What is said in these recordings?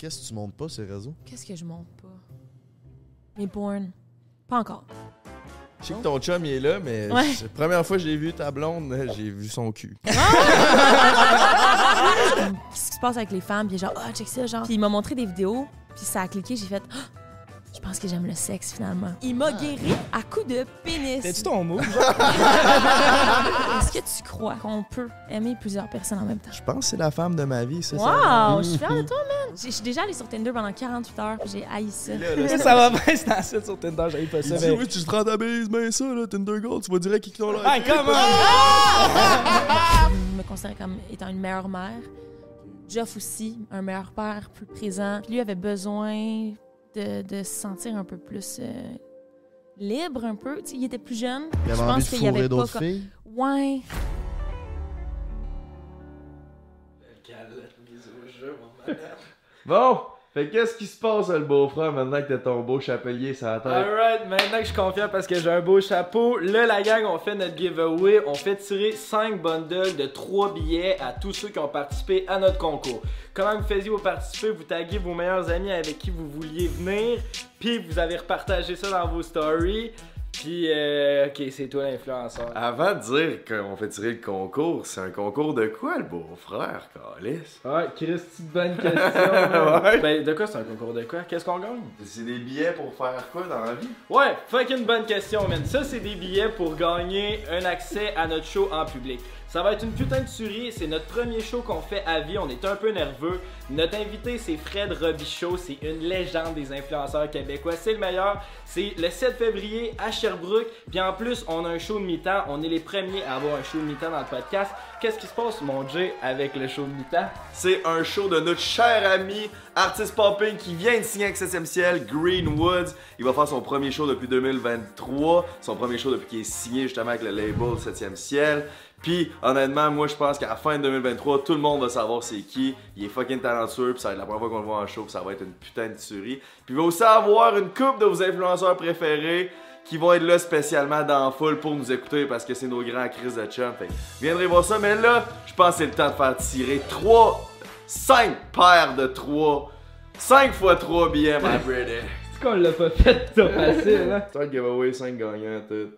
Qu'est-ce que tu montes pas ces réseaux? Qu'est-ce que je monte pas? Mes porn. Pas encore. Je sais que ton chum il est là, mais Ouais. la première fois que j'ai vu ta blonde, j'ai vu son cul. Qu'est-ce qui se passe avec les femmes? Puis genre, ah, check ça, genre. Puis il m'a montré des vidéos, puis ça a cliqué, j'ai fait, Ah, je pense que j'aime le sexe finalement. Il m'a guéri à coups de pénis. T'es-tu ton mot? Est-ce que tu crois qu'on peut aimer plusieurs personnes en même temps? Je pense que c'est la femme de ma vie, c'est ça. Wow, je suis fière de toi, man. Je suis déjà allée sur Tinder pendant 48 heures, puis j'ai haï ça. Là, là, ça va bien, c'est ensuite sur Tinder, j'avais pas ça. mais- oui, tu te prends ta bise, ben ça, là, Tinder Gold, tu vas direct qui t'ont là. Ah, comment? Je me considère comme étant une meilleure mère. Geoff aussi, un meilleur père, plus présent. Puis lui avait besoin de, de se sentir un peu plus euh, libre, un peu. Il était plus jeune. Il avait Je pense qu'il y avait pas filles? Ouais. Bon, fait qu'est-ce qui se passe, le beau-frère, maintenant que t'as ton beau chapelier sur la tête? Alright, maintenant que je suis confiant parce que j'ai un beau chapeau, là la gang on fait notre giveaway, on fait tirer 5 bundles de 3 billets à tous ceux qui ont participé à notre concours. Comment vous faisiez pour participer? Vous taguez vos meilleurs amis avec qui vous vouliez venir, puis vous avez repartagé ça dans vos stories, puis euh, ok c'est toi l'influenceur. Avant de dire qu'on fait tirer le concours, c'est un concours de quoi, le beau-frère, Calis? Ouais, Christy, bonne question. Ouais. Ben de quoi c'est un concours de quoi? Qu'est-ce qu'on gagne? C'est des billets pour faire quoi dans la vie? Ouais, fucking bonne question, man. Ça, c'est des billets pour gagner un accès à notre show en public. Ça va être une putain de tuerie. C'est notre premier show qu'on fait à vie. On est un peu nerveux. Notre invité, c'est Fred Robichaud. C'est une légende des influenceurs québécois. C'est le meilleur. C'est le 7 février à Sherbrooke. Puis en plus, on a un show de mi-temps. On est les premiers à avoir un show de mi-temps dans le podcast. Qu'est-ce qui se passe, mon Jay, avec le show de mi-temps? C'est un show de notre cher ami, artiste popping qui vient de signer avec 7 ciel, Greenwoods. Il va faire son premier show depuis 2023, son premier show depuis qu'il est signé justement avec le label 7 ciel. Puis honnêtement, moi je pense qu'à la fin de 2023, tout le monde va savoir c'est qui. Il est fucking talentueux, puis ça va être la première fois qu'on le voit en show, puis ça va être une putain de tuerie. Puis il va aussi avoir une coupe de vos influenceurs préférés qui vont être là spécialement dans foule pour nous écouter parce que c'est nos grands crises de chum. Fait viendrez voir ça, mais là, je pense que c'est le temps de faire tirer 3, 5 paires de 3, 5 fois 3 billets, my brother. C'est qu'on l'a pas fait, ça facile, hein? C'est un giveaway, 5 gagnants, tout.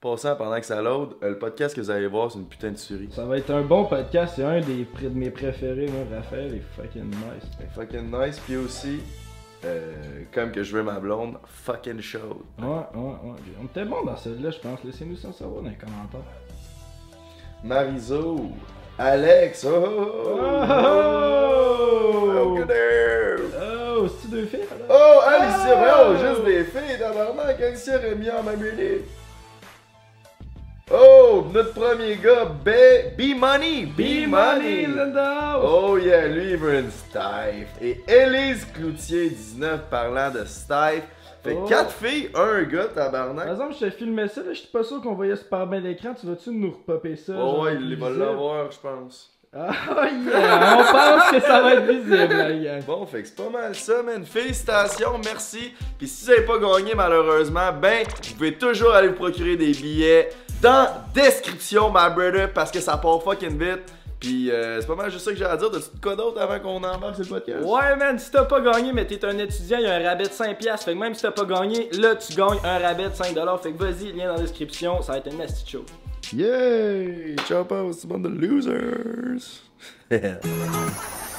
Passant pendant que ça load, euh, le podcast que vous allez voir, c'est une putain de tuerie. Ça va être un bon podcast, c'est un des de mes préférés, moi, Raphaël est fucking nice. Fait fucking nice, puis aussi, euh, comme que je veux ma blonde, fucking chaude. Ouais, ouais, ouais. On était bon dans celle-là, je pense. Laissez-nous ça savoir dans les commentaires. Marizo, Alex, oh, oh, oh, Oh! oh. Oh, c'est-tu deux filles? Oh, Alicia, Oh! oh, juste des filles, tabarnak, Alicia Rémi en idée. Oh, notre premier gars, B-Money, B-Money. Oh yeah, lui il veut une Stife. Et Élise Cloutier, 19, parlant de Stife. Fait Oh. 4 filles, un gars, Par tabarnak. exemple, je te filmais ça, là, je suis pas sûr qu'on voyait super bien l'écran. Tu vas-tu nous repopper ça? Oh ouais, il va l'avoir, je pense. Ah yeah! On pense que ça va être visible, la gang. Bon, fait que c'est pas mal ça, man. Félicitations, merci. Puis si vous avez pas gagné, malheureusement, ben, vous pouvez toujours aller vous procurer des billets dans description, my brother, parce que ça part fucking vite. Puis euh, c'est pas mal juste ça que j'ai à dire. T'as-tu de quoi d'autre avant qu'on embarque sur le podcast? Ouais, man, si t'as pas gagné, mais t'es un étudiant, il y a un rabais de 5$. piastres. Fait que même si t'as pas gagné, là, tu gagnes un rabais de 5$. Fait que vas-y, lien dans la description, ça va être une nasty show. Yay! Chop out, c'est bon de losers!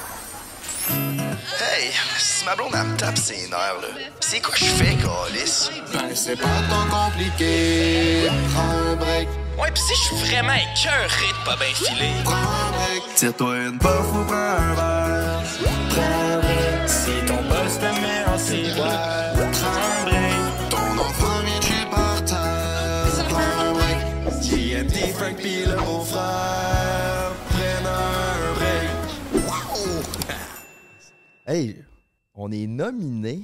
Hey, si ma blonde elle me tape ses nerfs là, c'est quoi je fais, Calis? Ben c'est pas tant compliqué. Prends un break, Ouais, pis si je suis vraiment écœuré de pas bien filer. prends un break. Tire-toi une bof ou prends un verre. Prends Hey, on est nominé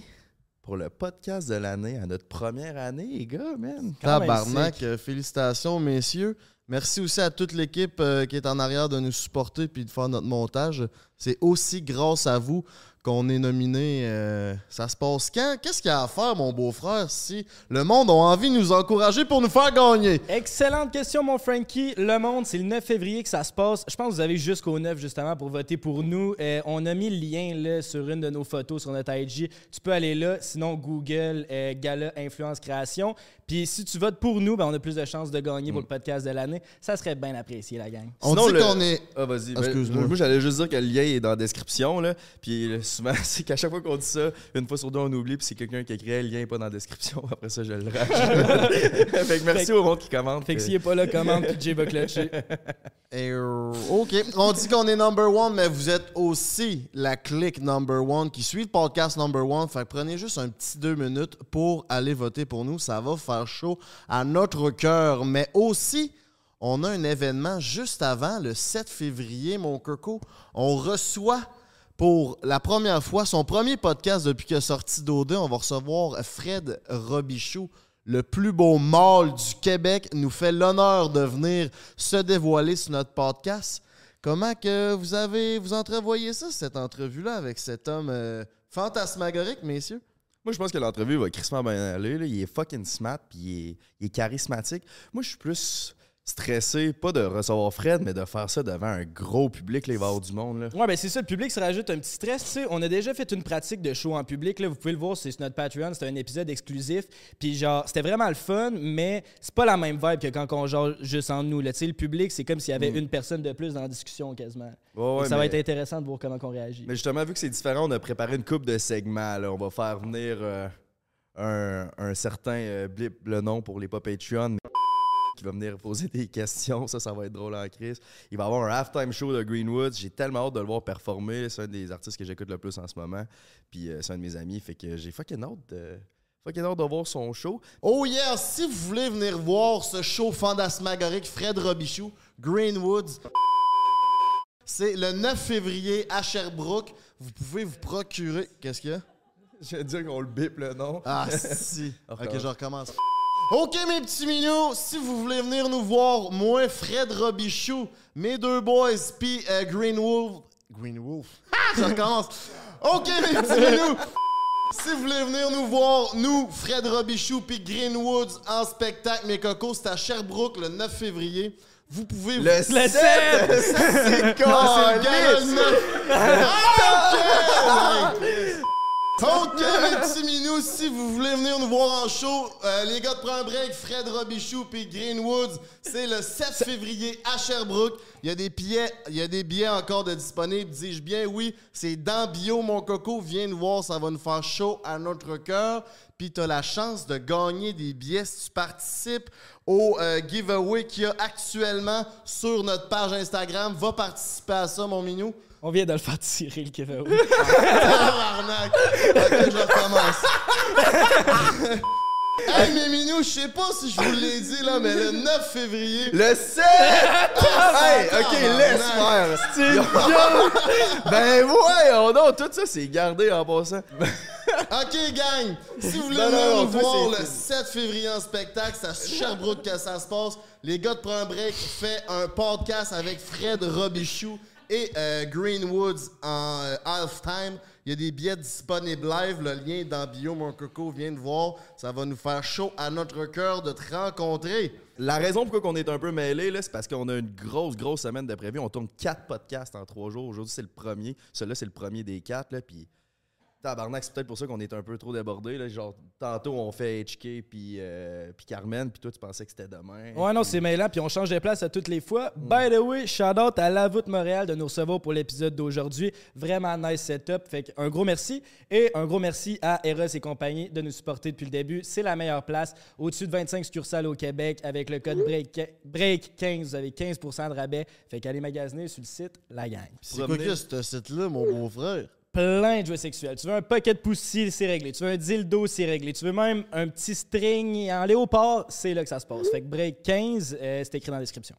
pour le podcast de l'année à notre première année, les gars, man. Tabarnak, euh, félicitations, messieurs. Merci aussi à toute l'équipe euh, qui est en arrière de nous supporter puis de faire notre montage. C'est aussi grâce à vous qu'on est nominé, euh, ça se passe quand? Qu'est-ce qu'il y a à faire, mon beau-frère, si le monde a envie de nous encourager pour nous faire gagner? Excellente question, mon Frankie. Le Monde, c'est le 9 février que ça se passe. Je pense que vous avez jusqu'au 9, justement, pour voter pour nous. Euh, on a mis le lien sur une de nos photos sur notre IG. Tu peux aller là. Sinon, Google, euh, Gala Influence Création. Puis si tu votes pour nous, ben, on a plus de chances de gagner pour le podcast de l'année. Ça serait bien apprécié, la gang. On Sinon, dit le- qu'on est. Ah, vas-y. Ben, excuse-moi. moi, j'allais juste dire que le lien est dans la description. Là. Puis euh, souvent, c'est qu'à chaque fois qu'on dit ça, une fois sur deux, on oublie. Puis c'est quelqu'un qui écrit le lien n'est pas dans la description. Après ça, je le rajoute. fait que merci Fait- au monde qui commente. Fait que s'il est pas là, commande, puis Jay va clutcher. Eh, euh, OK. On dit qu'on est number one, mais vous êtes aussi la clique number one qui suit le podcast number one. Fait que prenez juste un petit deux minutes pour aller voter pour nous. Ça va faire à notre cœur. Mais aussi, on a un événement juste avant, le 7 février, mon coco. On reçoit pour la première fois son premier podcast depuis est sorti d'O2. On va recevoir Fred Robichou. Le plus beau mâle du Québec nous fait l'honneur de venir se dévoiler sur notre podcast. Comment que vous avez vous entrevoyez ça, cette entrevue-là, avec cet homme euh, fantasmagorique, messieurs? Moi, je pense que l'entrevue va crissement bien aller. là. Il est fucking smart, puis il est, il est charismatique. Moi, je suis plus stressé, pas de recevoir Fred, mais de faire ça devant un gros public. Il va du monde. Là. Ouais, ben c'est ça, le public se rajoute un petit stress. Tu sais, on a déjà fait une pratique de show en public. Là, vous pouvez le voir, c'est sur notre Patreon. C'était un épisode exclusif. Puis genre, c'était vraiment le fun, mais c'est pas la même vibe que quand on genre juste en nous. Là. Tu sais, le public, c'est comme s'il y avait une personne de plus dans la discussion quasiment. Ouais, ouais, ça va être intéressant de voir comment on réagit. Mais justement, vu que c'est différent, on a préparé une coupe de segments. là. On va faire venir euh, un, un certain euh, blip le nom pour les pas Patreon qui va venir poser des questions. Ça, ça va être drôle en crise. Il va y avoir un halftime show de Greenwood. J'ai tellement hâte de le voir performer. C'est un des artistes que j'écoute le plus en ce moment. Puis euh, c'est un de mes amis. Fait que j'ai fucking hâte de, fucking hâte de voir son show. Oh yeah! Si vous voulez venir voir ce show fantasmagorique Fred Robichou, Greenwoods, c'est le 9 février à Sherbrooke. Vous pouvez vous procurer. Qu'est-ce qu'il y a? Je vais dire qu'on le bip le nom. Ah, si. Ok, je recommence. Ok, mes petits minous, si vous voulez venir nous voir, moi, Fred Robichou, mes deux boys, puis euh, Green Wolf. Green Wolf? Ah, je recommence. Ok, mes petits minous, si vous voulez venir nous voir, nous, Fred Robichou, puis Greenwoods en spectacle, mes cocos, c'est à Sherbrooke le 9 février. Vous pouvez vous- Le 7! C'est Ah, c'est le gala caliste! le 9. Ah, ok! Ok, mes petits minous, si vous voulez venir nous voir en show, euh, les gars de Prends un Break, Fred Robichou puis Greenwoods, c'est le 7 février à Sherbrooke. Il y a des billets, il y a des billets encore de disponibles, dis-je bien, oui. C'est dans Bio, mon coco. Viens nous voir, ça va nous faire chaud à notre cœur. Puis tu as la chance de gagner des billets si tu participes au euh, giveaway qu'il y a actuellement sur notre page Instagram. Va participer à ça, mon minou. On vient de le faire tirer, le Kevin. Tabarnak! Ok, je recommence. hey, mes minous, je sais pas si je vous l'ai dit, là, mais le 9 février... Le 7! hey, ok, laisse faire. C'est Ben ouais, non, tout ça, c'est gardé en passant. OK, gang! Si vous voulez Non, non, nous voir le 7 février en spectacle, c'est à Sherbrooke que ça se passe. Les gars de Prends un Break fait un podcast avec Fred Robichou et euh, Greenwoods en euh, halftime. Il y a des billets disponibles live. Le lien est dans bio, mon coco. Viens de voir. Ça va nous faire chaud à notre cœur de te rencontrer. La raison pourquoi on est un peu mêlés, là, c'est parce qu'on a une grosse, grosse semaine de prévu. On tourne quatre podcasts en trois jours. Aujourd'hui, c'est le premier. Celui-là, c'est le premier des quatre. Là, puis, tabarnak, c'est peut-être pour ça qu'on est un peu trop débordés. Là. Genre, tantôt, on fait HK puis, euh, puis Carmen, puis toi, tu pensais que c'était demain. Ouais, non, c'est mêlant, puis on change de place à toutes les fois. By the way, shout out à La Voûte Montréal de nous recevoir pour l'épisode d'aujourd'hui. Vraiment nice setup. Fait un gros merci. Et un gros merci à Eros et compagnie de nous supporter depuis le début. C'est la meilleure place. Au-dessus de 25 succursales au Québec. Avec le code BREAK, break 15 vous avez 15% de rabais. Fait qu'allez magasiner sur le site La Gang. C'est quoi que ce site-là, mon beau-frère? Plein de jouets sexuels. Tu veux un pocket pussy, c'est réglé. Tu veux un dildo, c'est réglé. Tu veux même un petit string en léopard, c'est là que ça se passe. Fait que break 15, euh, c'est écrit dans la description.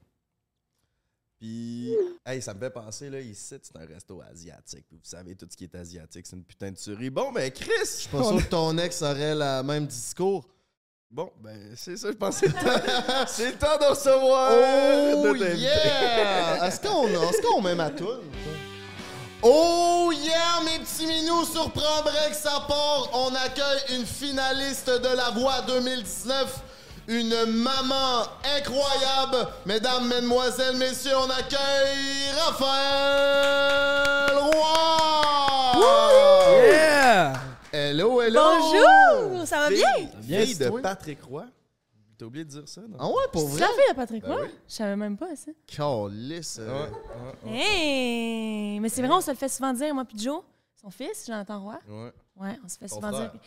Puis, hey, ça me fait penser, là, ici, c'est un resto asiatique. Vous savez, tout ce qui est asiatique, c'est une putain de tuerie. Bon, ben, Chris! Je suis pas sûr que ton ex aurait le même discours. Bon, ben, c'est ça, je pense que c'est le temps. c'est le temps de recevoir. Oh invité. yeah! Est-ce qu'on est-ce qu'on met ma toune? Oh mes petits minous, sur Prends Break, ça part. On accueille une finaliste de La Voix 2019. Une maman incroyable. Mesdames, mesdemoiselles, messieurs, on accueille Raphaël Roy! Yeah! Hello, hello! Bonjour! Ça va bien? Fille de toi? Patrick Roy. T'as oublié de dire ça, non? Ah ouais, pour Tu vrai? l'as fait, Patrick, Ben quoi? oui. Je savais même pas ça. Calisse. euh, Ouais, ouais, Hey! Mais c'est vrai, on se le fait souvent dire, moi puis Joe, son fils, Jonathan Roy. ouais. Ouais, on se fait Ton souvent frère. dire.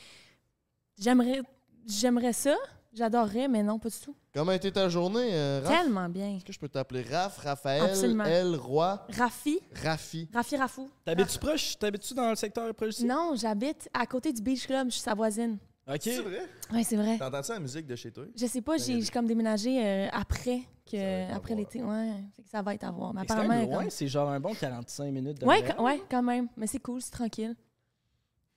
J'aimerais, j'aimerais ça, j'adorerais, mais non, pas du tout. Comment a été ta journée, euh, Raph? Tellement bien. Est-ce que je peux t'appeler Raph, Raphaël, Absolument. El, Roy, Rafi, Rafi? Rafi Rafou. T'habites-tu proche? T'habites-tu dans le secteur proche ici? Non, j'habite à côté du Beach Club, je suis sa voisine. Ok. C'est vrai? Ouais, c'est vrai. T'entends ça la musique de chez toi? Je sais pas, j'ai comme déménagé euh, après que après l'été. Ouais, fait que ça va être à voir. Mais C'est apparemment, même loin, comme- c'est genre un bon 45 minutes de Ouais, quand, ouais, quand même. Mais c'est cool, c'est tranquille.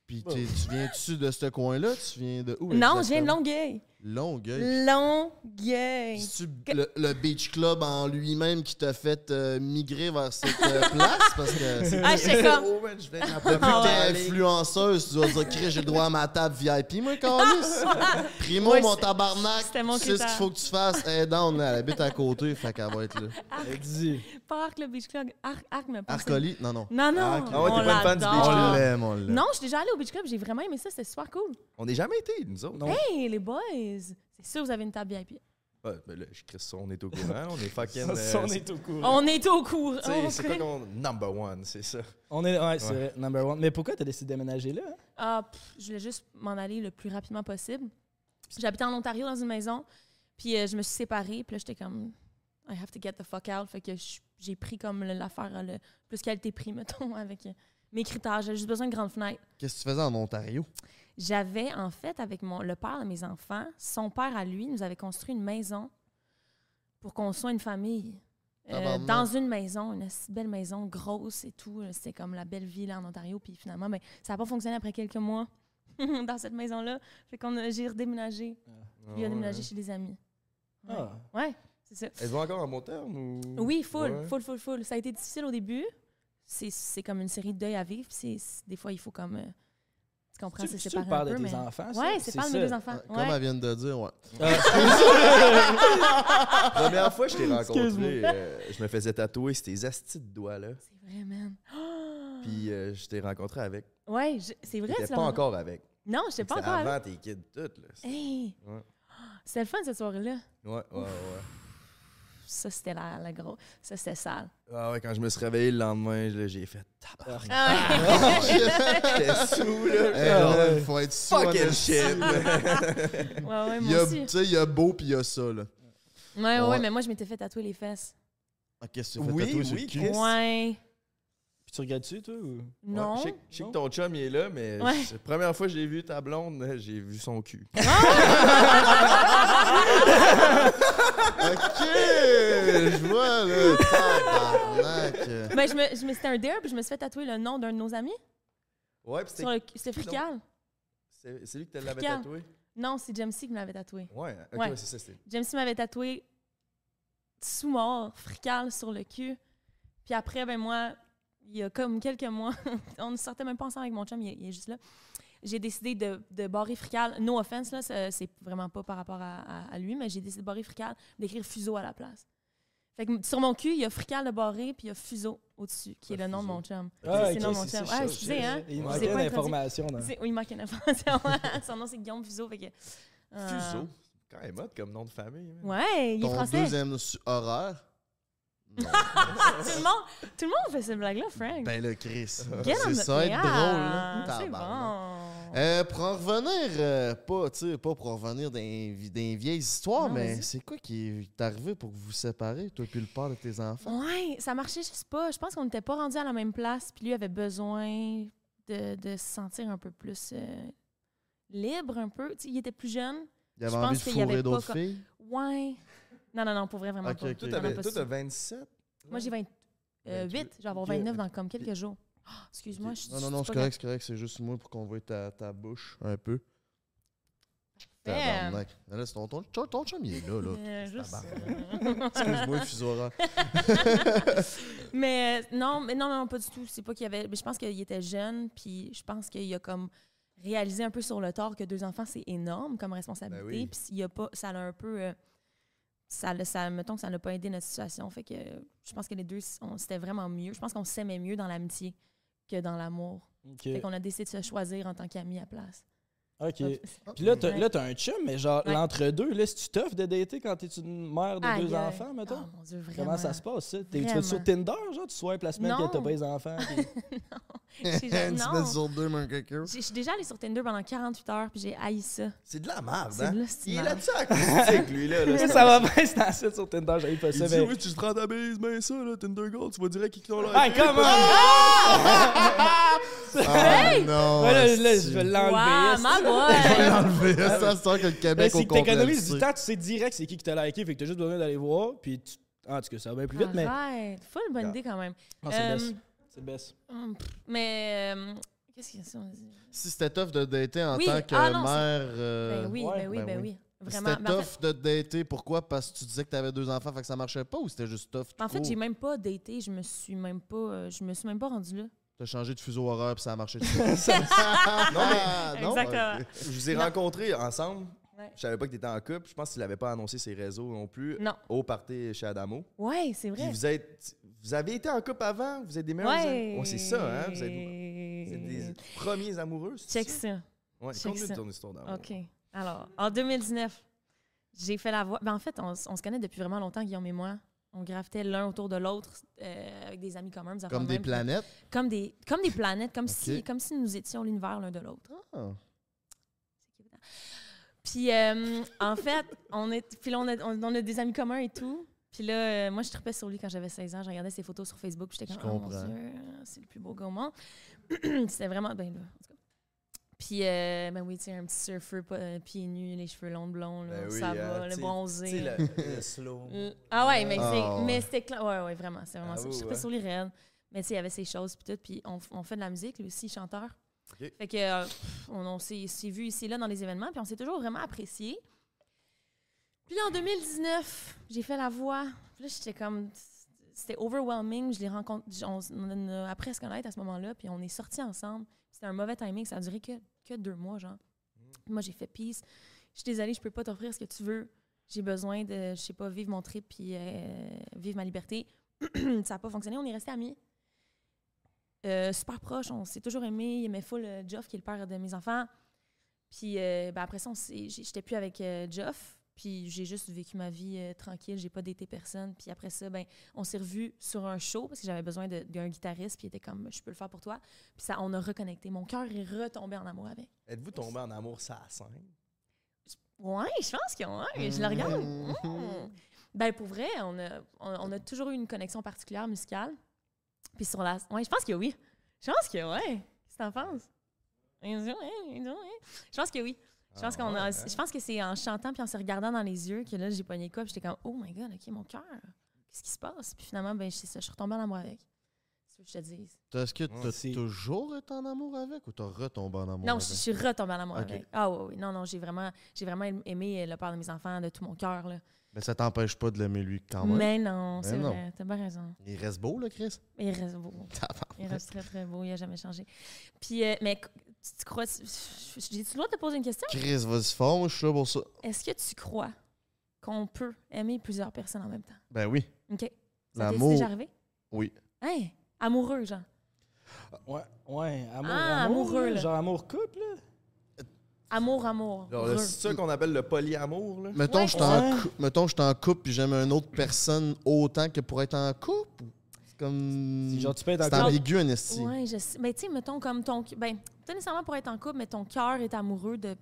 Puis tu viens-tu de ce coin-là? Tu viens de où? non, je viens de? Longueuil. Longueuil. Longueuil. Le, le Beach Club en lui-même qui t'a fait euh, migrer vers cette euh, place? Parce que c'est Ah, j'étais comme. Oh, man, je Depuis que Ah t'es ouais. influenceuse, tu dois dire, Chris, j'ai le droit à ma table VIP, moi, Carlis. Primo, Ouais, mon c'est- tabarnak, c'était mon tu sais ce qu'il faut que tu fasses. Elle down, elle habite à côté, fait qu'elle va être là. Pas Arc le Beach Club. Arc, Arc me pense. Arcoli? Non, non. Non, non. Arc. Ah ouais, t'es pas une fan du. Beach Club? On l'aime, on l'aime. Non, je suis déjà allée au Beach Club, j'ai vraiment aimé ça, c'était super cool. On n'est jamais été, nous autres. Non? Hey, les boys! C'est sûr, vous avez une table VIP. Ouais, ben là, je crie ça, on est au courant. On est fucking. Ça, euh, on est au courant. On est au courant. C'est quoi qu'on. Number one, c'est ça. On est, ouais, c'est Ouais. vrai, number one. Mais pourquoi t'as décidé de déménager là? hein? Ah, pff, je voulais juste m'en aller le plus rapidement possible. J'habitais en Ontario dans une maison, puis euh, je me suis séparée, puis là, j'étais comme, I have to get the fuck out. Fait que j'ai pris comme l'affaire euh, le plus qualité-prix, mettons, avec mes critères. J'avais juste besoin de grandes fenêtres. Qu'est-ce que tu faisais en Ontario? J'avais, en fait, avec mon, le père de mes enfants, son père à lui nous avait construit une maison pour qu'on soit une famille. Euh, dans une maison, une belle maison, grosse et tout. là. C'était comme la belle ville en Ontario. Puis finalement, ben, ça n'a pas fonctionné après quelques mois dans cette maison-là. Fait qu'on a, j'ai redéménagé. Puis il a déménagé chez des amis. Ouais, Ah. Ouais, c'est ça. Elles vont encore en bon terme ou? Oui, full, Ouais. full, full, full. Ça a été difficile au début. C'est, c'est comme une série de deuil à vivre. Puis des fois, il faut comme... euh, tu comprends, Tu se tu un de tes mais... enfants, ça? Ouais, c'est pas de mes deux enfants. Ouais, Comme Ouais. elle vient de dire, ouais. Ah, La première fois que je t'ai rencontré, euh, je me faisais tatouer ces astis de doigts-là. C'est vrai, man. Ah! Puis euh, je t'ai rencontré avec. Ouais, je- c'est vrai. Tu pas encore avec. Non, je sais pas encore. avec. avant tes kids toutes, là. Hey! Ouais. C'était le fun cette soirée-là. Ouais, ouais, ouais. Ça, c'était la, la grosse. Ça, c'était sale. Ah ouais, quand je me suis réveillé le lendemain, j'ai fait tabarnak. Ah J'étais sous, là. Eh, là, il faut être sous. Fucking shit. ouais, moi. Tu sais, il y a beau puis il y a ça, là. Ouais, ouais, Ouais. mais moi, je m'étais fait tatouer les fesses. Ah, qu'est-ce que tu fais Oui, tatouer sur oui, le cul? Chris. Ouais. Tu regardes-tu, toi? Ou... Non. Ouais, je sais que- je sais Non. que ton chum il est là, mais Ouais. c'est la première fois que je l'ai vu, ta blonde, j'ai vu son cul. Ok, je vois, là. Tabarnak. Ben, je me, je me, c'était un dare, puis je me suis fait tatouer le nom d'un de nos amis. Ouais, puis c'était. le, c'était Frical. C'est c'est lui qui te l'avait tatoué? Non, c'est Jamesy qui me l'avait tatoué. Ouais, ok, Ouais. ouais, c'est ça. c'était- Jamesy m'avait tatoué sous mort, Frical sur le cul. Puis après, ben moi, il y a comme quelques mois, on ne sortait même pas ensemble avec mon chum, il est, il est juste là. J'ai décidé de, de barrer Frical. No offense, là, c'est vraiment pas par rapport à, à- à lui, mais j'ai décidé de barrer Frical, d'écrire Fuseau à la place. Fait que sur mon cul, il y a Frical de barré, puis il y a Fuseau au-dessus, qui est le nom de mon chum. Ah, c'est le nom de mon chum. Ah, excusez, hein. Il manquait d'informations. dans- C'est- Oui, il manque une information. Son nom, c'est Guillaume Fuseau. Fait que, euh, Fuseau? Quand même hot comme nom de famille. Ouais, il est Ton français. deuxième su- horaire? Non. tout, le monde, tout le monde fait cette blague-là, Frank. Ben là, Chris. C'est ça, être Yeah, drôle, là. C'est bon. Euh, pour en revenir, euh, pas, pas pour en revenir dans des vieilles histoires, Non, mais c'est quoi qui est arrivé pour que vous vous séparez, toi puis le père de tes enfants? Ouais, ça marchait juste pas. Je pense qu'on n'était pas rendu à la même place, puis lui avait besoin de, de se sentir un peu plus euh, libre, un peu. Il était plus jeune. Il avait je envie pense de fourrer d'autres filles? Ouais. Non, non, non, pour vrai, vraiment Ok, pas. ok. Toi, Vraiment t'avais- pas toi, ça. t'as 27? Moi, j'ai 28. 28. Je vais avoir Ok. 29 dans comme quelques jours. Ah, Excuse-moi, je Non, non, non, c'est correct, c'est correct. C'est juste moi pour qu'on voit ta, ta bouche un peu. Tabarnak. Là, c'est ton, ton, ton, ton chum, il est là, là. Euh. Excuse-moi, Fusora. Mais euh, non, mais non, non, pas du tout. C'est pas qu'il y avait. Mais je pense qu'il était jeune, puis je pense qu'il a comme réalisé un peu sur le tort que deux enfants, c'est énorme comme responsabilité. Ben oui. Puis s'il y a pas, ça l'a un peu. euh, ça, ça, mettons que ça n'a pas aidé notre situation. Fait que je pense que les deux, c'était vraiment mieux. Je pense qu'on s'aimait mieux dans l'amitié que dans l'amour. Ok. Fait qu'on a décidé de se choisir en tant qu'amis à place. Ok. Puis là, t'as Ouais. là, t'as un chum, mais genre, Ouais. l'entre-deux, là, c'est-tu tough de dater quand t'es une mère de Aïe, deux aïe. enfants, mettons? Oh, mon Dieu, vraiment. Comment ça se passe, ça? T'es- Tu vas sur Tinder, genre, tu swipes la semaine que Non. t'as pas les enfants? puis- J'ai jamais- Une non. semaine sur deux, mon coquin. J'ai- Je suis déjà allée sur Tinder pendant 48 heures, puis j'ai haï ça. C'est de la merde, C'est hein? de Il est là-dessus acoustique, lui, là. là. ça va bien, c'est un site sur Tinder, j'avais pas Il ça. dit, mais- oui, tu te rends ta bise, ben ça, là, Tinder Gold, tu vas direct qui ont l'air. Ah, comment? Ah non. Ouais, là, là, je vais l'enlever. Je vais boy! l'enlever. Ça, c'est que le Ben, Québec au si t'économises du temps, tu sais direct c'est qui qui t'a liké, fait que t'as juste besoin d'aller voir, puis tu... Ah, en tout cas, ça va bien plus vite, mais... Arrête, full bonne idée quand même. Ah, c'est Euh, le best. C'est le best. hum, mais euh, qu'est-ce qu'il y a ça? on dit? Si c'était tough de dater en Oui, tant que ah non, mère. c'est- euh, Ben oui, ouais, ben oui, ben ben oui. oui. Vraiment. C'était Ben, en tough fait, de dater. Pourquoi? Parce que tu disais que tu avais deux enfants, fait que ça marchait pas ou c'était juste tough? tout en fait, j'ai même pas daté. Je me suis même pas, euh, je me suis même pas rendue là. T'as changé de fuseau horaire puis ça a marché. Non, mais non? Exactement. Je vous ai rencontrés ensemble. Ouais. Je savais pas que t'étais en couple. Je pense qu'il avait pas annoncé ses réseaux non plus. Non. Au party chez Adamo. Ouais, c'est Puis vrai. vous êtes. Vous avez été en couple avant? Vous êtes des meilleurs amis? Ouais. Ouais, c'est ça, hein? Vous êtes, vous êtes des premiers amoureux. c'est Check ça? ça. Ouais, check ça. ton histoire d'amour. OK. Alors, en 2019, j'ai fait la voix. Ben, en fait, on, on se connaît depuis vraiment longtemps, Guillaume et moi. On gravitait l'un autour de l'autre euh, avec des amis communs. des Comme de des même. planètes? Comme des, comme des planètes, comme, si, comme si nous étions l'univers l'un de l'autre. Ah. Puis, euh, en fait, on, est, puis là, on, a, on, on a des amis communs et tout. Puis là, euh, moi, je tripais sur lui quand j'avais 16 ans. Je regardais ses photos sur Facebook. J'étais comme, oh mon. Dieu, c'est le plus beau gars au monde. C'était vraiment. Ben là, en tout cas. Puis, euh, ben oui, tu sais, un petit surfeur, pas- euh, pieds nus, les cheveux longs, blonds, là, Ben oui, ça hein, va, le sais- bronzé. sais, le, le slow. Euh, Ah ouais, mais, Ah c'est, ouais. mais c'était clair. Ouais, ouais, vraiment. C'est vraiment Ah ça. oui, Je tripais ouais. sur les raides. Mais tu sais, il y avait ses choses, puis tout. Puis on, on fait de la musique, lui aussi, chanteur. Fait que, euh, on, on s'est, vu ici, là, dans les événements, puis on s'est toujours vraiment apprécié. Puis là, en 2019, j'ai fait la voix. Puis là, j'étais comme. C'était overwhelming. Je l'ai rencontré. On, on a appris à se connaître à ce moment-là, puis on est sortis ensemble. C'était un mauvais timing. Ça a duré que, que deux mois, genre. Puis Moi, j'ai fait peace. Je suis désolée, je peux pas t'offrir ce que tu veux. J'ai besoin de, je sais pas, vivre mon trip puis euh, vivre ma liberté. ça n'a pas fonctionné. On est restés amis. Euh, super proches. On s'est toujours aimés. Il aimait full euh, Geoff, qui est le père de mes enfants. Puis euh, ben, après ça, j'étais plus avec Geoff. Puis j'ai juste vécu ma vie euh, tranquille. J'ai pas daté personne. Puis après ça, ben, on s'est revus sur un show parce que j'avais besoin d'un guitariste. Puis il était comme, je peux le faire pour toi. Puis ça, on a reconnecté. Mon cœur est retombé en amour avec. Êtes-vous tombé en amour ça à scène? Ouais, je pense que ouais. Je le regarde. Mm. Ben pour vrai, on a, on, on a toujours eu une connexion particulière musicale. Puis sur la. Ouais, je pense que oui. Je pense que ouais. Qu'est-ce que t'en penses? Je pense que oui. Je pense, Ah qu'on a, ouais, hein? je pense que c'est en chantant puis en se regardant dans les yeux que là, j'ai pogné quoi. Puis j'étais comme, oh my god, ok, mon cœur. Qu'est-ce qui se passe? Puis finalement, ben, c'est ça, je suis retombée en amour avec. C'est ce que je te dise. T'as- Est-ce que t'as c'est- toujours été en amour avec ou t'as retombé en amour Non, avec? je suis retombée en amour avec. Ah oui, oui. Non, non, j'ai vraiment, j'ai vraiment aimé le père de mes enfants de tout mon cœur. là. Mais ça t'empêche pas de l'aimer lui quand même. Mais non, Mais c'est non. vrai. T'as bien raison. Il reste beau, là, Chris? Il reste beau. Il reste très, très beau. Il n'a jamais changé. Puis, euh, mais tu, tu crois. J'ai-tu le droit de te poser une question? Chris, vas-y fort, moi je suis là pour ça. Est-ce que tu crois qu'on peut aimer plusieurs personnes en même temps? Ben oui. OK. Ça t'est L'amour. déjà arrivé? Oui. Hein? Amoureux, genre. Ouais, ouais, amour, Ah, amour, amoureux, là, genre amour couple, là? Amour, amour. C'est ça qu'on appelle le polyamour, là? Mettons, Ouais. je suis en Ouais. cou- mettons, je suis en couple puis j'aime une autre personne autant que pour être en couple? C'est comme. Si, genre, tu peux être en C'est ambigu, un esti. Ouais, je sais. Ben, tu sais, mettons comme ton. Ben, pas nécessairement pour être en couple, mais ton cœur est amoureux de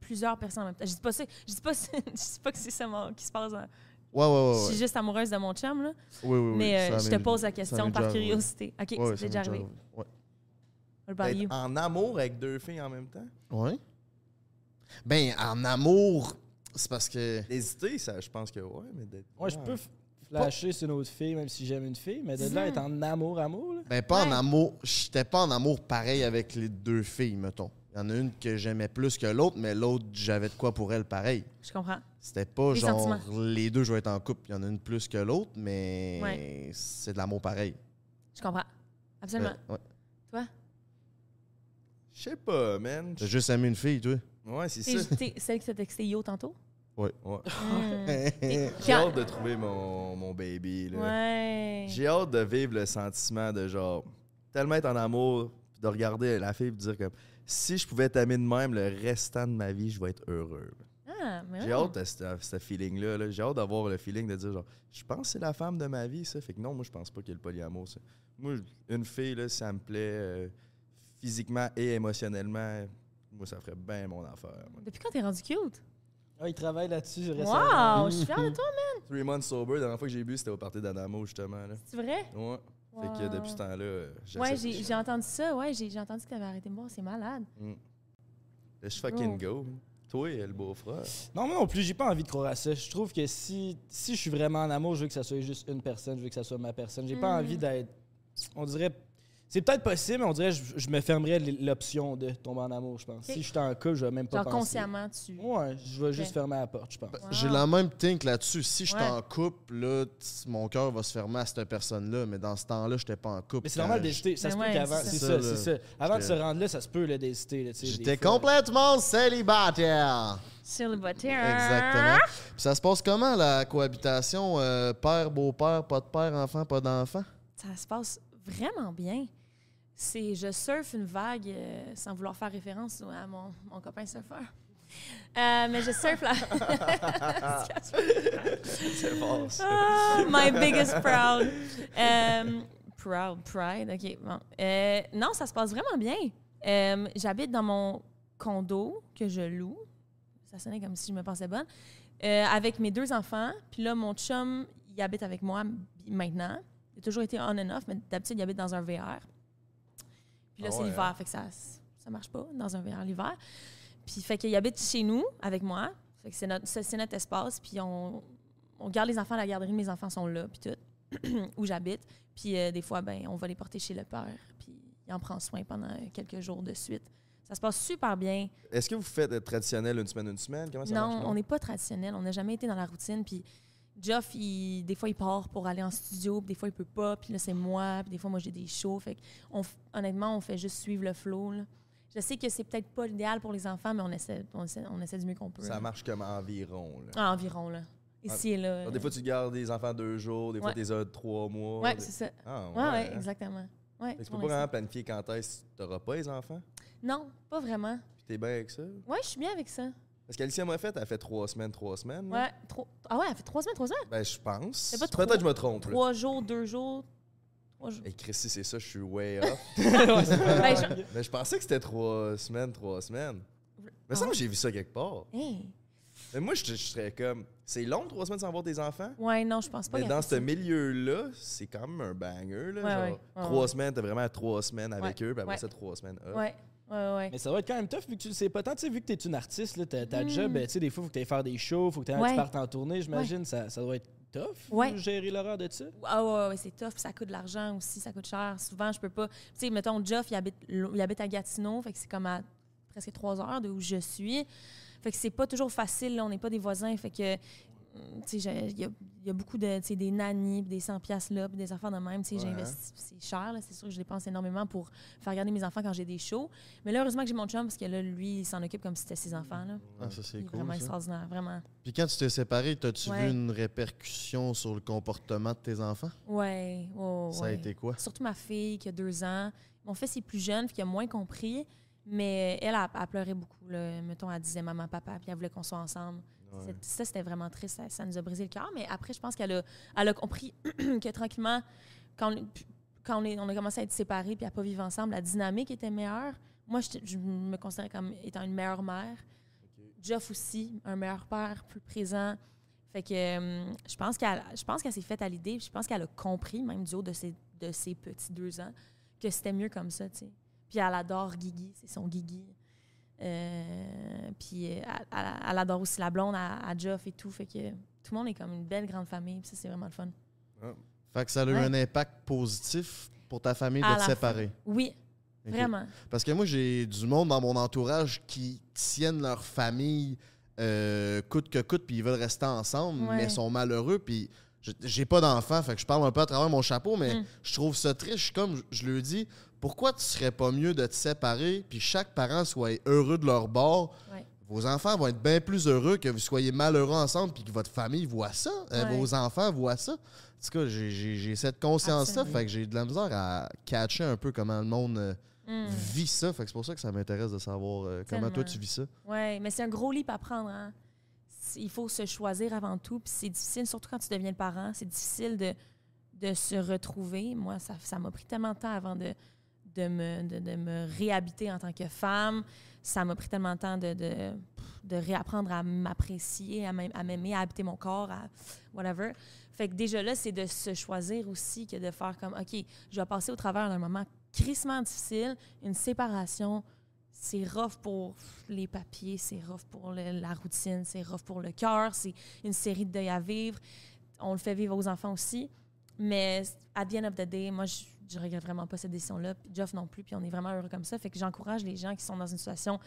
plusieurs personnes en même temps. Je dis pas ça. Je dis pas, ça- je dis pas que c'est ça mon- qui se passe. Ouais, ouais, ouais. Je ouais. suis juste amoureuse de mon chum, là. Oui, oui, oui. mais euh, je te pose la question par déjà curiosité. OK, Ouais, ouais, m'est déjà arrivé. Ouais. What about you? D'être en amour avec deux filles en même temps? Ouais. Ben, en amour, c'est parce que. Hésiter, ça, je pense que ouais, mais d'être. Moi, je peux flasher sur une autre fille, même si j'aime une fille, mais de là, être en amour, amour, là. Ben, pas en amour. J'étais pas en amour pareil avec les deux filles, mettons. Il y en a une que j'aimais plus que l'autre, mais l'autre, j'avais de quoi pour elle pareil. Je comprends. C'était pas Les genre sentiments. les deux, je vais être en couple. Il y en a une plus que l'autre, mais Ouais. c'est de l'amour pareil. Je comprends. Absolument. Ouais. Toi? Je sais pas, man. T'as juste aimé une fille, toi? Ouais, c'est T'es ça. t'es celle qui t'a texté Yo tantôt? Ouais. Ouais. Hmm. J'ai hâte de trouver mon, mon baby. Là. Ouais. J'ai hâte de vivre le sentiment de genre tellement être en amour, puis de regarder la fille et de dire comme si je pouvais t'aimer de même le restant de ma vie, je vais être heureux. Ah, mais J'ai hâte de ce, ce feeling-là. là. J'ai hâte d'avoir le feeling de dire genre je pense que c'est la femme de ma vie, ça. Fait que non, moi je pense pas qu'il y ait le polyamour. Ça. Moi, une fille, là, ça me plaît euh, physiquement et émotionnellement. Moi, ça ferait bien mon affaire. moi. Depuis quand t'es rendu cute? Ah, il travaille là-dessus récemment. Wow! Je suis fière de toi, Three months sober, la dernière fois que j'ai bu, c'était au party d'Adamo, justement. Là. c'est vrai? Ouais. Fait que depuis ce temps-là, euh, Ouais, j'ai j'ai entendu ça. Ouais, j'ai j'ai entendu que t'avais arrêté de boire. C'est malade. Mm. Let's fucking go. Toi, le beau-frère. Non, moi non plus, j'ai pas envie de croire à ça. Je trouve que si, si je suis vraiment en amour, je veux que ça soit juste une personne, je veux que ça soit ma personne. J'ai pas Mhm. envie d'être. On dirait. C'est peut-être possible, mais on dirait que je, je me fermerais l'option de tomber en amour, je pense. Si je suis en couple, je vais même pas Genre penser. consciemment, tu. Ouais, je vais juste fermer la porte, je pense. J'ai Wow. la même think là-dessus. Si je suis Ouais. en couple, là, mon cœur va se fermer à cette personne-là, mais dans ce temps-là, j'étais pas en couple. Mais c'est normal je- d'hésiter. Ça se peut qu'avant. c'est ça. c'est ça. Avant de se rendre là, ça se peut le d'hésiter. J'étais complètement célibataire. Célibataire. Exactement. Puis ça se passe comment, la cohabitation? euh, père, beau-père, pas de père, enfant, pas d'enfant? Ça se passe vraiment bien. C'est je surfe une vague euh, sans vouloir faire référence à mon, mon copain surfeur. Euh, mais je surfe la. C'est fort, ça. Ah, my biggest proud. Euh, proud, pride, ok. Bon. Euh, non, ça se passe vraiment bien. J'habite dans mon condo que je loue. Ça sonnait comme si je me pensais bonne. Euh, avec mes deux enfants. Puis là, mon chum, il habite avec moi maintenant. Il a toujours été on and off, mais d'habitude, il habite dans un VR. Puis là, Ah c'est l'hiver, hein? fait que ça, ça marche pas dans un VR l'hiver. Puis fait qu'il habite chez nous avec moi. Fait que c'est notre, c'est notre espace. Puis on, on garde les enfants à la garderie. Mes enfants sont là, puis tout, où j'habite. Puis euh, des fois, ben, on va les porter chez le père. Puis il en prend soin pendant quelques jours de suite. Ça se passe super bien. Est-ce que vous faites euh, traditionnel une semaine, une semaine? Comment ça non, marche? on n'est pas traditionnel. On n'a jamais été dans la routine. Puis Geoff, il- des fois, il part pour aller en studio, puis des fois, il peut pas. Puis là, c'est moi. Puis des fois, moi, j'ai des shows. Fait que on honnêtement, on fait juste suivre le flow. là. Je sais que c'est peut-être pas l'idéal pour les enfants, mais on essaie, on essaie, on essaie du mieux qu'on peut. Ça là. marche comme environ. Là. Ah, environ, là. Ici et là. Alors, des fois, tu gardes des enfants deux jours, des fois, Ouais. les as trois mois. Ouais, Des- c'est ça. Ah, ouais. Ouais, ouais, hein? exactement. Ouais, tu peux pas vraiment planifier quand est-ce que tu n'auras pas les enfants? Non, pas vraiment. Puis t'es bien avec ça? Ouais, je suis bien avec ça. Parce qu'Alicia m'a fait, elle fait trois semaines, trois semaines. Ouais, trop. Ah ouais, elle fait trois semaines, trois semaines? Ben, je pense. Peut-être trois- que je me trompe. là. Trois jours, deux jours. Trois jours. Et Chris, si c'est ça, je suis way off. Ben, je- Mais je pensais que c'était trois semaines, trois semaines. Mais ça, ouais? j'ai vu ça quelque part. Hey. Mais moi, je, je serais comme. C'est long, trois semaines sans voir tes enfants? Ouais, non, je pense pas. Mais dans ce milieu-là, c'est quand même un banger. Là, Ouais, genre, ouais. Ouais, trois semaines, t'as vraiment trois semaines avec eux, puis après ouais. ça, trois semaines. Ouais, ouais, ouais. Mais ça va être quand même tough vu que tu le sais pas tant. Tu sais, vu que tu es une artiste, là, ta, ta Mm. job, ben, tu sais, des fois, il faut que tu ailles faire des shows, faut que Ouais. tu partes en tournée, j'imagine. Ça, ça doit être tough, Ouais. gérer l'horreur de ça? Ah ouais, ouais, c'est tough, ça coûte de l'argent aussi, ça coûte cher. Souvent, je peux pas. Tu sais, mettons, Geoff, il habite, il habite à Gatineau, fait que c'est comme à presque trois heures de où je suis. Fait que c'est pas toujours facile, là, on n'est pas des voisins, fait que. Il y y a beaucoup de, des nannies, des 100 piastres là, puis des affaires de même. Ouais, j'investis, puis c'est cher, là, c'est sûr que je dépense énormément pour faire garder mes enfants quand j'ai des shows. Mais là, heureusement que j'ai mon chum, parce que là, lui, il s'en occupe comme si c'était ses enfants, là. Ah, ça, c'est cool. vraiment ça. extraordinaire, vraiment. Puis quand tu t'es séparé, t'as-tu Ouais. vu une répercussion sur le comportement de tes enfants? Ouais, ouais, Ça a été quoi? Surtout ma fille qui a deux ans. Mon fils est plus jeune, puis qui a moins compris. Mais elle, a, a pleuré beaucoup. Là. Mettons, elle disait maman, papa, puis elle voulait qu'on soit ensemble. Ouais. Ça, c'était vraiment triste. Ça, ça nous a brisé le cœur. Mais après, je pense qu'elle a, elle a compris que tranquillement, quand, on- quand on, est- on a commencé à être séparés puis à pas vivre ensemble, la dynamique était meilleure. Moi, je, je me considérais comme étant une meilleure mère. Geoff aussi, un meilleur père, plus présent. Fait que euh, je pense qu'elle je pense qu'elle s'est faite à l'idée, je pense qu'elle a compris, même du haut de ses, de ses petits deux ans, que c'était mieux comme ça, tu sais. Puis elle adore Guigui, c'est son Guigui. Euh, puis euh, elle, adore aussi la blonde à, à et tout. Fait que tout le monde est comme une belle grande famille, puis ça, c'est vraiment le fun. Fait que ça a eu Ouais. un impact positif pour ta famille À de te séparer? Oui. Vraiment. Parce que moi, j'ai du monde dans mon entourage qui tiennent leur famille euh, coûte que coûte, puis ils veulent rester ensemble, Ouais. mais sont malheureux, puis j'ai pas d'enfant, fait que je parle un peu à travers mon chapeau, mais Mm. je trouve ça triste. Je comme je- je le dis, pourquoi tu serais pas mieux de te séparer, puis chaque parent soit heureux de leur bord? Ouais. Vos enfants vont être bien plus heureux que vous soyez malheureux ensemble, puis que votre famille voit ça, euh, Ouais. vos enfants voient ça. En tout cas, j'ai- cette conscience-là, fait que j'ai de la misère à catcher un peu comment le monde. euh, Mm. vis ça. Fait que c'est pour ça que ça m'intéresse de savoir euh, comment toi tu vis ça. Oui, mais c'est un gros leap à prendre. Hein? Il faut se choisir avant tout. Puis c'est difficile, surtout quand tu deviens le parent, c'est difficile de, de se retrouver. Moi, ça ça m'a pris tellement de temps avant de, de, me, de, me réhabiter en tant que femme. Ça m'a pris tellement de temps de, de, de réapprendre à m'apprécier, à m'aim- à m'aimer, à habiter mon corps, à whatever. Fait que déjà là, c'est de se choisir aussi que de faire comme, OK, je vais passer au travers d'un moment crissement difficile, une séparation, c'est rough pour les papiers, c'est rough pour la routine, c'est rough pour le cœur, c'est une série de deuils à vivre. On le fait vivre aux enfants aussi. Mais à the end of the day, moi, je, je regrette vraiment pas cette décision-là. Puis Geoff non plus, puis on est vraiment heureux comme ça. Fait que j'encourage les gens qui sont dans une situation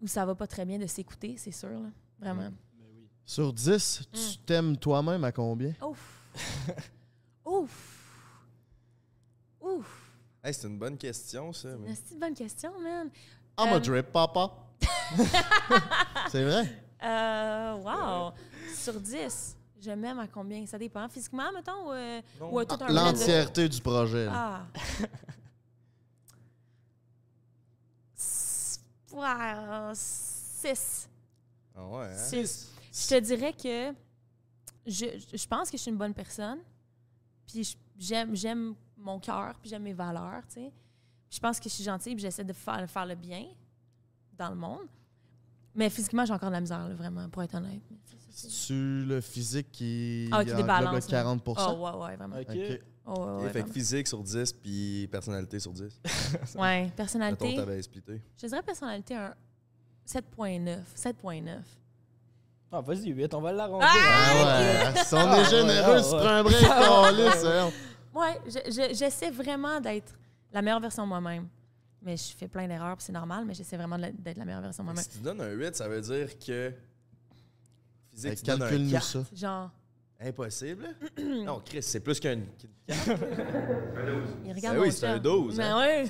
où ça va pas très bien de s'écouter, c'est sûr. là. Vraiment. Sur 10, tu Mm. t'aimes toi-même à combien? Ouf! Ouf! Ouf! Hey, c'est une bonne question, ça. mais- C'est une bonne question, man. I'm Euh, a drip, papa. c'est vrai? Euh, wow! Sur 10, je m'aime à combien? Ça dépend. Physiquement, mettons, ou, euh, Non. ou à tout un blend de- L'entièreté du projet. Ah! S- ouais, 6. Ah ouais, hein? 6. Je te dirais que je, je pense que je suis une bonne personne. Puis je- j'aime, j'aime mon cœur, puis j'aime mes valeurs, tu sais. Puis je pense que je suis gentille, puis j'essaie de faire, faire le bien dans le monde. Mais physiquement, j'ai encore de la misère, là, vraiment, pour être honnête. C'est-tu le physique qui Ah, qui englobe le là. 40% Oh, ouais, ouais, vraiment. Ok. Ok. Oh, ouais, Ok, ouais, fait que physique sur 10, puis personnalité sur 10. Ouais, Mettons, personnalité. t'avais splitté. Je dirais personnalité un 7.9. 7.9. Ah, vas-y, 8, on va l'arrondir. Ah! Ah ouais, si on Ah est généreux, ah tu ouais. prends un break, câlisse, hein. Ouais, je- je- j'essaie vraiment d'être la meilleure version de moi-même. Mais je fais plein d'erreurs, puis c'est normal, mais j'essaie vraiment d'être la meilleure version de moi-même. Si tu donnes un 8, ça veut dire que. Physique, Hey, tu donnes un Calcule-nous 4. ça. Genre, Impossible? non, Chris, c'est plus qu'un. il regarde Ben oui, mon c'est un chum. 12, Mais hein. ouais.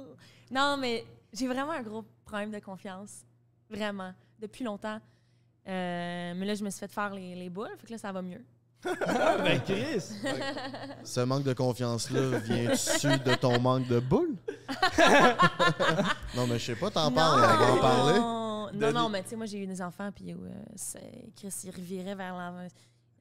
non, mais j'ai vraiment un gros problème de confiance. Vraiment. Depuis longtemps. Euh, mais là, je me suis fait faire les, les boules, fait que là, ça va mieux. Ben, Chris! Ce manque de confiance-là vient-tu de ton manque de boule? non, mais je sais pas, t'en parles, on va en parler. Non, non, mais tu sais, moi, j'ai eu des enfants, puis euh, Chris, il revirait vers l'avant.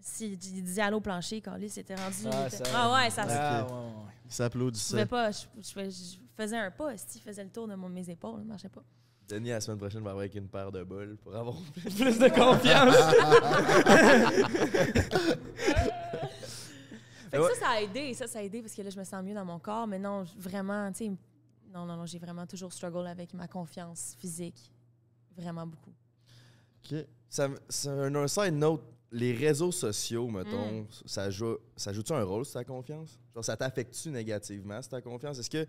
S'il disait allô plancher, quand lui, c'était rendu. Ah, était- ça- ah ouais, ça se Ah, ouais, ouais. Il Je s'applaudissait. pouvais pas. Je, je fais- je faisais un pas. Si faisait le tour de mon- mes épaules, ça marchait pas. Denis, la semaine prochaine, va avec une paire de boules pour avoir. Plus de confiance. Fait que Ouais. ça, ça a aidé. Ça, ça a aidé parce que là, je me sens mieux dans mon corps. Mais non, vraiment, tu sais, non, non, non, j'ai vraiment toujours struggle avec ma confiance physique. Vraiment beaucoup. Ok. Ça, c'est un, un side note. Les réseaux sociaux, Mm. mettons, ça joue ça joue-tu un rôle sur ta confiance? Genre, ça t'affecte-tu négativement sur ta confiance? Est-ce que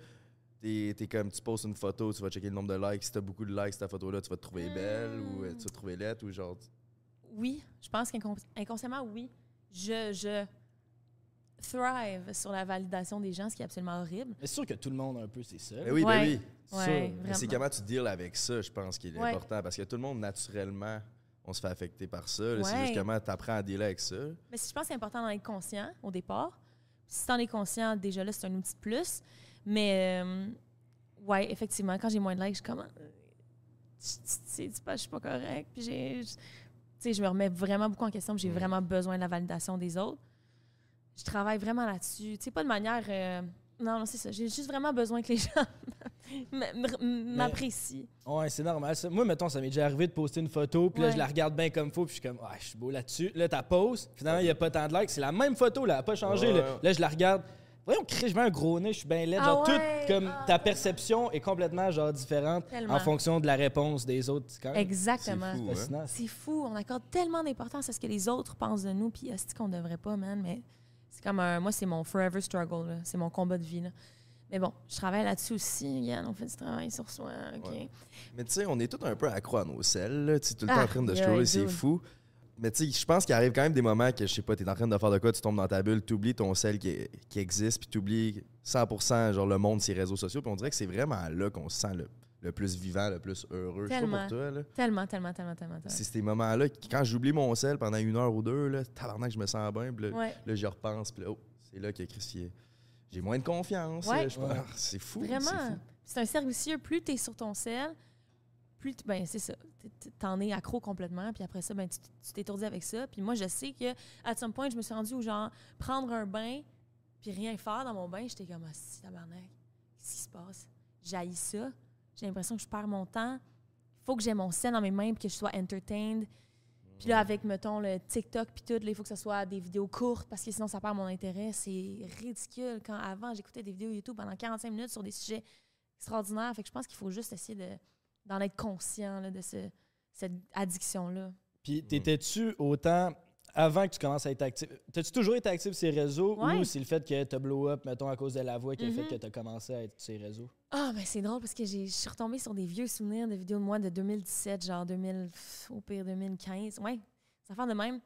t'es, t'es comme, tu postes une photo, tu vas checker le nombre de likes, si t'as beaucoup de likes ta photo-là, tu vas te trouver belle ou euh, tu vas te trouver laide ou genre... Oui, je pense qu'inconsciemment, oui. Je, je thrive sur la validation des gens, ce qui est absolument horrible. Mais c'est sûr que tout le monde, un peu, c'est ça. Ben oui, Ouais. ben oui. Ouais, c'est comment tu deals avec ça, je pense, qui est Ouais. important. Parce que tout le monde, naturellement, on se fait affecter par ça. là. C'est Ouais. juste comment tu apprends à dealer avec ça. Mais je pense que c'est important d'en être conscient au départ. Si t'en es conscient, déjà là, c'est un outil de plus. Mais, euh, ouais, effectivement, quand j'ai moins de likes, je suis comme. euh, Tu tu- tu tu je suis pas correct. Puis j'ai. je- Tu me remets vraiment beaucoup en question. puis J'ai vraiment besoin de la validation des autres. Je travaille vraiment là-dessus. Tu sais, pas de manière. euh, non, non, c'est ça. J'ai juste vraiment besoin que les gens m- m- m'apprécient. Ouais, c'est normal. ça. Moi, mettons, ça m'est déjà arrivé de poster une photo, puis là, Ouais. je la regarde bien comme faut, puis je suis comme, ah, je suis beau là-dessus. Là, t'as pose, finalement, il n'y a pas tant de likes. C'est la même photo, là, elle n'a pas changé. Ouais, là. je la regarde. Voyons, Chris, je mets un gros nez, je suis bien laide. Ah genre, ouais? tout, comme Ah. ta perception est complètement, genre, différente Tellement. en fonction de la réponse des autres. C'est quand même Exactement. C'est fou, hein? C'est fou, on accorde tellement d'importance à ce que les autres pensent de nous, puis est-ce qu'on devrait pas, man, mais c'est comme un, moi, c'est mon forever struggle, là. c'est mon combat de vie. là. Mais bon, je travaille là-dessus aussi. Yann, on fait du travail sur soi. Ouais. Mais tu sais, on est tous un peu accro à nos selles. Tu sais, tout le temps Ah, en train de scroller, c'est fou. Mais tu sais, je pense qu'il arrive quand même des moments que, je sais pas, t'es en train de faire de quoi, tu tombes dans ta bulle, t'oublies ton sel qui, qui existe, puis t'oublies 100% genre le monde, ses réseaux sociaux. Puis on dirait que c'est vraiment là qu'on se sent le, le plus vivant, le plus heureux. Je sais pas Tellement. pour toi, là. Tellement, tellement, tellement, tellement. tellement. C'est ces moments-là, quand j'oublie mon sel pendant une heure ou deux, là, tabarnak, je me sens bien, puis là, Ouais. là, j'y repense, puis là, oh, c'est là que Chris, j'ai moins de confiance. Ouais. je. Ouais. C'est fou. Vraiment. C'est un cercle vicieux. Plus tu es sur ton sel, plus ben c'est ça. T'en es accro complètement. Puis après ça, ben, tu t'étourdis avec ça. Puis moi, je sais que à some point, je me suis rendue où genre prendre un bain puis rien faire dans mon bain, j'étais comme ah, si tabarnak, qu'est-ce qui se passe? J'haïs ça. J'ai l'impression que je perds mon temps. Il faut que j'ai mon sel dans mes mains puis que je sois entertained. Puis là, avec, mettons, le TikTok puis tout, là, il faut que ce soit des vidéos courtes parce que sinon, ça perd mon intérêt. C'est ridicule. Quand avant, j'écoutais des vidéos YouTube pendant 45 minutes sur des sujets extraordinaires. Fait que je pense qu'il faut juste essayer de, d'en être conscient là, de ce, cette addiction-là. Puis, t'étais-tu autant avant que tu commences à être actif? T'as-tu toujours été actif sur les réseaux Ouais. ou c'est le fait que t'as blow up, mettons, à cause de la voix qui a fait que t'as commencé à être sur les réseaux? Ah, mais c'est drôle parce que je suis retombée sur des vieux souvenirs de vidéos de moi de 2017, genre 2000, pff, au pire 2015. Ouais, ça fait de même.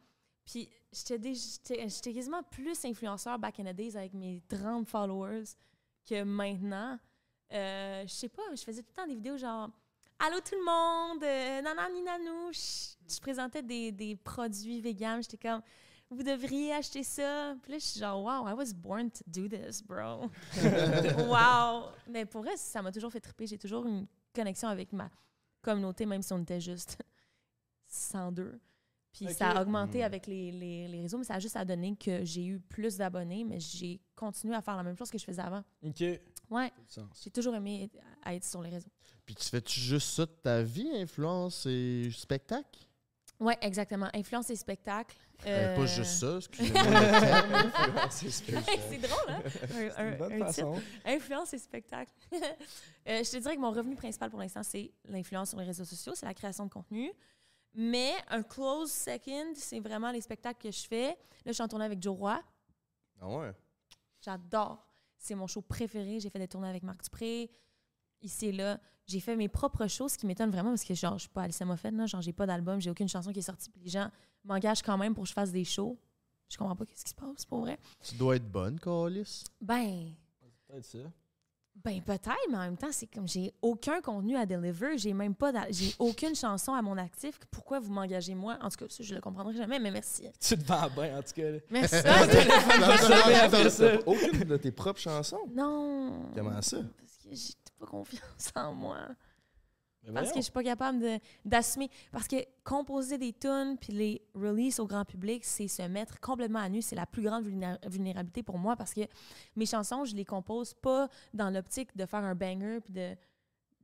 Puis j'étais quasiment plus influenceur back in the days avec mes 30 followers que maintenant. Euh, je sais pas, je faisais tout le temps des vidéos genre Allô tout le monde, euh, nanani nanou. Je, je présentais des, des produits véganes. J'étais comme Vous devriez acheter ça. Puis là, je suis genre Wow, I was born to do this, bro. wow! Mais pour vrai, ça m'a toujours fait triper. J'ai toujours une connexion avec ma communauté, même si on était juste 102. Puis ça a augmenté Mm. avec les, les- les réseaux, mais ça a juste à donner que j'ai eu plus d'abonnés, mais j'ai continué à faire la même chose que je faisais avant. OK. Ouais, j'ai toujours aimé être- sur les réseaux. Puis tu fais-tu juste ça de ta vie, influence et spectacle? Ouais, exactement. Influence et spectacle. Euh, pas Euh, juste ça, excusez-moi. c'est drôle, hein? Un, C'est un- une bonne un titre. façon. Influence et spectacle. Euh, je te dirais que mon revenu principal pour l'instant, c'est l'influence sur les réseaux sociaux, c'est la création de contenu. Mais un close second, c'est vraiment les spectacles que je fais. Là, je suis en tournée avec Joe Roy. Ah ouais? J'adore. C'est mon show préféré. J'ai fait des tournées avec Marc Dupré. Ici et là. J'ai fait mes propres choses, ce qui m'étonne vraiment parce que genre, je suis pas Alicia Moffett, là. Genre, j'ai pas d'album, j'ai aucune chanson qui est sortie. Puis les gens m'engagent quand même pour que je fasse des shows. Je comprends pas qu'est-ce qui se passe, pour vrai. tu dois être bonne, Calis. Ben, Peut-être ça. Ben peut-être, mais en même temps, c'est comme j'ai aucun contenu à deliver, j'ai même pas, j'ai aucune chanson à mon actif. Pourquoi vous m'engagez moi? En tout cas, ça, je le comprendrai jamais, mais merci. Tu te vends bien, en tout cas. là. Merci. Aucune de tes propres chansons? non. Comment ça? Parce que j'ai pas confiance en moi. Parce que je suis pas capable d'assumer. Parce que composer des tunes puis les release au grand public, c'est se mettre complètement à nu. C'est la plus grande vulnéra- vulnérabilité pour moi parce que mes chansons, je les compose pas dans l'optique de faire un banger puis de,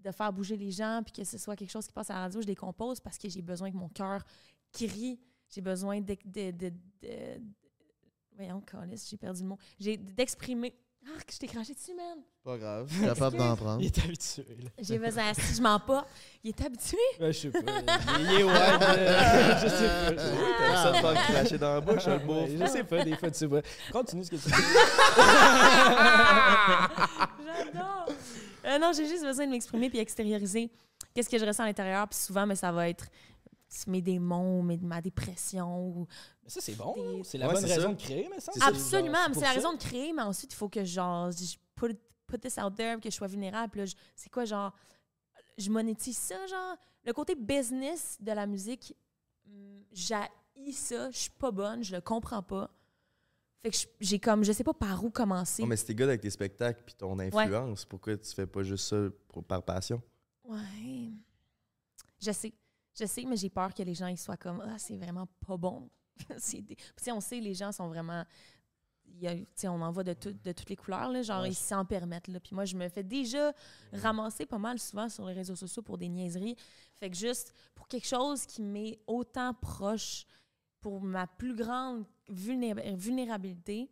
de faire bouger les gens puis que ce soit quelque chose qui passe à la radio. Je les compose parce que j'ai besoin que mon cœur crie. J'ai besoin de, de, de, de- Voyons, j'ai perdu le mot. J'ai d'exprimer. Ah, que je t'ai craché dessus, man. Pas grave, je suis capable d'en prendre. Il est habitué, là. J'ai besoin, si je mens pas, il est habitué? Je sais pas. Il est ouais, euh, je sais pas. Ça te faire cracher dans la bouche, le beau? Je sais pas, des fois, tu sais pas. Continue ce que tu dis. J'adore. Euh, non, j'ai juste besoin de m'exprimer puis extérioriser qu'est-ce que je ressens à l'intérieur. Puis souvent, mais ça va être mes démons, mes- ma dépression. Ou... Mais ça, c'est bon. Des- C'est la Ouais, bonne raison ça. de créer, mais ça. Absolument, mais c'est la ça. raison de créer, mais ensuite, il faut que genre, je put, put this out there, que je sois vulnérable. C'est quoi, genre, je monétise ça, genre? Le côté business de la musique, hum, j'haïs ça, je suis pas bonne, je le comprends pas. Fait que je- j'ai comme, je sais pas par où commencer. Non, mais c'était good avec tes spectacles puis ton influence. Pourquoi tu fais pas juste ça pour- par passion? Ouais. Je sais. Je sais, mais j'ai peur que les gens ils soient comme Ah, c'est vraiment pas bon. Des- Puis, on sait, les gens sont vraiment. il y a- on en voit de, tout- de toutes les couleurs, là, genre Ouais. ils s'en permettent. Là. Puis moi, je me fais déjà ramasser pas mal souvent sur les réseaux sociaux pour des niaiseries. Fait que juste pour quelque chose qui m'est autant proche, pour ma plus grande vulné- vulnérabilité,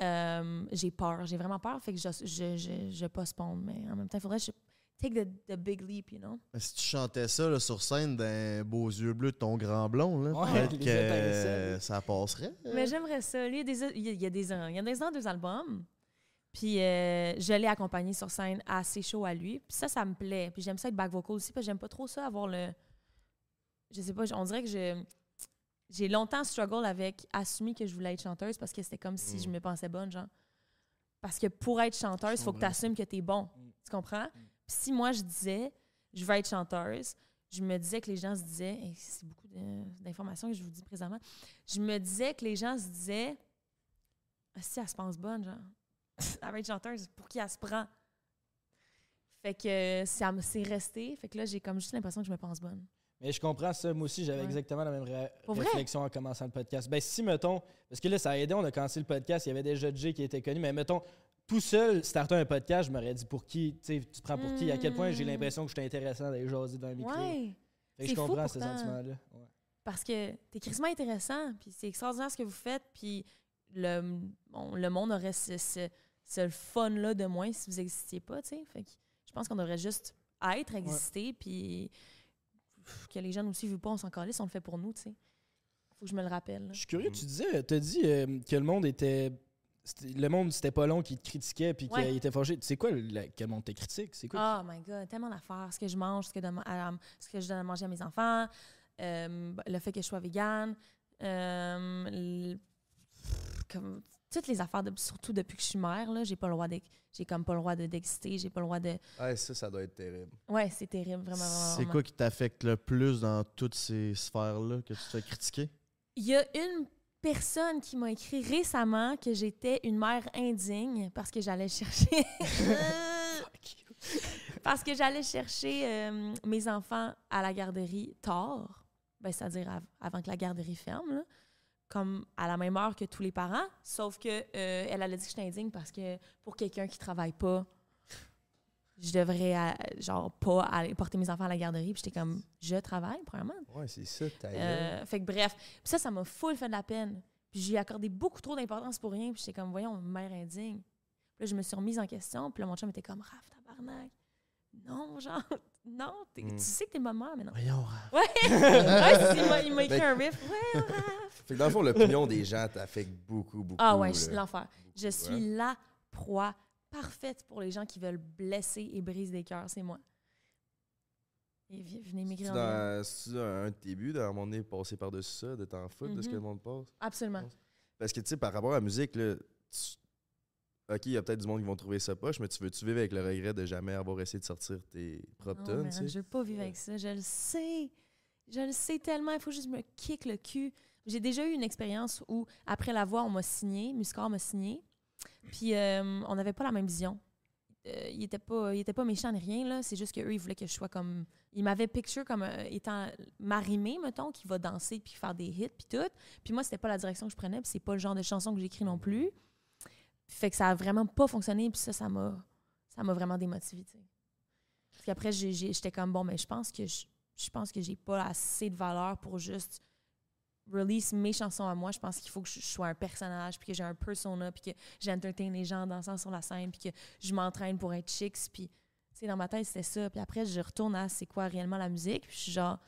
euh, j'ai peur. J'ai vraiment peur. Fait que je, je, je, je postpone. Mais en même temps, il faudrait que je take the, the big leap, you know? Si tu chantais ça là, sur scène d'un beaux yeux bleus de ton grand blond, là, Ouais, que ça passerait. Mais j'aimerais ça. Lui, il y a des, il y a- il y a des, il y a des ans, deux albums. Puis euh, je l'ai accompagné sur scène ses shows à lui. Puis ça, ça me plaît. Puis j'aime ça être back vocal aussi, parce que j'aime pas trop ça, avoir le. Je sais pas, on dirait que je. J'ai longtemps struggle avec assumer que je voulais être chanteuse parce que c'était comme si je me pensais bonne, genre. Parce que pour être chanteuse, il faut que tu assumes que tu es bon. Tu comprends? Puis si moi, je disais, je veux être chanteuse, je me disais que les gens se disaient, et c'est beaucoup d'informations que je vous dis présentement, je me disais que les gens se disaient, Ah, si elle se pense bonne, genre, elle va être chanteuse, pour qui elle se prend? Fait que ça me- c'est resté. Fait que là, j'ai comme juste l'impression que je me pense bonne. Mais je comprends ça. Moi aussi, j'avais Ouais. exactement la même ré- Pour vrai? réflexion en commençant le podcast. Ben, si, mettons, parce que là, ça a aidé, on a commencé le podcast, il y avait déjà Jay qui était connu, mais mettons, tout seul, starter un podcast, je m'aurais dit pour qui, tu sais, tu te prends pour qui, à quel point j'ai Mm. l'impression que je suis intéressant d'aller jaser dans un micro. Ouais. Fait que je comprends ce sentiment-là. Ouais. Parce que t'es crissement intéressant, puis c'est extraordinaire ce que vous faites, puis le, bon, le monde aurait ce, ce, ce fun-là de moins si vous n'existiez pas, tu sais. Fait que je pense qu'on devrait juste être, exister, puis que les jeunes aussi, vu pas, on s'en calisse, on le fait pour nous, tu sais. Faut que je me le rappelle. là. Je suis curieux, tu disais, t'as dit euh, que le monde était. Le monde, c'était pas long qui te critiquait puis Ouais. qu'il était fâché. Tu sais quoi, le- quel monde te critique? C'est quoi? Oh my God, tellement d'affaires. Ce que je mange, ce que, de- à- ce que je donne à manger à mes enfants, euh, le fait que je sois végane, euh, comme, toutes les affaires, de- surtout depuis que je suis mère, là, j'ai pas le droit j'ai comme pas le droit de- d'exister, j'ai pas le droit de... Ouais, ça, ça doit être terrible. Ouais, c'est terrible, vraiment, C'est quoi qui t'affecte le plus dans toutes ces sphères-là que tu te fais critiquer? Il y a une personne qui m'a écrit récemment que j'étais une mère indigne parce que j'allais chercher. parce que j'allais chercher euh, mes enfants à la garderie tard, ben, c'est-à-dire av- avant que la garderie ferme, là, comme à la même heure que tous les parents. Sauf que euh, elle, elle a dit que j'étais indigne parce que pour quelqu'un qui travaille pas, je devrais, euh, genre, pas aller porter mes enfants à la garderie. Puis j'étais comme, je travaille, premièrement. Ouais, c'est ça, ta gueule. Euh, fait que bref, Puis ça, ça m'a full fait de la peine. Puis j'ai accordé beaucoup trop d'importance pour rien. Puis j'étais comme, voyons, mère indigne. Puis là, je me suis remise en question. Puis là, mon chum était comme, Raph, tabarnak. Non, genre, non, t'es- Mm. tu sais que t'es maman, mais non. Voyons, Raph. Ouais, ouais il m'a- m'a écrit Ben- un riff. Ouais, Raph. Fait que dans le fond, l'opinion des gens t'affecte beaucoup, beaucoup. Ah ouais, là. je- l'enfer. Je suis la proie parfaite pour les gens qui veulent blesser et briser des cœurs. C'est moi. Et venez m'écrire en c'est un buts, d'un moment donné, passer par-dessus ça, de t'en foutre de ce que Mhm. le monde passe. Absolument. Parce que, tu sais, par rapport à la musique, là, tu- OK, il y a peut-être du monde qui vont trouver ça poche, mais tu veux-tu vivre avec le regret de jamais avoir essayé de sortir tes propres Non, man, sais? je veux pas vivre avec ça. Je le sais. Je le sais tellement. Il faut juste me kick le cul. J'ai déjà eu une expérience où, après la voix, on m'a signé, Muscar m'a signé. Puis, euh, on n'avait pas la même vision. Euh, il était pas, il était pas méchant ni rien, là. C'est juste qu'eux, ils voulaient que je sois comme. Ils m'avaient picture comme euh, étant marimée, mettons, qui va danser puis faire des hits puis tout. Puis moi, c'était pas la direction que je prenais, puis c'est pas le genre de chanson que j'écris non plus. Fait que ça a vraiment pas fonctionné, puis ça, ça m'a, ça m'a vraiment démotivée, tu sais. Parce qu'après, j'étais comme, bon, mais je pense que je, je pense que j'ai pas assez de valeur pour juste release mes chansons à moi. Je pense qu'il faut que je sois un personnage, puis que j'ai un persona, puis que j'entertain les gens en dansant sur la scène, puis que je m'entraîne pour être chicks, puis, sais, dans ma tête, c'était ça. Puis après, je retourne à c'est quoi réellement la musique, puis je suis genre,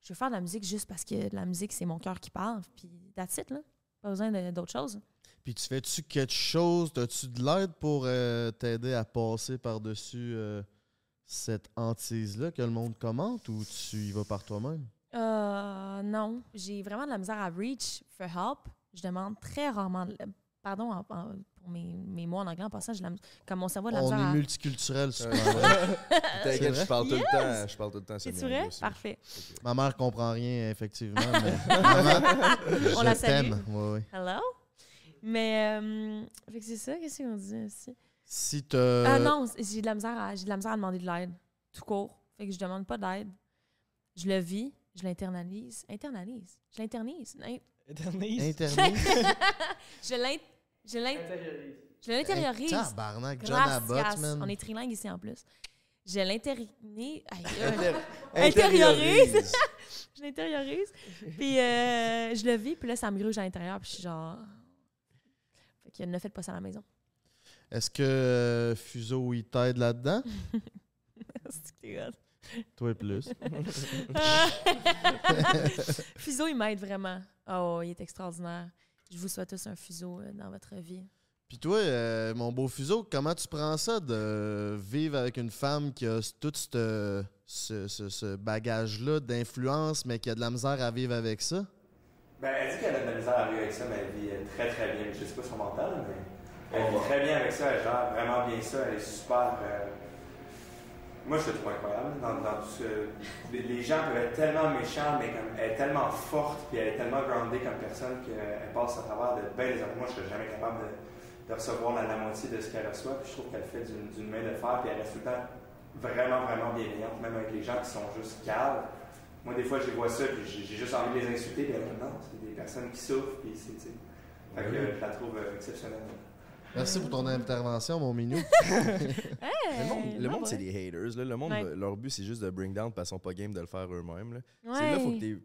je veux faire de la musique juste parce que la musique, c'est mon cœur qui parle, puis that's it, là. Pas besoin d'autre chose. Puis tu fais-tu quelque chose? As-tu de l'aide pour euh, t'aider à passer par-dessus euh, cette hantise-là que le monde commente ou tu y vas par toi-même? Euh, non. J'ai vraiment de la misère à reach for help. Je demande très rarement. de- Pardon en- en- pour mes, mes mots en anglais en passant, j'ai la comme mon cerveau de la On misère est à... multiculturel, super. T'inquiète, je parle tout le temps. Je parle tout le temps. C'est vrai? aussi. Parfait. Ma mère comprend rien, effectivement. Mais maman, On je la salue. t'aime. Ouais, ouais. Hello? Mais, euh, fait que c'est ça, qu'est-ce qu'on dit aussi? Si t'as. Ah non, j'ai de la misère à, j'ai de la misère à demander de l'aide. Tout court. Fait que je demande pas d'aide. Je le vis, je l'internalise. Internalise. Je l'internise. Internet. Je l'int... Je l'int... Je l'intériorise. Tabarnak, John Gracias. Abbott, man. On est trilingue ici en plus. Je l'intériorise. Intériorise. je l'intériorise. Puis euh, je le vis, puis là, ça me gruge à l'intérieur, puis je suis genre. Fait que ne faites pas ça à la maison. Est-ce que euh, Fuseau, il t'aide là-dedans? C'est. Toi plus. fuseau, il m'aide vraiment. Oh, il est extraordinaire. Je vous souhaite tous un fuseau euh, dans votre vie. Puis toi, euh, mon beau fuseau, comment tu prends ça de vivre avec une femme qui a tout ce, ce, ce- ce bagage-là d'influence, mais qui a de la misère à vivre avec ça? Ben, elle dit qu'elle a de la misère à vivre avec ça, mais elle vit euh, très très bien. Je sais pas son mental, mais elle vit très bien avec ça. Elle gère vraiment bien ça. Elle est super. euh, Moi, je le trouve incroyable dans, dans tout ce. Les, gens peuvent être tellement méchants, mais comme elle est tellement forte, puis elle est tellement groundée comme personne qu'elle passe à travers de belles. Moi, je serais jamais capable de, de recevoir la, la moitié de ce qu'elle reçoit. Puis je trouve qu'elle fait d'une main de fer, puis elle reste tout le temps vraiment, vraiment bienveillante, même avec les gens qui sont juste calmes. Moi, des fois, je vois ça, puis j'ai juste envie de les insulter, puis elle non, c'est des personnes qui souffrent, puis c'est. Fait que je la trouve euh, exceptionnelle. Merci pour ton intervention, mon minou. Le monde, le non, monde, c'est des haters. Là. Le monde, Ouais. leur but, c'est juste de bring down parce qu'ils sont pas game de le faire eux-mêmes. là. C'est Ouais. là, faut que t'aies-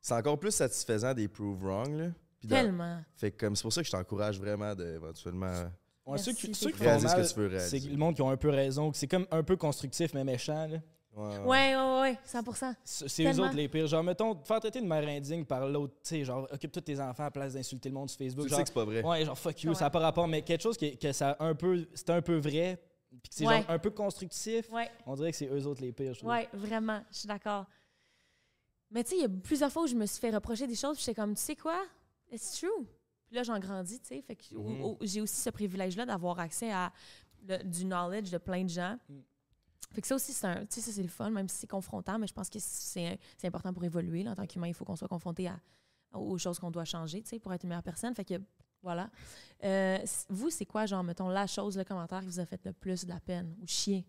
C'est encore plus satisfaisant des prove wrong. Là. Puis dans- Tellement. Fait que comme c'est pour ça que je t'encourage vraiment de éventuellement Ouais, ceux qui, c'est ceux qui cool. font réaliser ce mal, que tu veux c'est réaliser. le monde qui ont un peu raison, c'est comme un peu constructif mais méchant. là. Ouais, ouais. Ouais, ouais, ouais, 100 C'est eux autres les pires. Genre, mettons, te faire traiter de mère indigne par l'autre, tu sais, genre, occupe tous tes enfants à place d'insulter le monde sur Facebook. Tu genre, sais que c'est pas vrai. Ouais, genre fuck you, Ouais. ça n'a pas rapport, mais quelque chose qui, que ça un peu, c'est un peu vrai, puis que c'est Ouais. genre un peu constructif. Ouais, On dirait que c'est eux autres les pires. je trouve. ouais, vraiment, je suis d'accord. Mais tu sais, il y a plusieurs fois où je me suis fait reprocher des choses, puis j'étais comme, tu sais quoi, it's true. Puis là, j'en grandis, tu sais, fait que Mhm. au- j'ai aussi ce privilège-là d'avoir accès à le- du knowledge de plein de gens. Mm. Fait que ça aussi, c'est un, tu sais, ça c'est le fun, même si c'est confrontant, mais je pense que c'est c'est important pour évoluer. là, en tant qu'humain, il faut qu'on soit confronté à, aux choses qu'on doit changer, tu sais, pour être une meilleure personne. Fait que, voilà. Euh, vous, c'est quoi, genre, mettons, la chose, le commentaire qui vous a fait le plus de la peine ou chier?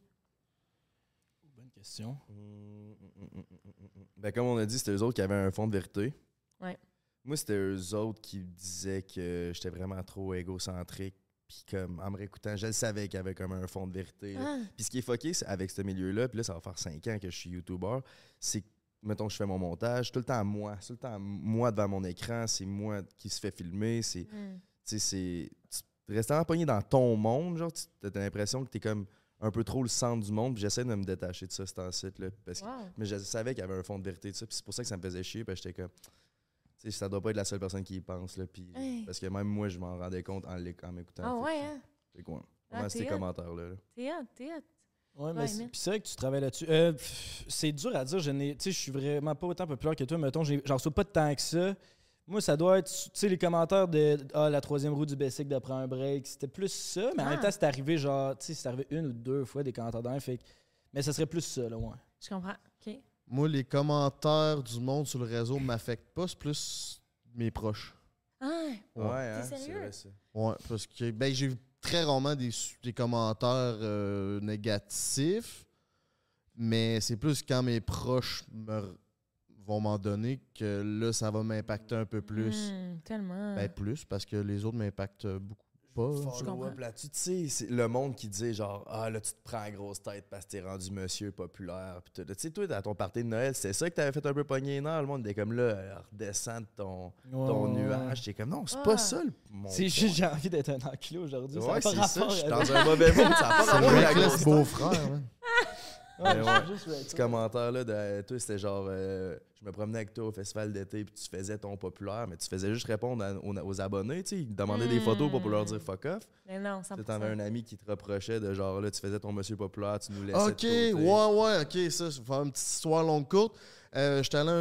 Bonne question. Mm, mm, mm, mm, mm, mm. Ben, comme on a dit, c'était eux autres qui avaient un fond de vérité. Ouais. Moi, c'était eux autres qui disaient que j'étais vraiment trop égocentrique. Puis comme, en me réécoutant, je le savais qu'il y avait comme un fond de vérité. Ah, Puis ce qui est fucké c'est avec ce milieu-là, puis là, ça va faire cinq ans que je suis YouTuber, c'est que, mettons, je fais mon montage, tout le temps moi, tout le temps moi devant mon écran, c'est moi qui se fait filmer, c'est, mm. tu sais, c'est... Tu restes tellement pogné dans ton monde, genre, tu as l'impression que t'es comme un peu trop le centre du monde, puis j'essaie de me détacher de ça, ce temps-ci, là, parce que... Wow. Mais je savais qu'il y avait un fond de vérité de ça, puis c'est pour ça que ça me faisait chier, parce que j'étais comme... Tu sais, ça doit pas être la seule personne qui y pense, là, puis... Hey. Parce que même moi, je m'en rendais compte en, m'écoutant. Ah ouais, hein? que ouais. Ah, ces commentaires-là. là. T'es hot, t'es hot. Ouais, mais c'est c'est vrai que tu travailles là-dessus. Euh, c'est dur à dire. Je n'ai, tu sais, je suis vraiment pas autant populaire que toi. Mettons, j'ai- j'en reçois pas de temps que ça. Moi, ça doit être, tu sais, les commentaires de ah la troisième roue du Bessic prendre un break. C'était plus ça, mais en Ah. même temps, c'est arrivé genre, tu sais, c'est arrivé une ou deux fois des commentaires d'un. Fait mais ça serait plus ça, là, ouais. Je comprends. OK. Moi, les commentaires du monde sur le réseau m'affectent pas, c'est plus mes proches. Ah, Ouais. hein, c'est sérieux? vrai, ça. Ouais, parce que ben, j'ai très rarement des, commentaires euh, négatifs, mais c'est plus quand mes proches me vont m'en donner que là, ça va m'impacter un peu plus. Hmm, tellement. Ben, plus, parce que les autres m'impactent beaucoup pas. Je comprends. Follow-up là-dessus. Tu sais, c'est le monde qui dit genre, ah là, tu te prends la grosse tête parce que t'es rendu monsieur populaire. Puis. Tu sais, toi, à ton party de Noël, c'est ça que t'avais fait un peu pogner nerfs. Le monde était comme là, euh, redescends de ton, Ouais, ouais. nuage. Comme, non, c'est Ah. pas ça le mon C'est juste, j'ai envie d'être un enculé aujourd'hui. ça Ouais, c'est ça. Je suis dans un mauvais mood. Ça a pas rapport avec la grosse beau-frère. Man. Ouais, Ce commentaire-là, de toi, c'était genre, euh, je me promenais avec toi au festival d'été, puis tu faisais ton populaire, mais tu faisais juste répondre à- aux, aux abonnés, tu sais. Ils te demandaient des photos pour leur dire fuck off. Mais non, 100%. Tu avais un ami qui te reprochait de genre, là, tu faisais ton monsieur populaire, tu nous laissais. Ok, ouais, ouais, ok, ça, je vais faire une petite histoire longue courte. Euh, J'étais allé à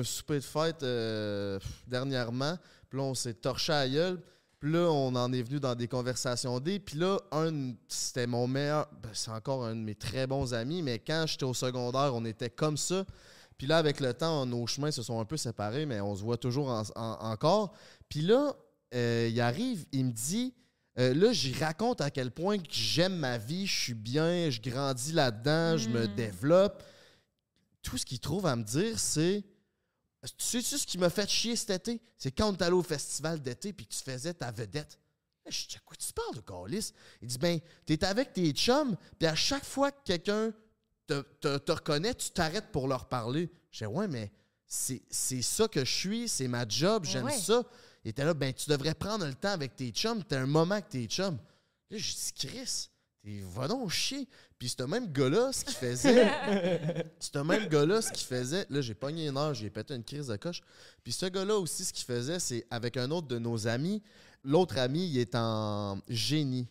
un souper de fête euh, dernièrement, puis là, on s'est torché à la gueule. Puis là, on en est venu dans des conversations D. Puis là, un, c'était mon meilleur, ben, c'est encore un de mes très bons amis, mais quand j'étais au secondaire, on était comme ça. Puis là, avec le temps, nos chemins se sont un peu séparés, mais on se voit toujours en- en- encore. Puis là, euh, il arrive, il me dit, euh, là, j'y raconte à quel point que j'aime ma vie, je suis bien, je grandis là-dedans, je me Mm. développe. Tout ce qu'il trouve à me dire, c'est Tu sais-tu ce qui m'a fait chier cet été? C'est quand allé au festival d'été puis que tu faisais ta vedette. Je dis, à quoi tu parles de Carlis? Il dit, ben, t'es avec tes chums, puis à chaque fois que quelqu'un te, te- te reconnaît, tu t'arrêtes pour leur parler. Je dis, ouais, mais c'est c'est ça que je suis, c'est ma job, j'aime Ouais. ça. Il était là, ben, tu devrais prendre le temps avec tes chums, t'as un moment avec tes chums. Là, je dis, Chris, t'es va donc chier. Puis ce même gars-là, ce qu'il faisait, ce même gars-là, ce qu'il faisait, là, j'ai pogné une heure, j'ai pété une crise de coche. Puis ce gars-là aussi, ce qu'il faisait, c'est avec un autre de nos amis, l'autre ami, il est en génie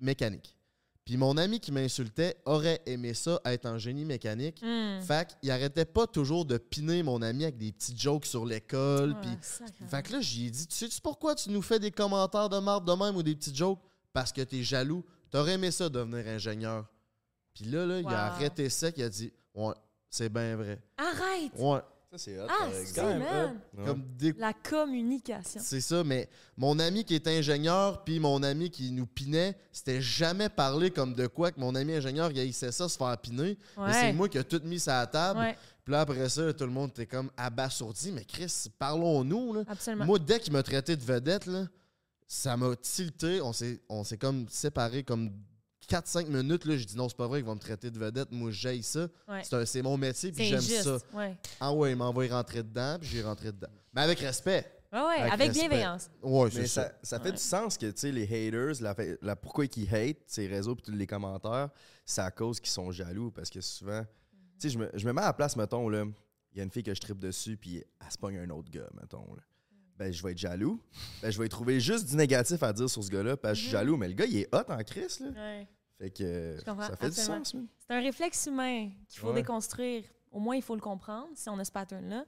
mécanique. Puis mon ami qui m'insultait aurait aimé ça, être en génie mécanique. Hmm. Fait qu'il arrêtait pas toujours de piner mon ami avec des petits jokes sur l'école. Sacrément. fait que là, j'ai dit, tu sais-tu pourquoi tu nous fais des commentaires de marde de même ou des petits jokes? Parce que t'es jaloux. T'aurais aimé ça devenir ingénieur. Puis là, là, il a arrêté sec, il a dit, ouais, c'est bien vrai. Arrête! Ouais. Ça, c'est hot, Ah, c'est quand même. Comme des La communication. C'est ça, mais mon ami qui est ingénieur, puis mon ami qui nous pinait, c'était jamais parlé comme de quoi que mon ami ingénieur, il haïssait ça, se faire piner. Mais c'est moi qui a tout mis sur la table. Ouais, Puis là, après ça, tout le monde était comme abasourdi. Mais Chris, parlons-nous. Là. absolument. Moi, dès qu'il m'a traité de vedette, là, ça m'a tilté. On s'est, on s'est comme séparés comme 4-5 minutes. Là, j'ai dit non, c'est pas vrai qu'ils vont me traiter de vedette. Moi, j'aille ça. Ouais. C'est, mon métier, puis j'aime ça. Ouais. Ah ouais, il m'envoie rentrer dedans, puis j'ai rentré dedans. Mais avec respect. Ouais, ouais, Avec bienveillance. C'est Mais ça. ça, ça fait Ouais. du sens que tu sais, les haters, la, pourquoi ils hate ces réseaux puis tous les commentaires, c'est à cause qu'ils sont jaloux parce que souvent, tu sais, je me, je me mets à la place, mettons, là, il y a une fille que je tripe dessus puis elle se pogne un autre gars, mettons. Là. Ben, je vais être jaloux. Ben, je vais trouver juste du négatif à dire sur ce gars-là parce que je suis Mhm. jaloux, mais le gars, il est hot en crise, là. Ouais. Fait que comprends, ça fait absolument. du sens. C'est un réflexe humain qu'il faut Ouais. déconstruire. Au moins, il faut le comprendre si on a ce pattern-là.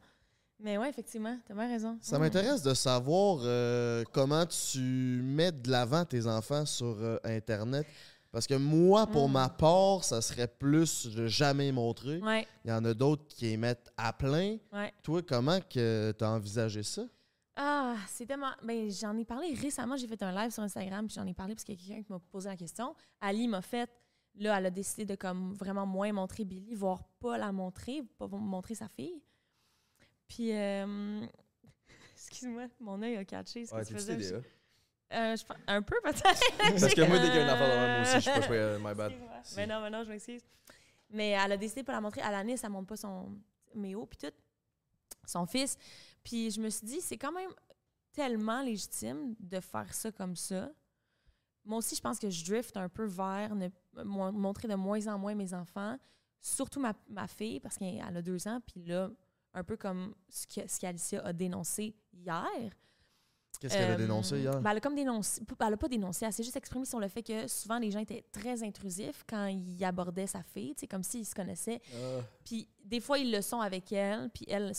Mais ouais, effectivement, t'as bien raison. Ça m'intéresse de savoir euh, comment tu mets de l'avant tes enfants sur euh, Internet. Parce que moi, pour Mm. ma part, ça serait plus de jamais montrer. Ouais, Il y en a d'autres qui les mettent à plein. ouais. Toi, comment que tu as envisagé ça? Ah, c'est tellement. Ben, j'en ai parlé récemment. J'ai fait un live sur Instagram, puis j'en ai parlé parce qu'il y a quelqu'un qui m'a posé la question. Ali m'a fait. Là, elle a décidé de comme vraiment moins montrer Billy, voire pas la montrer, pas montrer sa fille. Puis, euh, excuse-moi, mon œil a catché ce Ouais, que tu faisais. Euh, je un peu peut-être. Parce que moi, dès qu'il y a une affaire même, moi aussi, je suis pas my bad. Si. Mais non, mais non, je m'excuse. Mais elle a décidé de pas la montrer. À l'année, ça montre pas son méo, puis tout. Son fils. Puis je me suis dit, c'est quand même tellement légitime de faire ça comme ça. Moi aussi, je pense que je drift un peu vers ne, mo- montrer de moins en moins mes enfants, surtout ma, ma fille, parce qu'elle a deux ans, puis là, un peu comme ce qu'Alicia a dénoncé hier. Qu'est-ce qu'elle a Euh, dénoncé hier? ben, elle a comme dénoncé. Elle a pas dénoncé. Elle s'est juste exprimée sur le fait que souvent les gens étaient très intrusifs quand ils abordaient sa fille, comme s'ils se connaissaient. Ah. Puis des fois, ils le sont avec elle, puis elle,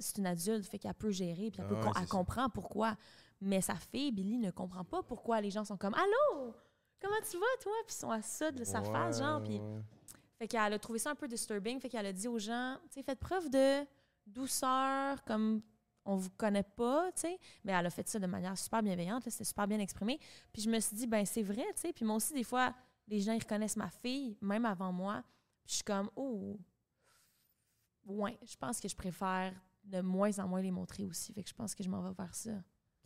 c'est une adulte, fait qu'elle peut gérer, puis elle, peut Ah ouais, elle ça. comprend pourquoi. Mais sa fille, Billy, ne comprend pas pourquoi les gens sont comme Allô, comment tu vas, toi? Puis ils sont à ça de sa face, genre. Puis Ouais, fait qu'elle a trouvé ça un peu disturbing. Fait qu'elle a dit aux gens, tu sais, faites preuve de douceur, comme on vous connaît pas, tu sais. Mais elle a fait ça de manière super bienveillante, c'était super bien exprimé. Puis je me suis dit, ben c'est vrai, tu sais. Puis moi aussi, des fois, les gens, ils reconnaissent ma fille, même avant moi. Puis je suis comme, oh, ouais, je pense que je préfère de moins en moins les montrer aussi. Fait que je pense que je m'en vais vers ça.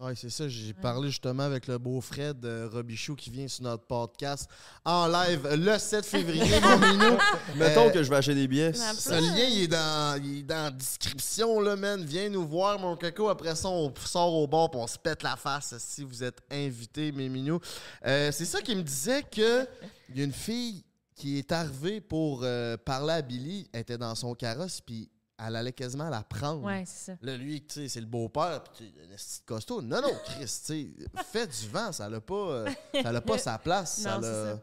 Oui, c'est ça. J'ai Ouais. parlé justement avec le beau Fred euh, Robichou qui vient sur notre podcast en live le 7 février, mon minou. Mettons Euh, que je vais acheter des billets. Ce lien, il est, dans, il est dans la description, là, man. Viens nous voir, mon coco. Après ça, on sort au bord puis on se pète la face si vous êtes invité, mes minous. Euh, c'est ça qui me disait que il y a une fille qui est arrivée pour euh, parler à Billy. Elle était dans son carrosse, puis elle allait quasiment la prendre. Ouais, c'est ça. Là, lui, tu sais, c'est le beau-père, puis de costaud. Non, non, Chris, tu sais, fais du vent, ça n'a pas, euh, ça pas sa place. ça, Non, c'est l'a- ça.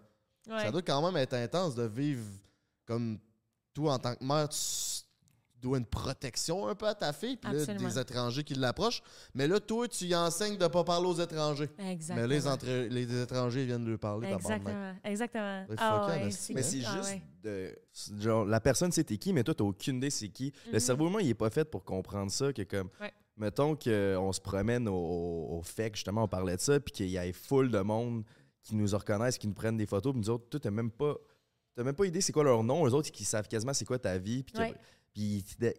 Ouais. ça doit quand même être intense de vivre comme toi, en tant que mère, tu dois une protection un peu à ta fille, puis là, des étrangers qui l'approchent. Mais là, toi, tu y enseignes de ne pas parler aux étrangers. Exactement. Mais les, entre- les étrangers viennent lui parler. Exactement. Exactement. Ouais, Ah ouais, Mais c'est ah juste ouais. de. c'est Genre, la personne, t'es qui, mais toi, t'as aucune idée c'est qui. Le Mhm. cerveau humain, il est pas fait pour comprendre ça. Que comme. Ouais. Mettons qu'on se promène au, au, au FEC, justement, on parlait de ça, puis qu'il y ait full de monde qui nous reconnaissent, qui nous prennent des photos, puis nous autres, toi, t'as même pas. T'as même pas idée c'est quoi leur nom, eux autres qui savent quasiment c'est quoi ta vie, puis que- Ouais. Puis t'idé-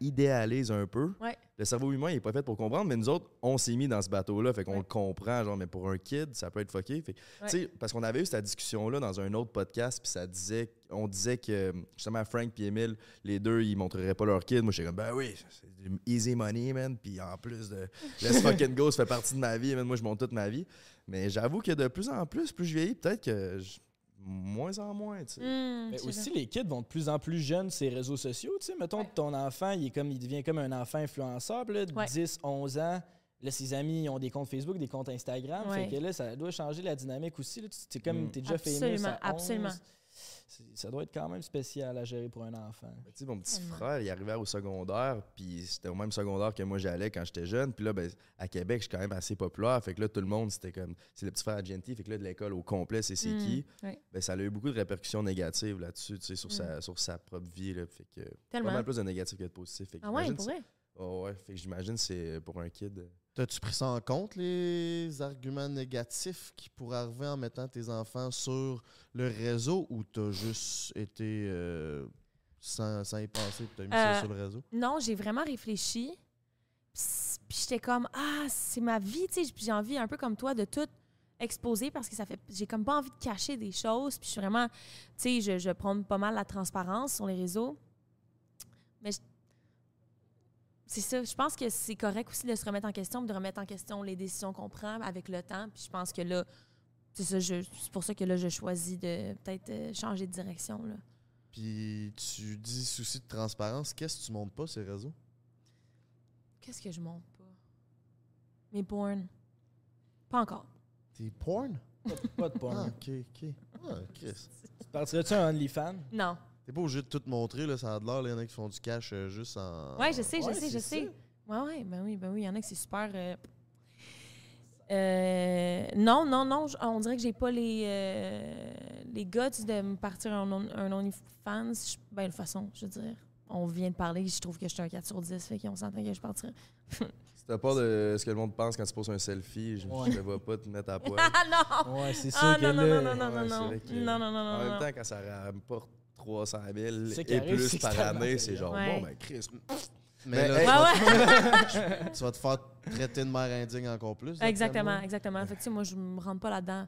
idéalisent un peu. Ouais. Le cerveau humain, il est pas fait pour comprendre, mais nous autres, on s'est mis dans ce bateau-là, fait qu'on Ouais. le comprend, genre, mais pour un kid, ça peut être fucké. Fait, Ouais. tu sais, parce qu'on avait eu cette discussion-là dans un autre podcast, puis ça disait, on disait que justement Frank et Emile, les deux, ils montreraient pas leur kid. Moi, j'étais comme, ben oui, c'est du easy money, man. Puis en plus de Let's fucking go, ça fait partie de ma vie, man. Moi, je monte toute ma vie. Mais j'avoue que de plus en plus, plus je vieillis, peut-être que je- moins en moins, tu sais. Hum, Mais aussi, les kids vont de plus en plus jeunes ces réseaux sociaux. Tu sais, mettons, Ouais. ton enfant, il, est comme, il devient comme un enfant influenceur. puis Là, Ouais. 10, 11 ans, Là, ses amis ont des comptes Facebook, des comptes Instagram. Ouais. Fait que là, ça doit changer la dynamique aussi. Là. Tu- C'est comme, Mm. t'es déjà famous Absolument, à 11. absolument. Ça doit être quand même spécial à gérer pour un enfant. Ben, tu sais, mon petit frère, il arrivait au secondaire, puis c'était au même secondaire que moi j'allais quand j'étais jeune. Puis là, ben, à Québec, je suis quand même assez populaire. Fait que là, tout le monde, c'était comme, c'est le petit frère à Genty. Fait que là, de l'école au complet, c'est c'est Mm, qui? ouais. Ben, ça a eu beaucoup de répercussions négatives là-dessus, tu sais, sur, Mm. sa, sur sa propre vie. Là. Fait que, pas Tellement. mal plus de négatifs que de positifs. Fait que Ah ouais, j'imagine pour vrai? Oh, ouais, fait que j'imagine c'est pour un kid. T'as-tu pris ça en compte, les arguments négatifs qui pourraient arriver en mettant tes enfants sur le réseau ou t'as juste été euh, sans, sans y penser et t'as mis ça Euh, sur le réseau? Non, j'ai vraiment réfléchi. Puis j'étais comme, ah, c'est ma vie, tu sais. Puis j'ai envie, un peu comme toi, de tout exposer parce que ça fait. J'ai comme pas envie de cacher des choses. Puis je suis vraiment. Tu sais, je, je prône pas mal la transparence sur les réseaux. Mais je- c'est ça. Je pense que c'est correct aussi de se remettre en question, puis de remettre en question les décisions qu'on prend avec le temps. Puis je pense que là, c'est ça. je- C'est pour ça que là, je choisis de peut-être euh, changer de direction. Là. Puis tu dis souci de transparence, qu'est-ce que tu montes pas ces réseaux? Qu'est-ce que je monte pas? Mes porn. Pas encore. Tes porn? Pas de porn. Ah, ok, ok. Ah, Chris. Tu partirais-tu un OnlyFans? Non. T'es pas obligé de tout montrer, là, ça a de l'air, il y en a qui font du cash euh, juste en. Ouais, je sais, je Ouais, sais, je sais. Ouais, ouais, ben oui, ben oui, il y en a que c'est super. euh, euh, non, non, non, on dirait que j'ai pas les, euh, les guts de me partir un, on- un OnlyFans. Je- Ben, de toute façon, je veux dire, on vient de parler, je trouve que je suis un 4 sur 10, fait qu'on s'entend que je partirais. Si t'as peur de ce que le monde pense quand tu poses un selfie, je, te vois pas te mettre à poil. Ah non! Ouais, c'est sûr Ah que non, non, non, non, non, Ouais, non, non. vrai que- Non, non, non, En non, même non. temps, quand ça rapporte 300 000 C'est qui et arrive, plus par année, c'est genre, Ouais. bon, ben Chris, Mais Mais, là, hey, tu, vas Ouais, ouais. te, tu vas te faire traiter de mère indigne encore plus. Exactement, exactement. Fait que, tu sais, moi, je me rentre pas là-dedans.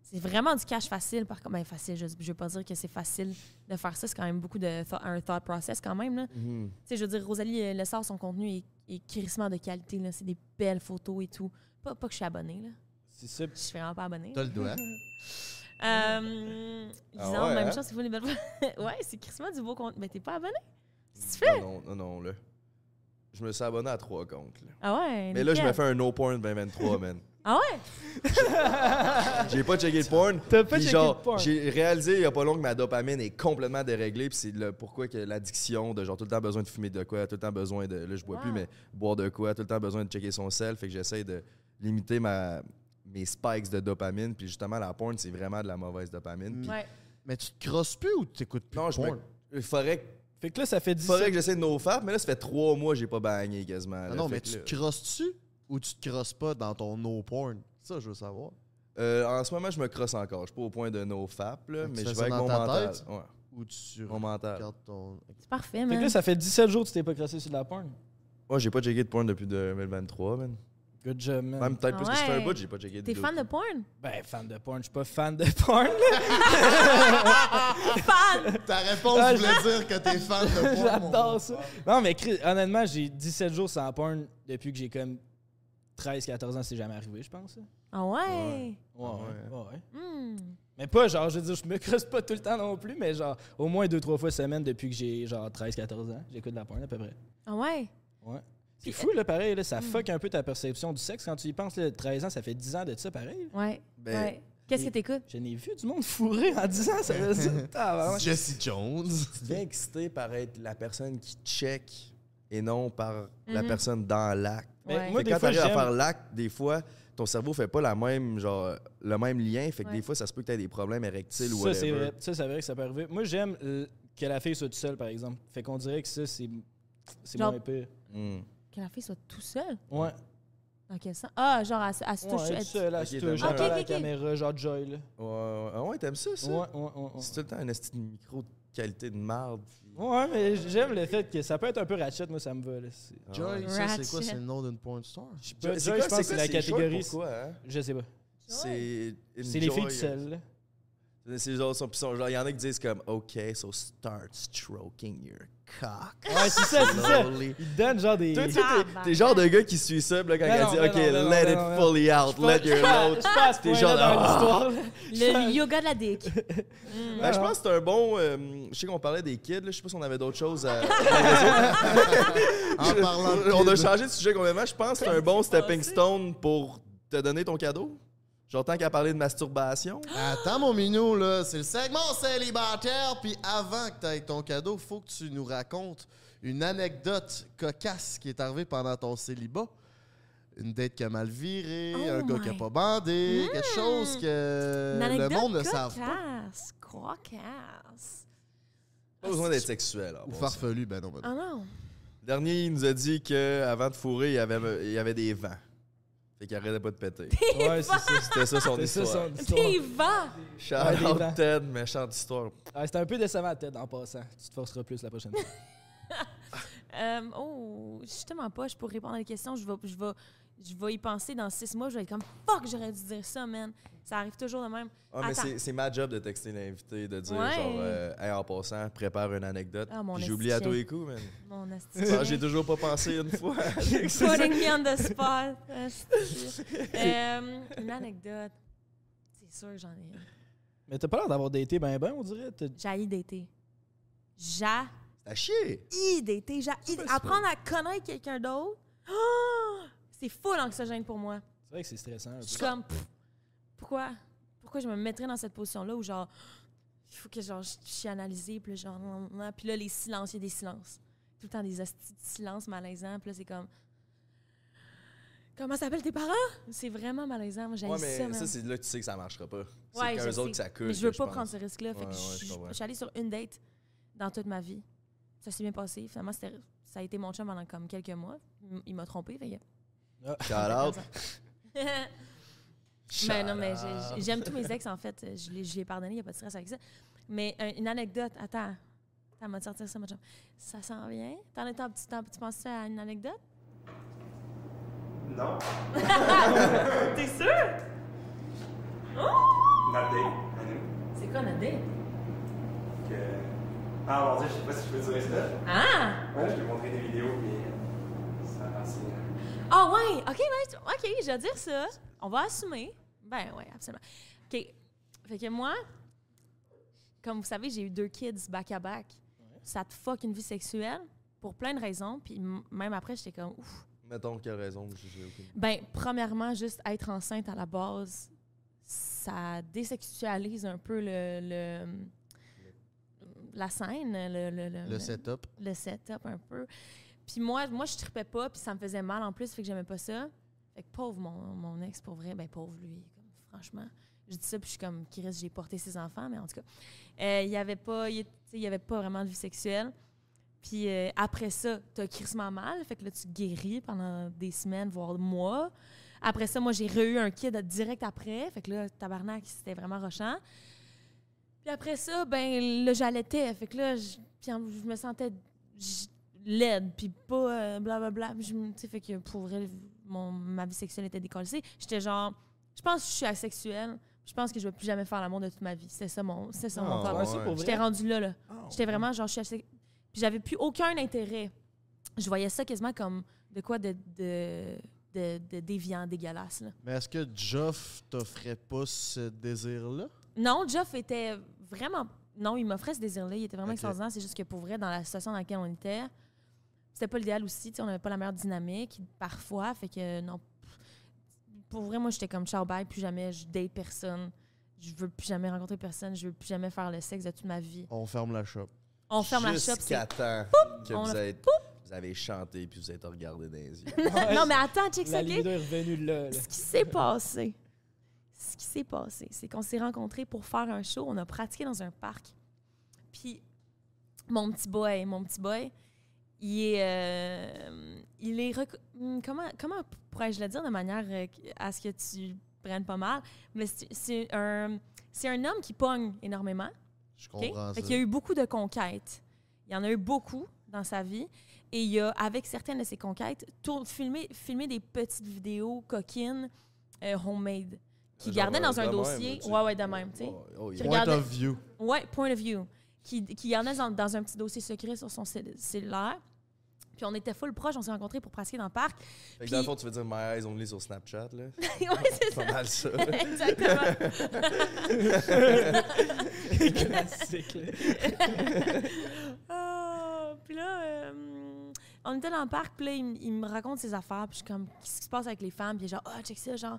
C'est vraiment du cash facile. Par contre, ben, facile, je, je veux pas dire que c'est facile de faire ça. C'est quand même beaucoup de thought- un thought process quand même. Là. Tu sais, je veux dire, Rosalie euh, Le Sort, son contenu est, est crissement de qualité. là. C'est des belles photos et tout. Pas, pas que je suis abonnée, là. C'est ça. Je suis vraiment pas abonnée. T'as le doigt. Euh, disons, Ah ouais, même hein? chose, c'est pas les belles Ouais, c'est crissement du beau contenu. Mais t'es pas abonné? Qu'est-ce que tu fais? Non, non, non, là. Je me suis abonné à trois comptes. Là. Ah ouais? Mais là, je me fais un no porn 2023, man. Ah ouais? J'ai pas checké le porn. T'as pas checké genre, le porn? j'ai réalisé il y a pas long que ma dopamine est complètement déréglée. Puis c'est le pourquoi que l'addiction de genre tout le temps besoin de fumer de quoi, tout le temps besoin de. Là, je bois plus, mais boire de quoi, tout le temps besoin de checker son sel. Fait que j'essaie de limiter ma, mes spikes de dopamine. Puis justement, la porn, c'est vraiment de la mauvaise dopamine. Puis Ouais. Mais tu te crosses plus ou tu t'écoutes plus non, de je me. porn? Il faudrait, que- Fait que là, ça fait 10 faudrait que j'essaie de no-fap, mais là, ça fait trois mois que j'ai pas bagné quasiment. Ah là. non, Fait mais que tu là- te crosses-tu ou tu te crosses pas dans ton no porn? Ça, je veux savoir. Euh, en ce moment, je me crosse encore. Je suis pas au point de no-fap, là, tu mais fais je ça vais avec dans mon ta mental. tête? Ouais, Ou tu mon mental. regardes ton. C'est parfait, Fait que man. là, ça fait 17 jours que tu t'es pas crossé sur de la porn. Ouais, j'ai pas checké de porn depuis 2023, man. Good job, man. Même peut-être plus que ça fait un Ouais. bout, j'ai pas checké de T'es fan de porn? Ben, fan de porn. Je suis pas fan de porn. Fan! Ta réponse Ah, voulait dire que t'es fan de porn. J'adore ça. Non, mais Chris, honnêtement, j'ai 17 jours sans porn depuis que j'ai comme 13-14 ans. C'est jamais arrivé, je pense. Ah ouais? Ouais, ouais, ouais. ouais. Hmm. Mais pas genre, je veux dire, je me crosse pas tout le temps non plus, mais genre, au moins 2-3 fois semaine depuis que j'ai genre 13-14 ans. J'écoute de la porn à peu près. Ah ouais? Ouais. C'est fou, là, pareil, là, ça Hmm. fuck un peu ta perception du sexe quand tu y penses. Là, 13 ans, ça fait 10 ans de ça, pareil. Ouais. Ben, ouais. Qu'est-ce que t'écoutes? Je n'ai vu du monde fourré en 10 ans, ça veut dire. Tabarnak. Jesse Jones. Tu deviens excité par être la personne qui check et non par la Mhm. personne dans l'acte. Ouais. moi, des quand t'arrives à faire l'acte, des fois, ton cerveau fait pas la même, genre, le même lien. Fait que Ouais. des fois, ça se peut que t'aies des problèmes érectiles ou Ça, c'est whatever. vrai. Ça, c'est vrai que ça peut arriver. Moi, j'aime euh, que la fille soit toute seule, par exemple. Fait qu'on dirait que ça, c'est moins pire. Mm. Que la fille soit tout seule? Ouais. Dans quel sens? Ah, genre, elle, se- elle se touche. Ouais, elle- toute seule, là, Ok, c'est t'aimes genre ça. à la caméra, genre Joy, là. Ouais, ouais. Ah ouais, t'aimes ça, ça? Ouais, ouais, ouais. ouais. C'est tout le temps un esti de micro de qualité de marde. puis- Ouais, mais j'aime le fait que ça peut être un peu ratchet, moi, ça me va. Là. Ah Joy, ouais. ça, c'est quoi? C'est le nom d'une porn star? Je sais pas, Joy, je pense que c'est la catégorie. Pourquoi, hein? Je sais pas. C'est les filles Joy, tout seules, les autres sont, puis sont- genre, il y en a qui disent comme, OK, so start stroking your cock. Ouais, c'est ça, c'est ça. slowly. Il te donne genre des. Toi, tu sais, t'es- genre de gars qui suit ça, puis là, quand Ben il dit, ben OK, non, ben non, let ben it non, ben fully out, let your load. T'es genre, là dans ah. l'histoire. Le yoga de la dick. Ben, je pense que c'est un bon. euh, je sais qu'on parlait des kids, là, je sais pas si on avait d'autres choses à. En parlant de on a kids. changé de sujet complètement. Je pense que c'est un bon stepping stone pour te donner ton cadeau. J'entends qu'à parler de masturbation. Attends, mon minou, là, c'est le segment célibataire. Puis avant que tu aies ton cadeau, faut que tu nous racontes une anecdote cocasse qui est arrivée pendant ton célibat. Une date qui a mal viré, Oh un gars qui a pas bandé, quelque chose que le monde ne savent pas. cocasse, cocasse. Pas besoin d'être sexuel. Ou farfelu, ben non, ben non. Ah non. Le dernier, il nous a dit qu'avant de fourrer, il y avait, il y avait des vents. Fait qu'il arrêtait pas de péter. Ouais, c'est ça. C'était ça son C'est ça histoire. son histoire. Des vents. Shout Ouais, des out vents. Ted, méchante histoire. Ah, C'était un peu décevant à tête en passant. Tu te forceras plus la prochaine fois. Euh, oh, justement pas. Je pour répondre à la question, je vais, je vais, je vais y penser dans six mois. Je vais être comme fuck, j'aurais dû dire ça, man. Ça arrive toujours de même. Ah, mais Attends. c'est- c'est ma job de texter l'invité, de dire Ouais. genre, euh, Hey, en passant, prépare une anecdote. Ah, J'oublie à tous les coups, man. Mon. Ah, J'ai toujours pas pensé une fois. Putting me on the spot. Euh, une anecdote. C'est sûr que j'en ai une. Mais t'as pas l'air d'avoir daté ben ben, on dirait. J'ai d'été. J'ai C'est à chier. d'été. J'ai apprendre à connaître quelqu'un d'autre. Ah! C'est full anxiogène pour moi. C'est vrai que c'est stressant. un Je suis comme, pff, pourquoi, pourquoi je me mettrais dans cette position-là où genre, il faut que genre, je je suis analysée, puis genre, puis là, les silences, il y a des silences. Tout le temps des silences malaisants, puis là, c'est comme, comment s'appellent tes parents? C'est vraiment malaisant, moi, Ouais, ça, mais man. ça, c'est là que tu sais que ça marchera pas. C'est Ouais, qu'un autres que ça coule. Mais je veux pas prendre ce risque-là. Ouais, je, suis allée sur une date dans toute ma vie. Ça s'est bien passé. Finalement, ça a été mon chum pendant comme quelques mois. Il- Il m'a trompé. Que- Shout out. mais non, mais j'ai- j'ai- j'aime tous mes ex, en fait. Je les, je les ai pardonnés, il n'y a pas de stress avec ça. Mais une anecdote, attends. Attends, m'a sortir ça, chum. Ça sent bien? T'en es t'en- tu, t'en- tu penses à une anecdote? Non. T'es sûr? Not day, Manu. C'est quoi notre date? Que... Ah mon dieu, je sais pas si je peux dire ça. Ah! Ouais, je vais montrer des vidéos, puis ça a passé. Ah ouais, ok, nice. ok, je vais dire ça. On va assumer. Ben ouais, absolument. Ok, fait que moi, comme vous savez, j'ai eu deux kids back à back. Ça te fuck une vie sexuelle pour plein de raisons. Puis même après, j'étais comme ouf. Mettons quelle raison, j'ai j'ai aucune. Ben premièrement, juste être enceinte à la base, ça désexualise un peu le, le- la scène, le, le, le- Le setup. le setup un peu. Puis moi, moi je tripais pas, puis ça me faisait mal en plus, fait que j'aimais pas ça. Fait que pauvre mon, mon ex, pour vrai, ben pauvre lui, franchement. Je dis ça, puis je suis comme, Chris, j'ai porté ses enfants, mais en tout cas, euh, il y avait pas, il, y avait pas vraiment de vie sexuelle. Puis euh, après ça, t'as crissement mal, fait que là, tu guéris pendant des semaines, voire mois. Après ça, moi, j'ai re-eu un kid direct après, fait que là, tabarnak, c'était vraiment rochant. Puis après ça, ben là, j'allaitais. Fait que là, je, me sentais laide, puis pas euh, blablabla. Me- Tu sais, fait que pour vrai, mon, ma vie sexuelle était décollée. J'étais genre, je pense que je suis asexuelle. Je pense que je vais plus jamais faire l'amour de toute ma vie. C'est ça mon, c'est ça mon Ah. Ouais, J'étais rendue là, là. J'étais vraiment genre, je suis assez- Puis j'avais plus aucun intérêt. Je voyais ça quasiment comme de quoi de, de, de, de déviant, dégueulasse, là. Mais est-ce que Geoff t'offrait pas ce désir-là? Non, Jeff était vraiment. Non, il m'offrait ce désir-là. Il était vraiment Ok. extraordinaire. C'est juste que pour vrai, dans la situation dans laquelle on était, c'était pas l'idéal aussi. tu sais, on n'avait pas la meilleure dynamique parfois. Fait que non. Pour vrai, moi, j'étais comme ciao bye, plus jamais je date personne. Je veux plus jamais rencontrer personne. Je veux plus jamais faire le sexe de toute ma vie. On ferme la shop. On ferme la shop. Jusqu'à c'est- temps que vous, a- êtes, vous avez chanté puis vous êtes regardé dans les yeux. non, mais attends, check ça, est revenue là. Ce qui s'est passé, ce qui s'est passé, c'est qu'on s'est rencontrés pour faire un show. On a pratiqué dans un parc. Puis mon petit boy, mon petit boy, il est, euh, il est hum, comment comment pourrais-je le dire de manière euh, à ce que tu prennes pas mal, mais c'est- un c'est un homme qui pogne énormément. Je OK? comprends ça. qu'il y a eu beaucoup de conquêtes. Il y en a eu beaucoup dans sa vie. Et il a, avec certaines de ses conquêtes, filmé, filmé des petites vidéos coquines euh, homemade. qui Genre, gardait dans un même, dossier. tu- ouais, ouais, de même, tu sais. Oh, oh, Qui yeah. Point regardait- of view. Ouais, point of view. Qui, qui gardait dans, dans un petit dossier secret sur son cell- cellulaire. Puis on était full proche, on s'est rencontrés pour pratiquer dans le parc. Fait que dans le fond, tu veux dire My Eyes Only sur Snapchat, là? ouais, c'est C'est pas ça. mal ça. Exactement. Classique, là. Ah, puis là, euh, on était dans le parc, puis là, il, me raconte ses affaires, puis je suis comme, qu'est-ce qui se passe avec les femmes? Puis il est genre, ah, check ça, genre,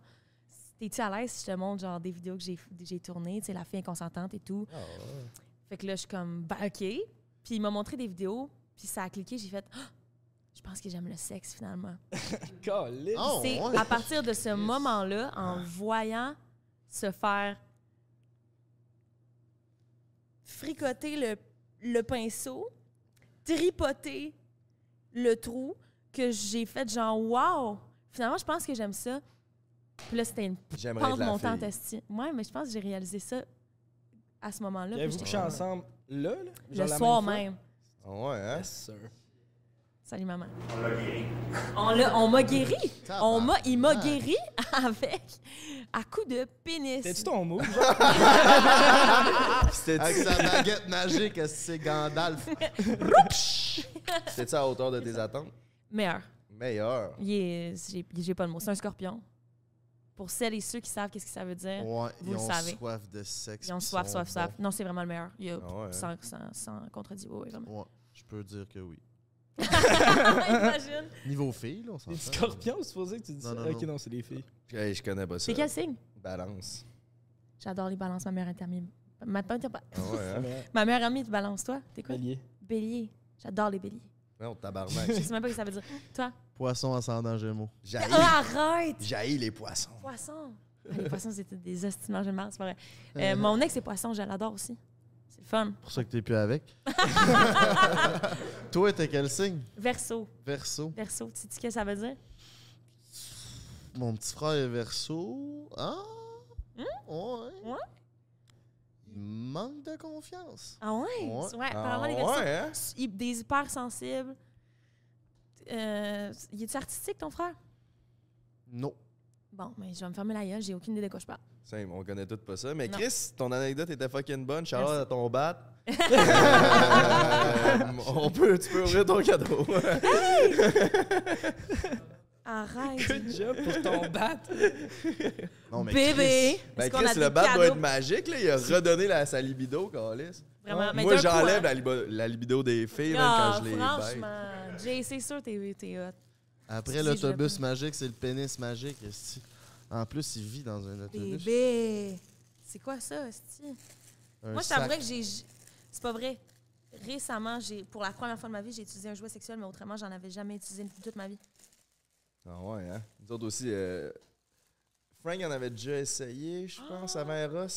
t'es-tu à l'aise si je te montre, genre, des vidéos que j'ai, j'ai tournées, tu sais, la fille inconsentante et tout? Ah, ouais. Fait que là, je suis comme, ben, OK. Puis il m'a montré des vidéos, puis ça a cliqué, j'ai fait, Ah, je pense que j'aime le sexe, finalement. Oh, C'est ouais. à partir de ce moment-là, en voyant se faire fricoter le, le pinceau, tripoter le trou, que j'ai fait genre, wow! Finalement, je pense que j'aime ça. Puis là, c'était une pente montante fille. esti. Ouais, mais je pense que j'ai réalisé ça à ce moment-là. J'étais couché ensemble là, là? Le soir même. Ah ouais, hein? Yes, sir. Salut, maman. On l'a guéri. On l'a- on m'a guéri. On m'a, il m'a guéri avec à coup de pénis. T'es-tu ton genre? C'était- Avec sa baguette magique, c'est Gandalf? C'était-tu à hauteur de tes attentes? Meilleur. Meilleur. Il est- j'ai, j'ai pas le mot. C'est un scorpion. Pour celles et ceux qui savent qu'est-ce que ça veut dire, Ouais, Vous ils le ont savez. soif de sexe. ils ont puis soif, sont soif, soif. bons. Non, c'est vraiment le meilleur. Il y a Ah ouais, hein? sans, sans, sans contredit. Oui, oui, vraiment. Ouais, je peux dire que oui. Imagine. Niveau fille, là, on s'en Des scorpions, supposé que tu dis Non, ça? non, ok, non. non, c'est des filles. Hey, je connais pas ça. C'est quel signe? Balance. J'adore les balances. Ma meilleure amie. Ma, ma, Ah ouais, hein? ma meilleure amie te balance, toi? T'es quoi? Bélier. Bélier. J'adore les béliers. Non, tabarnak. Je sais même pas ce que ça veut dire. Toi? Poisson ascendant Gémeaux. J'haïs. Ah, arrête! J'haïs les poissons. Poisson. Ah, les poissons, c'était des estimants de c'est pas vrai. Euh, mon ex, c'est poisson, je l'adore aussi. Fun. pour ça que t'es plus avec. Toi, t'es quel signe? Verso. Verso. Verso, tu sais ce que ça veut dire? Mon petit frère est verso. Ah? Ouais. Ouais? Il manque de confiance. Ah ouais? Ouais. Ouais, Ah apparemment, les versos. ouais, hein? ils- Des hypersensibles. Euh, il est artistique, ton frère? Non. Bon, mais je vais me fermer la gueule, j'ai aucune idée de quoi je parle. Simple, on connaît tout pas ça. Mais Non. Chris, ton anecdote était fucking bonne. Charlotte à ton bat. Euh, on peut, tu peux ouvrir ton cadeau. Arrête. Good job pour ton bat. Non, mais Bébé! Chris, Ben Chris, le des bat doit être magique. Là. Il a redonné la, sa libido, Calis. Vraiment, mais Moi, d'un coup, j'enlève hein. la, libo- la libido des filles même Ah, quand je les baise. franchement, Jay, c'est sûr t'es t'es hot. Après Si, l'autobus magique, c'est le pénis magique. esti. En plus, il vit dans un autobus. Bébé! C'est quoi ça, Moi, je sac. t'avouerais que j'ai. C'est pas vrai. Récemment, j'ai, pour la première fois de ma vie, j'ai utilisé un jouet sexuel, mais autrement, j'en avais jamais utilisé toute ma vie. Ah ouais, hein? Nous autres aussi, euh, Frank en avait déjà essayé, je pense, Ah! avant Eros.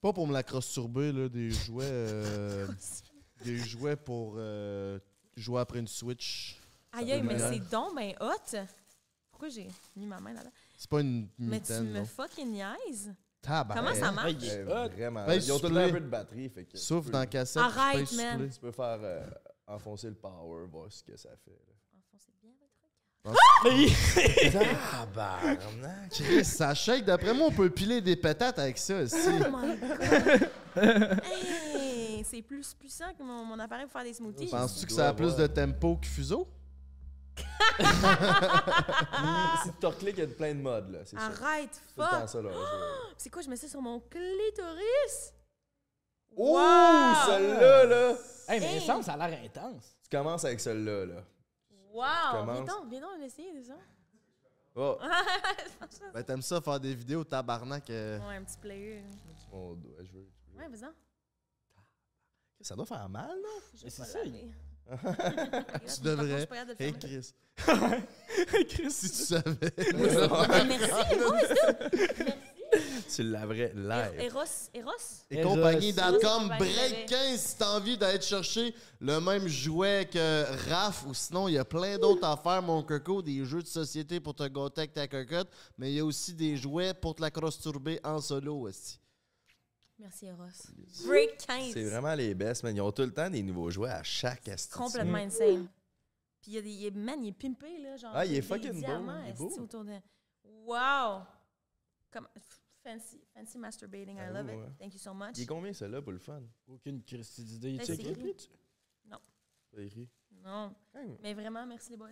Pas pour me la cross-turber, là, des jouets. euh, des jouets pour euh, jouer après une Switch. Aïe, aïe, mais c'est donc ben hot! Pourquoi j'ai mis ma main là-dedans? C'est pas une Mais tu mitaine, me non. fucking niaises! Tabarnak. Comment ça marche? Ah, il est hot. vraiment. Ben, Ils ont tout un peu de batterie. Fait que tu Souffle peux- dans cassette. Arrête, tu peux man. souffler. Tu peux faire euh, enfoncer le power, voir ce que ça fait. là. Enfoncez bien votre truc. Tabarnak! Chris, ça shake. D'après moi, on peut piler des pétates avec ça aussi. Oh my god! Hey, c'est plus puissant que mon, mon appareil pour faire des smoothies. Penses-tu que ça a plus de tempo que Fuseau? si tu recliques, il y a plein de modes, là. C'est ça. Arrête, temps fuck! ça, là. C'est quoi, je mets ça sur mon clitoris? Oh, Wow! celle-là, là! Hey, mais Hey. il semble que ça a l'air intense. Tu commences avec celle-là, là. Wow! commences. Viens donc, viens donc essayer de ça. Oh, Ben, t'aimes ça faire des vidéos tabarnak. euh, Ouais, un petit player. mon doigt, je veux. Ouais, vas-y. Ça doit faire mal, là? C'est pas ça. Tu devrais. Hey, Hey, Chris. Chris, Si tu savais. Merci, Eros, Tu l'avrais live. Eros, Eros? Et Eros. compagnie.com, break ouais. 15 si t'as envie d'aller chercher le même jouet que Raph ou sinon il y a plein d'autres affaires, mon coco, des jeux de société pour te gâter avec ta cocotte, mais il y a aussi des jouets pour te la cross-turber en solo aussi. Merci, Eros. Break 15. C'est vraiment les best, man. Ils ont tout le temps des nouveaux jouets à chaque astuce. complètement insane. Puis il y a des. il est- man, il est pimpé, là. Genre, Ah, il est fucking beau, il est beau. autour de. Wow! Fancy, fancy masturbating. I Ah, love it. Thank you so much. Il est combien, celui-là, pour le fun? Aucune tu- Pas écrit? Non. Hey, Mais vraiment, merci les boys.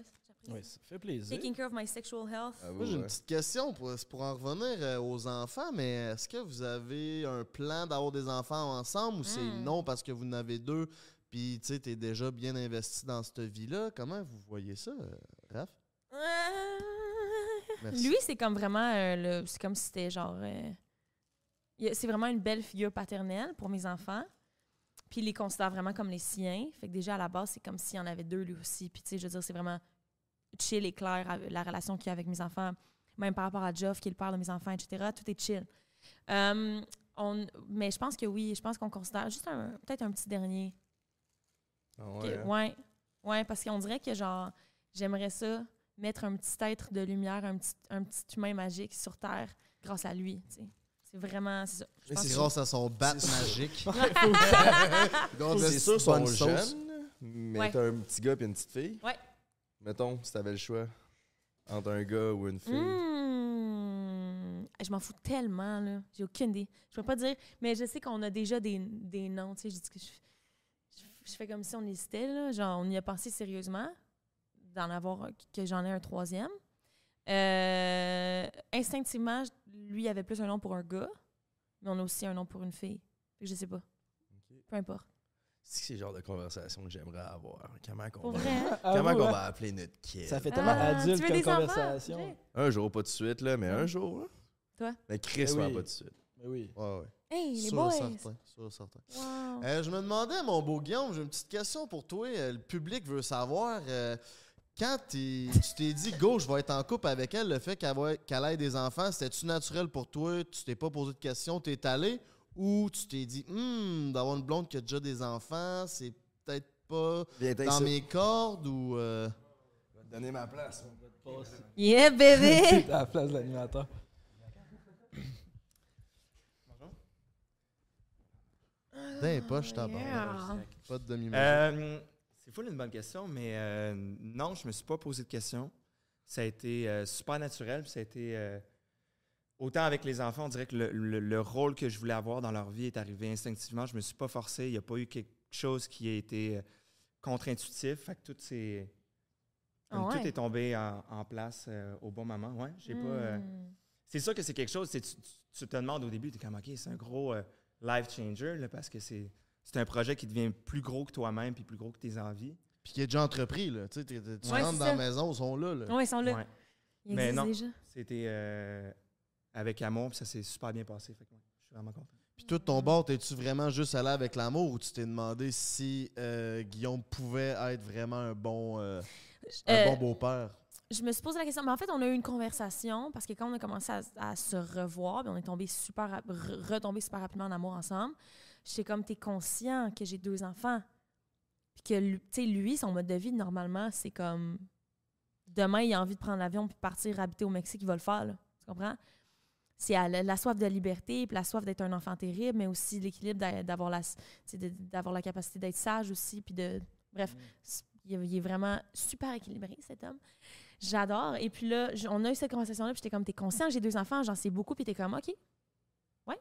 Ouais, ça fait plaisir. Taking care of my sexual health. ah, Moi, j'ai une petite question pour, pour en revenir euh, aux enfants, mais est-ce que vous avez un plan d'avoir des enfants ensemble ou c'est Mm. non parce que vous en avez deux, puis tu sais, t'es déjà bien investi dans cette vie-là? Comment vous voyez ça, euh, Raph? Euh, Merci. Lui, c'est comme vraiment. euh, le- c'est comme si c'était genre. euh, c'est vraiment une belle figure paternelle pour mes enfants. Puis il les considère vraiment comme les siens. Fait que déjà, à la base, c'est comme s'il y en avait deux lui aussi. Puis tu sais, je veux dire, c'est vraiment chill et clair la relation qu'il y a avec mes enfants. Même par rapport à Geoff, qui est le père de mes enfants, etc. Tout est chill. Euh, on, mais je pense que oui, je pense qu'on considère juste un- peut-être un petit dernier. Ah, hein? ouais. Ouais, parce qu'on dirait que genre, j'aimerais ça, mettre un petit être de lumière, un petit, un petit humain magique sur Terre grâce à lui. tu sais. C'est vraiment. C'est ça. C'est que- grâce à son bat magique. Donc, C'est sûr, sauce. jeunes, mais Ouais. t'as un petit gars et une petite fille. Ouais. Mettons, si t'avais le choix entre un gars ou une fille. Mmh. Je m'en fous tellement, là. J'ai aucune idée. Je peux pas dire, mais je sais qu'on a déjà des, des noms, tu sais. Je dis que je, je- fais comme si on hésitait, là. Genre, on y a pensé sérieusement d'en avoir, que j'en ai un troisième. Euh, instinctivement, lui avait plus un nom pour un gars, mais on a aussi un nom pour une fille. Fait que je sais pas. Peu importe. C'est le genre de conversation que j'aimerais avoir. Comment qu'on va, hein? comment Avoue, qu'on hein, va appeler notre kid? Ça fait tellement Ah, adulte tu veux comme enfants? conversation. Un jour, pas de suite, là, mais un jour. Là. Toi? Mais Chris, Eh va oui. pas de suite. Mais oui. Ouais, ouais. Hey, les boys! certain, sûr, certain. Wow. Euh, je me demandais, mon beau Guillaume, j'ai une petite question pour toi. Euh, le public veut savoir, euh, quand tu t'es dit, go, je vais être en couple avec elle, le fait qu'elle va- qu'elle ait des enfants, c'était-tu naturel pour toi? Tu t'es pas posé de questions, t'es allé? Ou tu t'es dit, hmm, d'avoir une blonde qui a déjà des enfants, c'est peut-être pas dans mes cordes ou. euh, Je vais te donner ma place. Yeah, bébé! à la place de l'animateur. Poches, t'as Yeah. Pas de demi Euh, c'est full une bonne question, mais euh, non, je me suis pas posé de questions. Ça a été euh, super naturel, puis ça a été euh, autant avec les enfants, on dirait que le, le- le rôle que je voulais avoir dans leur vie est arrivé instinctivement. Je me suis pas forcé, il n'y a pas eu quelque chose qui a été euh, contre-intuitif. Fait que tout s'est- Ah comme ouais? tout est tombé en, en place euh, au bon moment. Ouais, j'ai pas. euh, Hmm. c'est sûr que c'est quelque chose, c'est tu, tu- tu te demandes au début, tu es comme, OK, c'est un gros euh, life changer, là, parce que c'est c'est un projet qui devient plus gros que toi-même puis plus gros que tes envies. Puis qui est déjà entrepris, là. Tu sais, t'es- t'es- tu Ouais, rentres dans la maison, ils sont là. là. Ouais, ils sont là. Ouais. Ils Mais existent non. déjà. C'était euh, avec amour, puis ça s'est super bien passé. Fait que, ouais, je suis vraiment content. Puis toi, de ton bord, t'es-tu vraiment juste allé avec l'amour ou tu t'es demandé si euh, Guillaume pouvait être vraiment un bon, euh, un Euh, bon beau-père? Je me suis posé la question, mais en fait, on a eu une conversation parce que quand on a commencé à, à se revoir, puis on est tombé super, retombé super rapidement en amour ensemble. J'étais comme, t'es conscient que j'ai deux enfants. Puis que, lui- tu sais, lui, son mode de vie, normalement, c'est comme, demain, il a envie de prendre l'avion puis partir habiter au Mexique, il va le faire, là. Tu comprends? C'est la, la soif de liberté, puis la soif d'être un enfant terrible, mais aussi l'équilibre d'a- d'avoir la, d'avoir la capacité d'être sage aussi, puis de... Bref, c'est- il est- vraiment super équilibré, cet homme. J'adore. Et puis là, on a eu cette conversation-là, puis j'étais comme, t'es conscient j'ai deux enfants, j'en sais beaucoup, puis t'es comme, OK, ouais,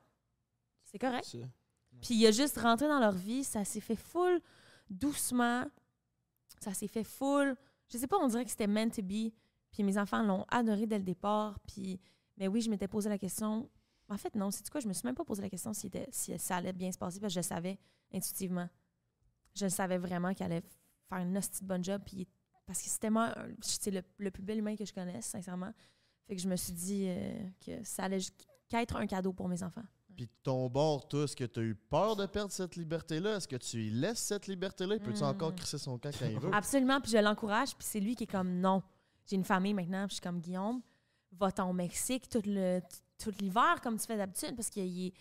c'est correct. Puis il a juste rentré dans leur vie, ça s'est fait full doucement, ça s'est fait full, je sais pas, on dirait que c'était meant to be, puis mes enfants l'ont adoré dès le départ, puis, mais oui, je m'étais posé la question, en fait, non, c'est quoi, je me suis même pas posé la question si, était- si ça allait bien se passer, parce que je savais intuitivement. Je savais vraiment qu'il allait faire une hostie de bonne job, puis parce que c'était moi, c'est le, le plus bel humain que je connaisse, sincèrement. Fait que je me suis dit euh, que ça allait qu'être un cadeau pour mes enfants. Puis ton bord, toi, est-ce que tu as eu peur de perdre cette liberté-là? Est-ce que tu lui laisses cette liberté-là? Peux-tu Mm. encore crisser son camp quand il veut? Absolument, puis je l'encourage, puis c'est lui qui est comme non. J'ai une famille maintenant, puis je suis comme Guillaume, va-t'en au Mexique tout le tout l'hiver comme tu fais d'habitude parce qu'il y,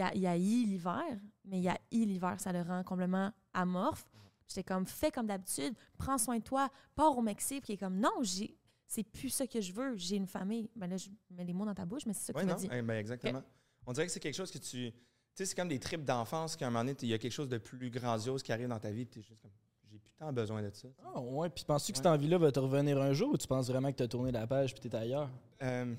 a, il y a eu l'hiver, mais il y a eu l'hiver, ça le rend complètement amorphe. J'étais comme fais comme d'habitude, prends soin de toi, pars au Mexique, puis il est comme non, j'ai c'est plus ça que je veux, j'ai une famille. Ben là je mets les mots dans ta bouche, mais c'est ça que tu non? dit. Eh ben, exactement. On dirait que c'est quelque chose que tu. Tu sais, c'est comme des tripes d'enfance qu'à un moment donné, il y a quelque chose de plus grandiose qui arrive dans ta vie, puis t'es juste comme. Tant besoin de ça. Ah, ouais. Puis penses-tu que Ouais. cette envie-là va te revenir un jour ou tu penses vraiment que tu as tourné la page puis t'es ailleurs? Euh,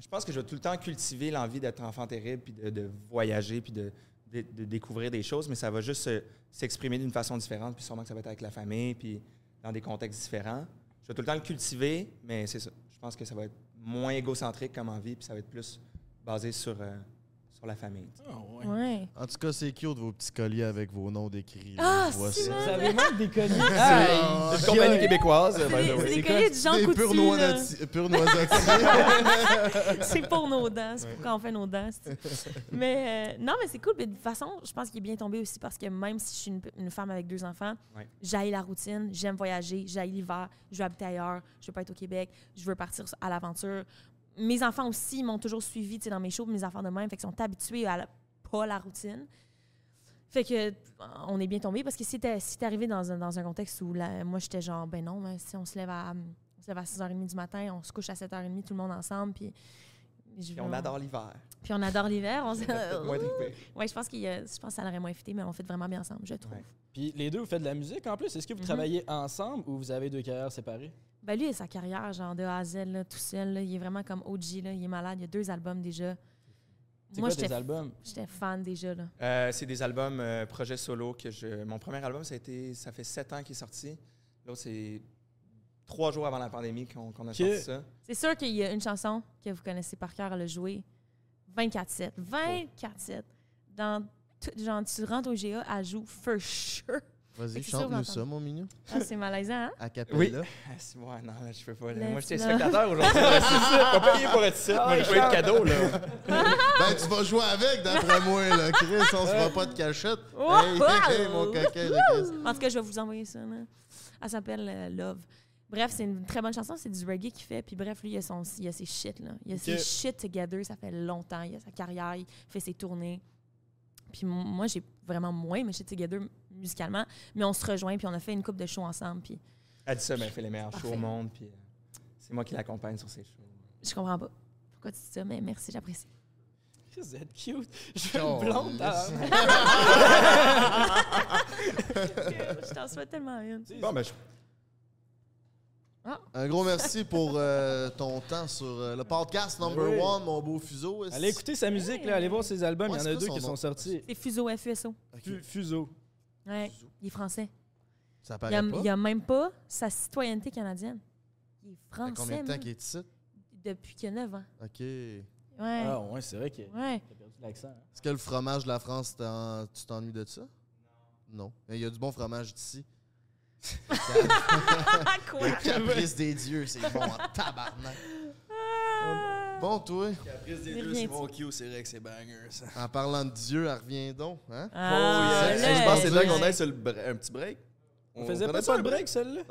Je pense que je vais tout le temps cultiver l'envie d'être enfant terrible, puis de, de voyager, puis de, de- de découvrir des choses, mais ça va juste se- s'exprimer d'une façon différente, puis sûrement que ça va être avec la famille, puis dans des contextes différents. Je vais tout le temps le cultiver, mais c'est ça. Je pense que ça va être moins égocentrique comme envie, puis ça va être plus basé sur, euh, sur la famille. Ah, Ouais. En tout cas, c'est cute vos petits colliers avec vos noms décrits. Ah, ça. Vous avez même des colliers. C'est Ah, Une compagnie québécoise, C'est des C'est colliers de Jean Coutu. C'est pour nos dents. C'est pour quand on fait nos dents. Mais euh, non, mais c'est cool. Mais de toute façon, je pense qu'il est bien tombé aussi parce que même si je suis une, une femme avec deux enfants, Ouais. j'aille la routine, j'aime voyager, j'aille l'hiver, je veux habiter ailleurs, je veux pas être au Québec, je veux partir à l'aventure. Mes enfants aussi ils m'ont toujours suivi tu sais, dans mes shows, mes enfants de même, fait qu'ils sont habitués à la- pas la routine. Fait que on est bien tombé parce que si t'es si t'es arrivé dans un, dans un contexte où la- moi j'étais genre ben non, mais si on se lève à on se lève à 6h30 du matin, on se couche à 7h30 tout le monde ensemble puis on adore l'hiver. puis on adore l'hiver. On ouais, je pense qu'il je pense que ça l'aurait moins fité, mais on fait vraiment bien ensemble, je trouve. Ouais. Puis les deux, vous faites de la musique en plus? Est-ce que vous Mhm. travaillez ensemble ou vous avez deux carrières séparées? Ben lui, il a sa carrière, genre de A à Z, là, tout seul. là. il est vraiment comme OG, là. il est malade. Il y a deux albums déjà. C'est Moi, quoi tes albums? j'étais fan déjà. Là. Euh, c'est des albums euh, projet solo que je. Mon premier album, ça a été. Ça fait sept ans qu'il est sorti. L'autre, c'est trois jours avant la pandémie qu'on qu'on a sorti ça. C'est sûr qu'il y a une chanson que vous connaissez par cœur à le jouer 24-7. 24-7. Dans tout- genre, tu rentres au GA, elle joue for sure. Vas-y, chante-nous vous ça, mon mignon. Ah, c'est malaisant, hein? À capella. Oui. Ah, c'est- ouais, non, là, je peux pas. là. Moi, j'étais spectateur aujourd'hui. c'est ça. Pas payé pour être ici. Moi, je veux être cadeau, là. Ben, tu vas jouer avec, d'après moi, là. Chris, on se fera pas de cachette. Hey, hey, hey, mon coquin. En tout cas, je vais vous envoyer ça. Là. Elle s'appelle euh, Love. Bref, c'est une très bonne chanson. C'est du reggae qu'il fait. Puis bref, lui, il a, son, il a ses shit. Là. Il a ses Ok. shit together. Ça fait longtemps. Il a sa carrière. Il fait ses tournées. Puis moi, j'ai vraiment moins mes shit together musicalement. Mais on se rejoint. Puis on a fait une coupe de shows ensemble. Puis Elle dit ça, mais elle fait les meilleurs shows au monde. Puis euh, c'est moi qui l'accompagne sur ses shows. je comprends pas pourquoi tu dis ça. Mais merci, j'apprécie. Vous êtes cute. Je Oh, une blonde. laisse. je t'en souhaite tellement une. Bon, ben, je- Un gros merci pour euh, ton temps sur euh, le podcast number Oui. one, mon beau fuseau. Allez écouter sa musique, là. Allez voir ses albums. Ouais, Il y en a deux qui nom? sont sortis. C'est Fuso, F-U-S-O. Fu- Fuseau. Ouais, il est français. Ça Il paraît a, pas. il a même pas sa citoyenneté canadienne. Il est Ça fait français. combien de temps qu'il est ici? Depuis qu'il a 9 ans. OK. Ouais. Ah, ouais, c'est vrai qu'il Ouais. a perdu l'accent. hein. Est-ce que le fromage de la France, t'en- tu t'ennuies de ça? Non. Non. Mais il y a du bon fromage d'ici. Quoi? Le caprice des dieux, c'est bon en tabarnak. Bon, toi, Caprice des deux, c'est mon cue, c'est vrai que c'est banger, ça. en parlant de Dieu, elle revient donc. Hein? Ah, oh, yes. là, je pense que c'est là. qu'on aille sur le bre- un petit break. On faisait pas un le break, celle-là?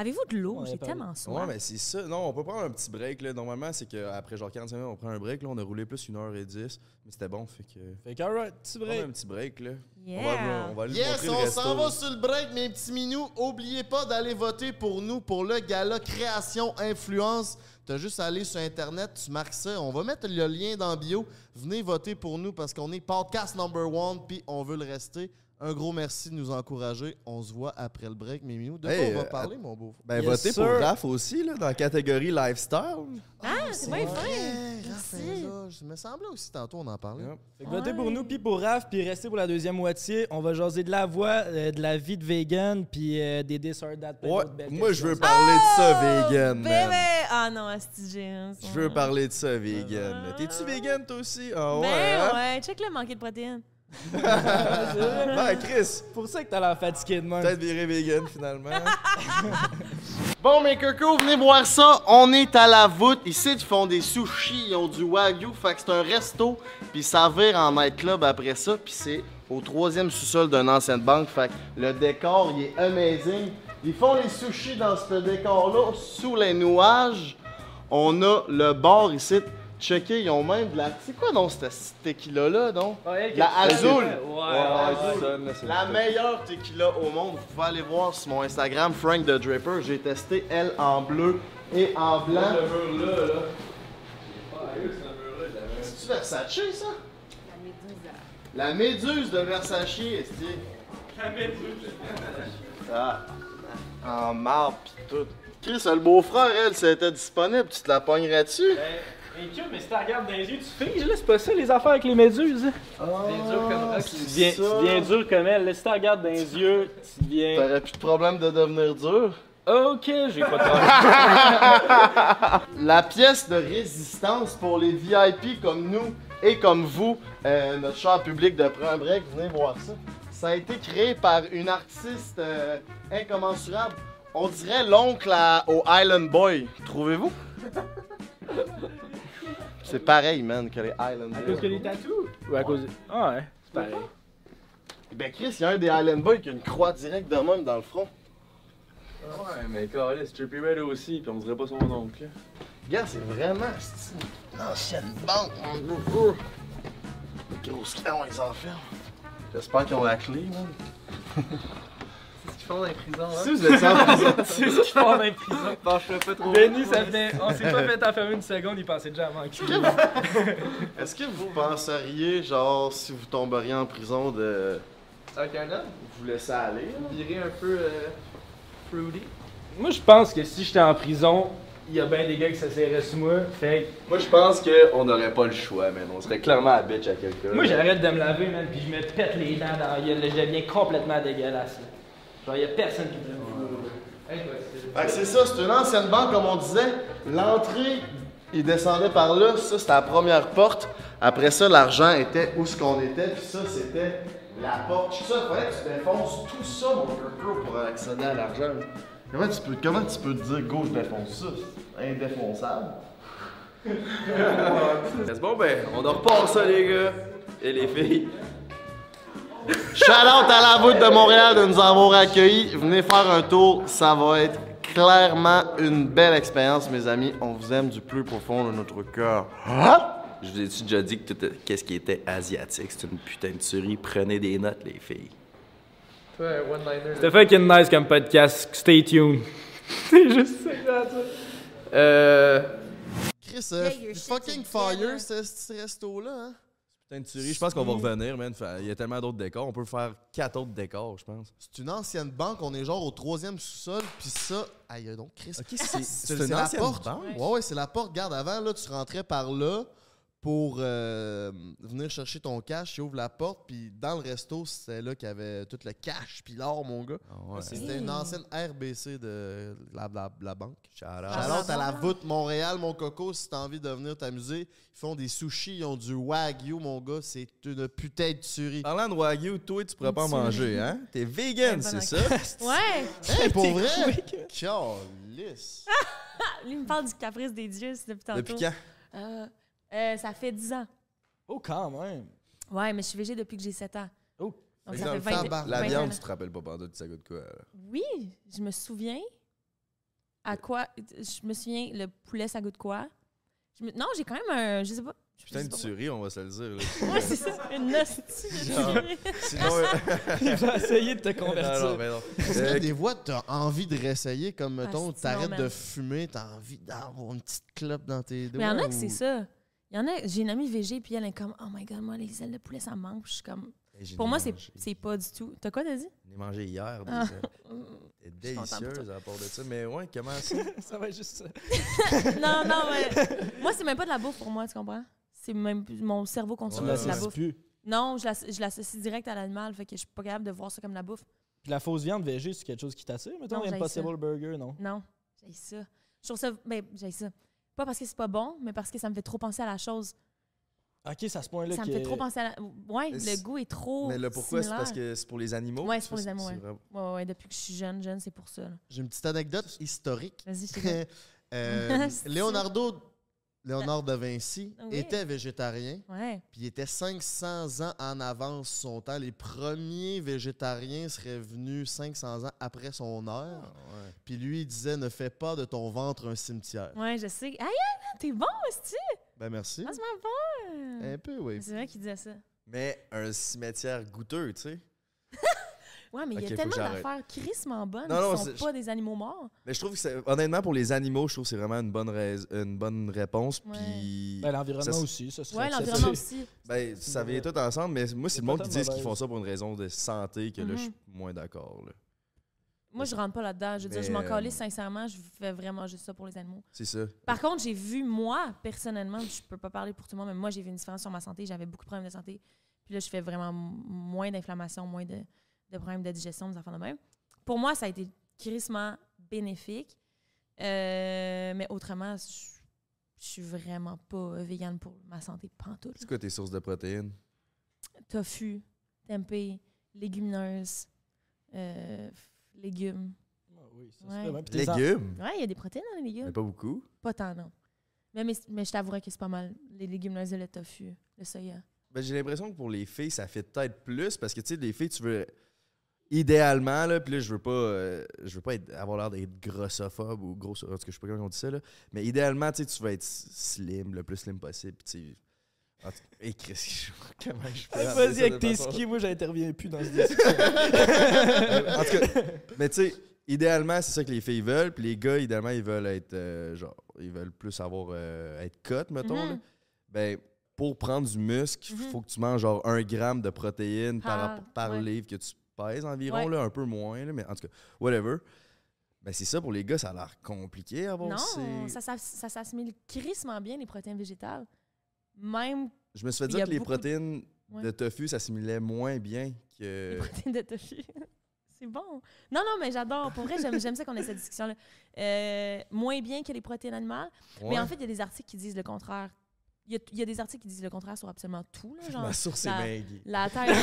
Avez-vous de l'eau? On J'ai tellement soif. Ouais, mais c'est ça. Non, on peut prendre un petit break. Là. Normalement, c'est qu'après genre 45 minutes, on prend un break. Là, on a roulé plus 1h10. Mais c'était bon, fait que. Fait que, alright, petit Prendre break. un petit break, là. On Yeah. va, on va aller Yes, montrer on s'en va sur le break, mes petits minous. Oubliez pas d'aller voter pour nous pour le gala Création Influence. T'as juste à aller sur Internet, tu marques ça. On va mettre le lien dans bio. Venez voter pour nous parce qu'on est podcast number one, puis on veut le rester. Un gros merci de nous encourager. On se voit après le break, mes minous. De quoi on va euh, parler, mon beau? Ben, Yes, votez pour. Raph aussi, là, dans la catégorie lifestyle. Ah, c'est bien vrai. Raph Merci. Je me semblait aussi tantôt, on en parlait. Yep. Fait que votez pour nous, puis pour Raph, puis restez pour la deuxième moitié. On va jaser de la voix, euh, de la vie de vegan, puis euh, des desserts dates. Ouais, moi, je veux parler de ça, vegan, Bébé! Ah non, Asti James. Je veux parler de ça, vegan. T'es-tu vegan, toi aussi? Ah ouais, Ben hein? ouais, check le manqué de protéines. Ben, Chris, pour ça que t'as l'air fatigué de même. peut-être virer vegan, finalement. Bon, mes cocos, venez voir ça. On est à la voûte. Ici, ils font des sushis. Ils ont du wagyu. Fait que c'est un resto. Puis ça vire en nightclub après ça. Puis c'est au troisième sous-sol d'une ancienne banque. Fait que le décor, il est amazing. Ils font les sushis dans ce décor-là, sous les nuages. On a le bar ici. Checker, ils ont même de la. C'est quoi donc cette tequila-là, donc? La Azul. La meilleure tequila au monde. Vous pouvez aller voir sur mon Instagram, Frank the Draper. J'ai testé elle en bleu et en blanc. C'est-tu Versace, ça? La méduse de Versace, est La méduse de Versace. Ah, en marbre pis tout. Chris, le beau-frère, elle, si elle était disponible, tu te la pognerais-tu? Hey, Q, mais si tu regardes dans les yeux, tu figes, là, c'est pas ça les affaires avec les méduses. dur comme rock. Tu deviens, tu deviens dur comme elle. Si tu regardes dans les yeux, tu deviens. T'aurais plus de problème de devenir dur. Ok, j'ai pas de problème. La pièce de résistance pour les VIP comme nous et comme vous, euh, notre cher public de Prends un break, venez voir ça. Ça a été créé par une artiste euh, incommensurable. On dirait l'oncle au Island Boy. Trouvez-vous? C'est pareil, man, que les Island À cause que les tatous Ou à cause. Ah ouais, c'est pareil. Ben Chris, il y a un des Island Boys qui a une croix directe de même dans le front. Ouais, mais Carlis, Trippy Red aussi, puis on dirait pas son oncle. là. Gars, c'est vraiment c'est une ancienne banque, mon gros. Les grosses clés, on les enferme. J'espère qu'ils ont la clé, man. Font dans les prisons? Si vous êtes en prison. c'est ce qu'ils font dans les prisons. Penche-le pas trop. Benny, ça fait. On s'est pas fait enfermer une seconde, il pensait déjà à manquer. Est-ce que vous penseriez, genre, si vous tomberiez en prison, de Avec un homme? vous laisser aller? là? Virer un peu euh, fruity? Moi, je pense que si j'étais en prison, il y a bien des gars qui s'essayeraient sur moi. Fait Moi, je pense qu'on n'aurait pas le choix, man. On serait clairement à bitch à quelqu'un. Moi, j'arrête de me laver, man, puis je me pète les dents dans la gueule. là, Je deviens complètement dégueulasse. là. Genre, y a personne qui Hey, toi, c'est- ça, c'est une ancienne banque, comme on disait. L'entrée, il descendait par là. Ça, c'était la première porte. Après ça, l'argent était où ce qu'on était. Puis ça, c'était la porte. Ça, il fallait que tu défonces tout ça, mon coco, pour accéder à l'argent. Comment tu peux, comment tu peux te dire, go, je défonce ça? C'est indéfonçable. C'est bon, ben, on en repart ça, les gars. Et les filles. Shout out à la voûte de Montréal de nous avoir accueillis. Venez faire un tour, ça va être clairement une belle expérience, mes amis. On vous aime du plus profond de notre cœur. Je vous ai déjà dit que tout qu'est-ce qui était asiatique, c'est une putain de tuerie. Prenez des notes, les filles. C'était fucking nice comme podcast. Stay tuned. C'est juste ça. Euh. Chris, euh, fucking in fire, ce resto-là, hein? Putain. Je pense qu'on va revenir, man. Il y a tellement d'autres décors. On peut faire quatre autres décors, je pense. C'est une ancienne banque, on est genre au troisième sous-sol, puis ça. Aïe, donc, Chris. Ok, c'est- c'est une la ancienne porte. banque? Ouais, ouais, c'est la porte. Garde, avant, là, tu rentrais par là pour euh, venir chercher ton cash. Tu ouvres la porte, puis dans le resto, c'est là qu'il y avait tout le cash, puis l'or, mon gars. Ah ouais. C'était une ancienne RBC de la, la- la banque. Out. Shout-out à la voûte Montréal, mon coco. Si t'as envie de venir t'amuser, ils font des sushis, ils ont du wagyu, mon gars. C'est une putain de tuerie. Parlant de Wagyu, toi, tu pourrais pas en manger, hein? T'es vegan, c'est ça? Ouais! Hey, pour vrai? Calice. Lui, il me parle du caprice des dieux c'est depuis tantôt. Depuis quand? Euh, euh, ça fait 10 ans. Oh, quand même. Ouais, mais je suis végé depuis que j'ai 7 ans. Oh. Donc ça fait le 20, fond, 20 La viande, tu te rappelles pas pendant ça goûte quoi? là? Oui, je me souviens. À quoi Je me souviens, le poulet, ça goûte quoi? Je me- Non, j'ai quand même un. Je sais pas. Putain de tuerie, on va se le dire. là. Ouais, c'est ça. Une hostie. Sinon, euh, Il va essayer de te convertir. non, mais non. Est-ce Euh, que des fois, t'as envie de réessayer, comme, mettons, Ah, t'arrêtes de fumer, t'as envie d'avoir une petite clope dans tes doigts? Mais il y en a ou- que c'est ça. Il y en a, j'ai une amie VG, puis elle est comme, oh my god, moi, les ailes de poulet, ça me manque. Puis Je suis comme, pour moi, c'est, pas du tout. T'as quoi, t'as dit? J'en ai mangé hier. Des Ah. ailes. C'était délicieuse à part de ça. Mais ouais, comment ça? Ça va juste ça. non, non, mais moi, c'est même pas de la bouffe pour moi, tu comprends? C'est même mon cerveau consomme Ouais, de la bouffe. plus. Non, je l'ass- je l'associe direct à l'animal, fait que je suis pas capable de voir ça comme de la bouffe. Puis la fausse viande végé, c'est quelque chose qui t'attire, mettons, Non, Impossible ça. Burger, non? Non, j'ai ça. Je trouve ça, ben, j'ai ça. Pas parce que c'est pas bon, mais parce que ça me fait trop penser à la chose. Ok, c'est à ce point-là ça me fait trop penser à la. Ouais, Mais le goût est trop. Mais le pourquoi, c'est parce que c'est pour les animaux? Ouais, c'est pour Ça, les animaux, ouais. vraiment- Ouais, ouais, depuis que je suis jeune, jeune, c'est pour ça. J'ai une petite anecdote historique. Vas-y, je. Euh, Leonardo, Léonard de Vinci Oui. était végétarien. Ouais. Puis il était 500 ans en avance son temps. Les premiers végétariens seraient venus 500 ans après son heure. Ouais. Puis lui, il disait Ne fais pas de ton ventre un cimetière. Ouais, je sais. Aïe, aïe, aïe, t'es bon, aussi. Ben merci. Ah, c'est bon. Un peu, oui. C'est vrai qu'il disait ça. Mais un cimetière goûteux, tu sais. Ouais, mais il y a tellement d'affaires crissement bonnes Non, non, qui sont c'est- pas des animaux morts. Mais je trouve que c'est, honnêtement, pour les animaux, je trouve que c'est vraiment une bonne, rais- une bonne réponse. Ouais. Puis. Ben, l'environnement ça- aussi, ça serait Ouais, l'environnement aussi. Ben, ça vient tout ensemble, mais moi, c'est le monde qui dit qu'ils font ça pour une raison de santé que là, je suis Mhm. moins d'accord. là. Moi, je rentre pas là-dedans. Je veux dire, je m'en calisse euh, sincèrement. Je fais vraiment juste ça pour les animaux. C'est ça. Par contre, j'ai vu, moi, personnellement, je peux pas parler pour tout le monde, mais moi, j'ai vu une différence sur ma santé. J'avais beaucoup de problèmes de santé. Puis là, je fais vraiment moins d'inflammation, moins de, de problèmes de digestion, des enfants de même. Pour moi, ça a été crissement bénéfique. Euh, mais autrement, je je suis vraiment pas végane pour ma santé pantoute. C'est quoi tes sources de protéines? Tofu, tempeh, légumineuses, euh, légumes. Ah oui, ça, Ouais. Légumes? Ouais, il y a des protéines dans les légumes. Mais pas beaucoup. Pas tant, non. Mais, mais, mais je t'avouerais que c'est pas mal. Les légumineuses et le tofu, le soya. Ben, j'ai l'impression que pour les filles, ça fait peut-être plus parce que tu sais, les filles, tu veux. Idéalement, là, puis là, je veux pas, euh, je veux pas être- avoir l'air d'être grossophobe ou gros. En tout cas, je sais pas comment on dit ça, là. Mais idéalement, tu sais, tu veux être slim, le plus slim possible. Tu hey, Chris, comment je peux Vas-y avec tes skis, moi j'interviens plus dans ce discussion. en tout cas, mais tu sais, idéalement, c'est ça que les filles veulent. Puis les gars, idéalement, ils veulent être euh, genre, ils veulent plus avoir euh, être cut, mettons. Mhm. là. Ben, pour prendre du muscle, il Mhm. faut que tu manges genre un gramme de protéines par, Par- rapport- par ouais. livre que tu pèses environ, Ouais. là, un peu moins, là, mais en tout cas, whatever. Ben, c'est ça pour les gars, ça a l'air compliqué à avoir non, ces- ça, s'ass- ça s'assimile crissement bien, les protéines végétales. Même Je me suis fait dire que les de- protéines Ouais. de tofu s'assimilaient moins bien que. les protéines de tofu. c'est bon. Non, non, mais j'adore. Pour vrai, j'aime ça qu'on ait cette discussion-là. Euh, moins bien que les protéines animales. Mais en fait, il y a des articles qui disent le contraire. Il y, a, il y a des articles qui disent le contraire sur absolument tout. Là, genre, Ma source, la, Maggie. La taille.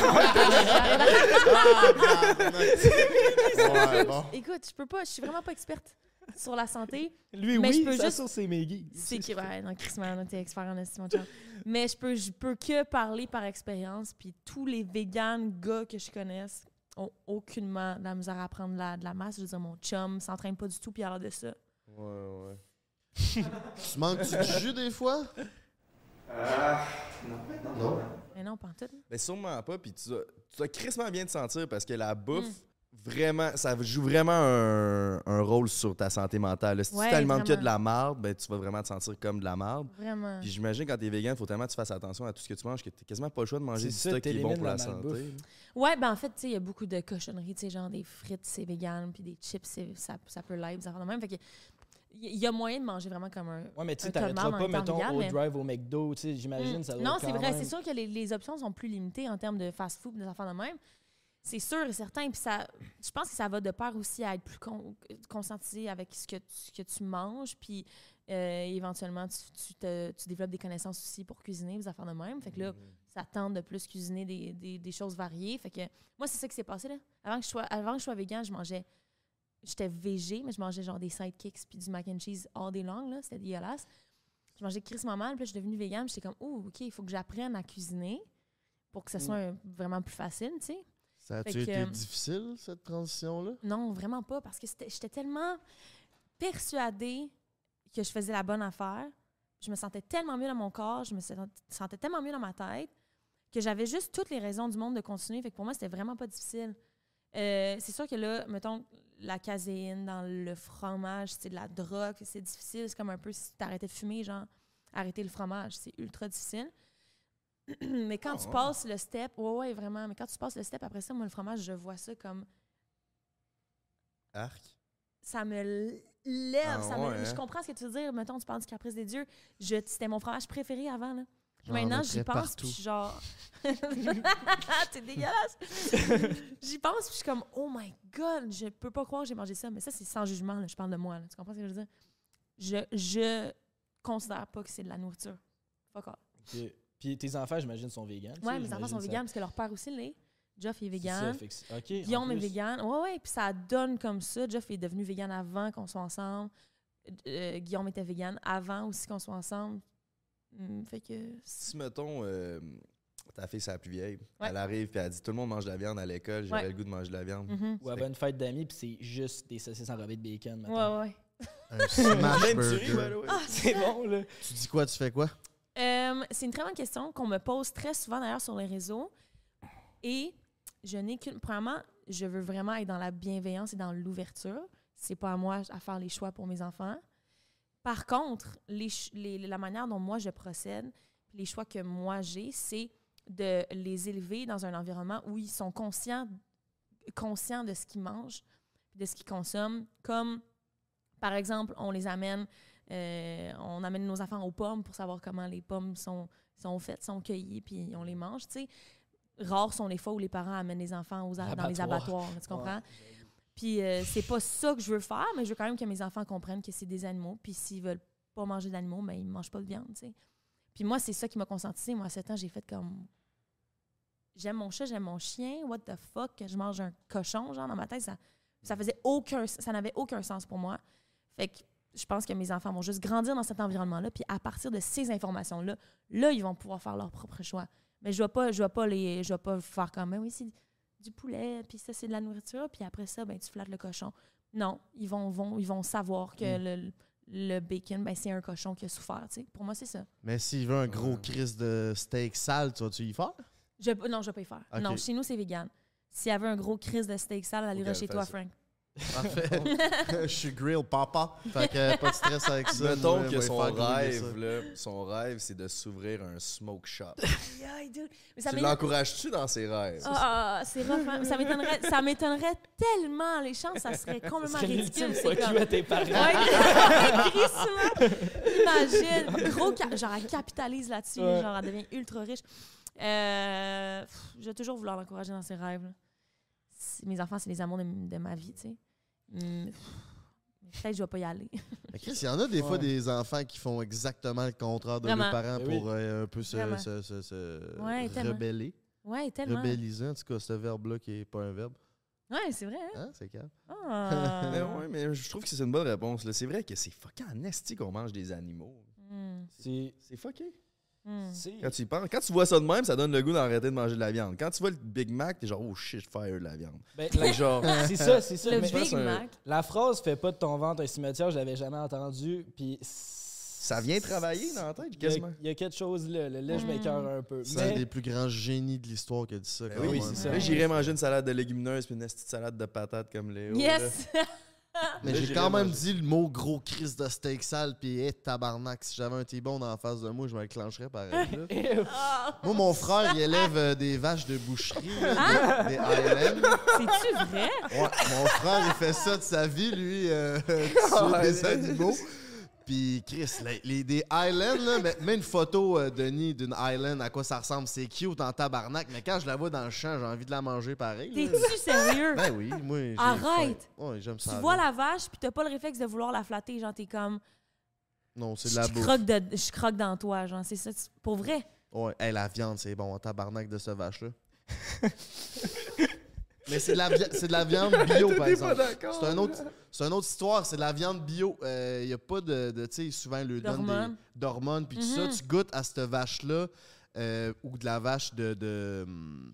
Ouais, bon. Écoute, je peux pas, je suis vraiment pas experte sur la santé. Lui, mais oui, je peux sa juste- source, c'est Maggie. C'est que, ouais, non, Chris, man, t'es expert en estime, mon chum. Mais je peux, je peux que parler par expérience. Puis tous les véganes gars que je connaisse ont aucunement de la misère à prendre la, de la masse. Je veux dire, mon chum s'entraîne pas du tout, puis il a l'air de ça. Ouais, ouais. Tu manques-tu de jus des fois? Ah, non, non, non. Mais non, pas en tout. Mais sûrement pas. Puis tu dois, crissement bien te sentir parce que la bouffe, Mm. vraiment, ça joue vraiment un, un rôle sur ta santé mentale. Si Ouais, tu t'alimentes que de la marde, ben, tu vas vraiment te sentir comme de la marde. Vraiment. Puis j'imagine quand t'es vegan, il faut tellement que tu fasses attention à tout ce que tu manges que t'as quasiment pas le choix de manger du ça, stock qui est bon pour la, la santé. Ouais, ben en fait, tu sais, il y a beaucoup de cochonneries, tu sais, genre des frites, c'est vegan, puis des chips, c'est- ça, ça peut l'être, des affaires de même. Fait que il y a moyen de manger vraiment comme un. Ouais, mais tu sais, t'arrêteras pas, mettons, au mais- drive au McDo, tu sais, j'imagine, Mm. ça doit Non, c'est vrai. même- C'est sûr que les, les options sont plus limitées en termes de fast-food, des affaires de même. C'est sûr et certain. Puis ça, je pense que ça va de pair aussi à être plus con- conscientisé avec ce que, tu- ce que tu manges. Puis euh, éventuellement, tu, tu, te- tu développes des connaissances aussi pour cuisiner, des affaires de même. Fait que là, ça tente de plus cuisiner des, des- des choses variées. Fait que moi, c'est ça qui s'est passé. Là. Avant, que je sois, avant que je sois vegan, je mangeais. J'étais végé, mais je mangeais genre des sidekicks puis du mac and cheese all day long. là. C'était dégueulasse. Je mangeais crissement mal. Puis là, je suis devenue puis J'étais comme, oh, OK, il faut que j'apprenne à cuisiner pour que ça soit un- vraiment plus facile, tu sais. Ça a-tu que, été euh, difficile, cette transition-là? Non, vraiment pas, parce que j'étais tellement persuadée que je faisais la bonne affaire. Je me sentais tellement mieux dans mon corps, je me sent- sentais tellement mieux dans ma tête que j'avais juste toutes les raisons du monde de continuer. Fait que pour moi, c'était vraiment pas difficile. Euh, c'est sûr que là, mettons, la caséine dans le fromage, c'est de la drogue, c'est difficile. C'est comme un peu si tu arrêtais de fumer, genre, arrêter le fromage, c'est ultra difficile. mais quand Ah, tu ouais. passes le step, ouais, ouais, vraiment, mais quand tu passes le step, après ça, moi, le fromage, je vois ça comme Arc. ça me lève. Ah ça me- Je comprends ce que tu veux dire. Mettons, tu parles du caprice des dieux. Je- C'était mon fromage préféré avant. Là. Maintenant, j'y pense, puis je suis genre. T'es dégueulasse! j'y pense, puis je suis comme, oh my god, je peux pas croire que j'ai mangé ça. Mais ça, c'est sans jugement, là. je parle de moi. là. Tu comprends ce que je veux dire? Je, je considère pas que c'est de la nourriture. Fuck off. Puis tes enfants, j'imagine, sont végans. Ouais, mes enfants sont véganes parce que leur père aussi l'est. Jeff est vegan. ça, Guillaume est vegan. Ouais, ouais, puis ça donne comme ça. Jeff est devenu vegan avant qu'on soit ensemble. Euh, Guillaume était vegan avant aussi qu'on soit ensemble. Fait que. Si, mettons, euh, ta fille, c'est la plus vieille, Ouais. elle arrive et elle dit Tout le monde mange de la viande à l'école, j'aurais Ouais. le goût de manger de la viande. Mhm. Ou avant une fête d'amis, puis c'est juste des saucisses enrobées de bacon. mettons. Ouais, ouais. Un smash burger. Ah, C'est bon, là. Tu dis quoi, tu fais quoi? Euh, c'est une très bonne question qu'on me pose très souvent d'ailleurs sur les réseaux. Et je n'ai qu'une. Premièrement, je veux vraiment être dans la bienveillance et dans l'ouverture. C'est pas à moi à faire les choix pour mes enfants. Par contre, les, ch- les- la manière dont moi je procède, les choix que moi j'ai, c'est de les élever dans un environnement où ils sont conscients, conscients de ce qu'ils mangent, de ce qu'ils consomment. Comme, par exemple, on les amène, euh, on amène nos enfants aux pommes pour savoir comment les pommes sont, sont faites, sont cueillies, puis on les mange, tu sais. Rares sont les fois où les parents amènent les enfants aux, dans les Abattoirs. abattoirs, tu comprends? Puis euh, c'est pas ça que je veux faire, mais je veux quand même que mes enfants comprennent que c'est des animaux, puis s'ils veulent pas manger d'animaux, mais ils mangent pas de viande, tu sais. Puis moi, c'est ça qui m'a conscientisé. Moi, à 7 ans, j'ai fait comme j'aime mon chat, j'aime mon chien, what the fuck, que je mange un cochon, genre, dans ma tête, ça, ça faisait aucun, ça n'avait aucun sens pour moi. Fait que je pense que mes enfants vont juste grandir dans cet environnement-là, puis à partir de ces informations-là, là, ils vont pouvoir faire leur propre choix. Mais je vais pas, je vais pas les, je vais pas faire comme, Ben oui, du poulet, puis ça, c'est de la nourriture, puis après ça, ben, tu flattes le cochon. Non, ils vont, vont, ils vont savoir que le, le bacon, ben, c'est un cochon qui a souffert, tu sais. Pour moi, c'est ça. Mais s'il veut un gros crise de steak sale, tu vas-tu y faire? Je, non, je vais pas y faire. Non, chez nous, c'est vegan. S'il y avait un gros crise de steak sale, irait qu'elle chez toi, ça. Frank. Parfait. je suis grill papa. Fait que pas de stress avec ça. Mettons que son ça. rêve, là, son rêve, c'est de s'ouvrir un smoke shop. Aïe, dude. Mais ça tu l'encourages-tu dans ses rêves? Ah, c'est rough, hein? Ça m'étonnerait, ça m'étonnerait tellement. Les chances, ça serait complètement serait ridicule. C'est comme... you à tes parents. Ouais. Imagine. Gros, ca- genre, elle capitalise là-dessus. Ouais. Genre, elle devient ultra riche. Euh, pff, je vais toujours vouloir l'encourager dans ses rêves. là. Mes enfants, c'est les amours de, de ma vie, tu sais. Pff, Peut-être que je vais pas y aller. Mais Chris, il y en a des fois des enfants qui font exactement le contraire de Vraiment. leurs parents oui. pour euh, un peu se, se- se- se Ouais, tellement. rebeller. Ouais, tellement. Rebelliser, en tout cas, ce verbe-là qui est pas un verbe. Ouais, c'est vrai. Hein? Hein, c'est calme. Ah. Mais ouais, mais je trouve que c'est une bonne réponse. là. C'est vrai que c'est fucking en esti qu'on mange des animaux. Hum, C'est. C'est fucké. C'est- Quand tu y penses, quand tu vois ça de même, ça donne le goût d'arrêter de manger de la viande. Quand tu vois le Big Mac, t'es genre oh shit, je fire de la viande. Ben, genre, C'est ça, c'est ça. Le mais- Big Mac. La phrase fait pas de ton ventre un cimetière, je l'avais jamais entendu. Puis ça vient travailler dans la tête Il y, a, quasiment. il y a quelque chose là. le Là, je Mm. m'écœure un peu. C'est un des plus grands génies de l'histoire qui a dit ça. Ben oui, c'est ça. Là, j'irais manger une salade de légumineuses puis une petite salade de patates comme Léo. là. Yes! Mais j'ai quand même dit le mot gros crise de steak sale, puis hey, tabarnak, si j'avais un T-bone en face de moi, je me déclencherais pareil. là. Ah, moi, mon frère, il élève euh, des vaches de boucherie, là, des, des Highlands. C'est-tu vrai? Ouais, mon frère, il fait ça de sa vie, lui, euh, Ah, tuer des animaux. Puis Chris, les, les- des Highlands, là, mets, mets une photo, euh, Denis, d'une Highland, à quoi ça ressemble. C'est cute en tabarnak, mais quand je la vois dans le champ, j'ai envie de la manger pareil. T'es-tu sérieux? Ben oui, moi, j'ai Arrête! faim. Ouais, j'aime tu ça. vois la vache, puis t'as pas le réflexe de vouloir la flatter. Genre, t'es comme. Non, c'est de Je la bouffe. croque, de, je croque dans toi, genre, c'est ça. tu- Pour vrai. Ouais, hey, la viande, c'est bon, en tabarnak de ce vache-là. Mais c'est de, la de la viande bio, par exemple. C'est un autre, c'est une autre histoire, c'est de la viande bio. Il n'y a pas de, de tu sais, souvent, le donne D'hormones. des d'hormones, puis tout ça. Tu goûtes à cette vache-là, euh, ou de la vache de, de hum,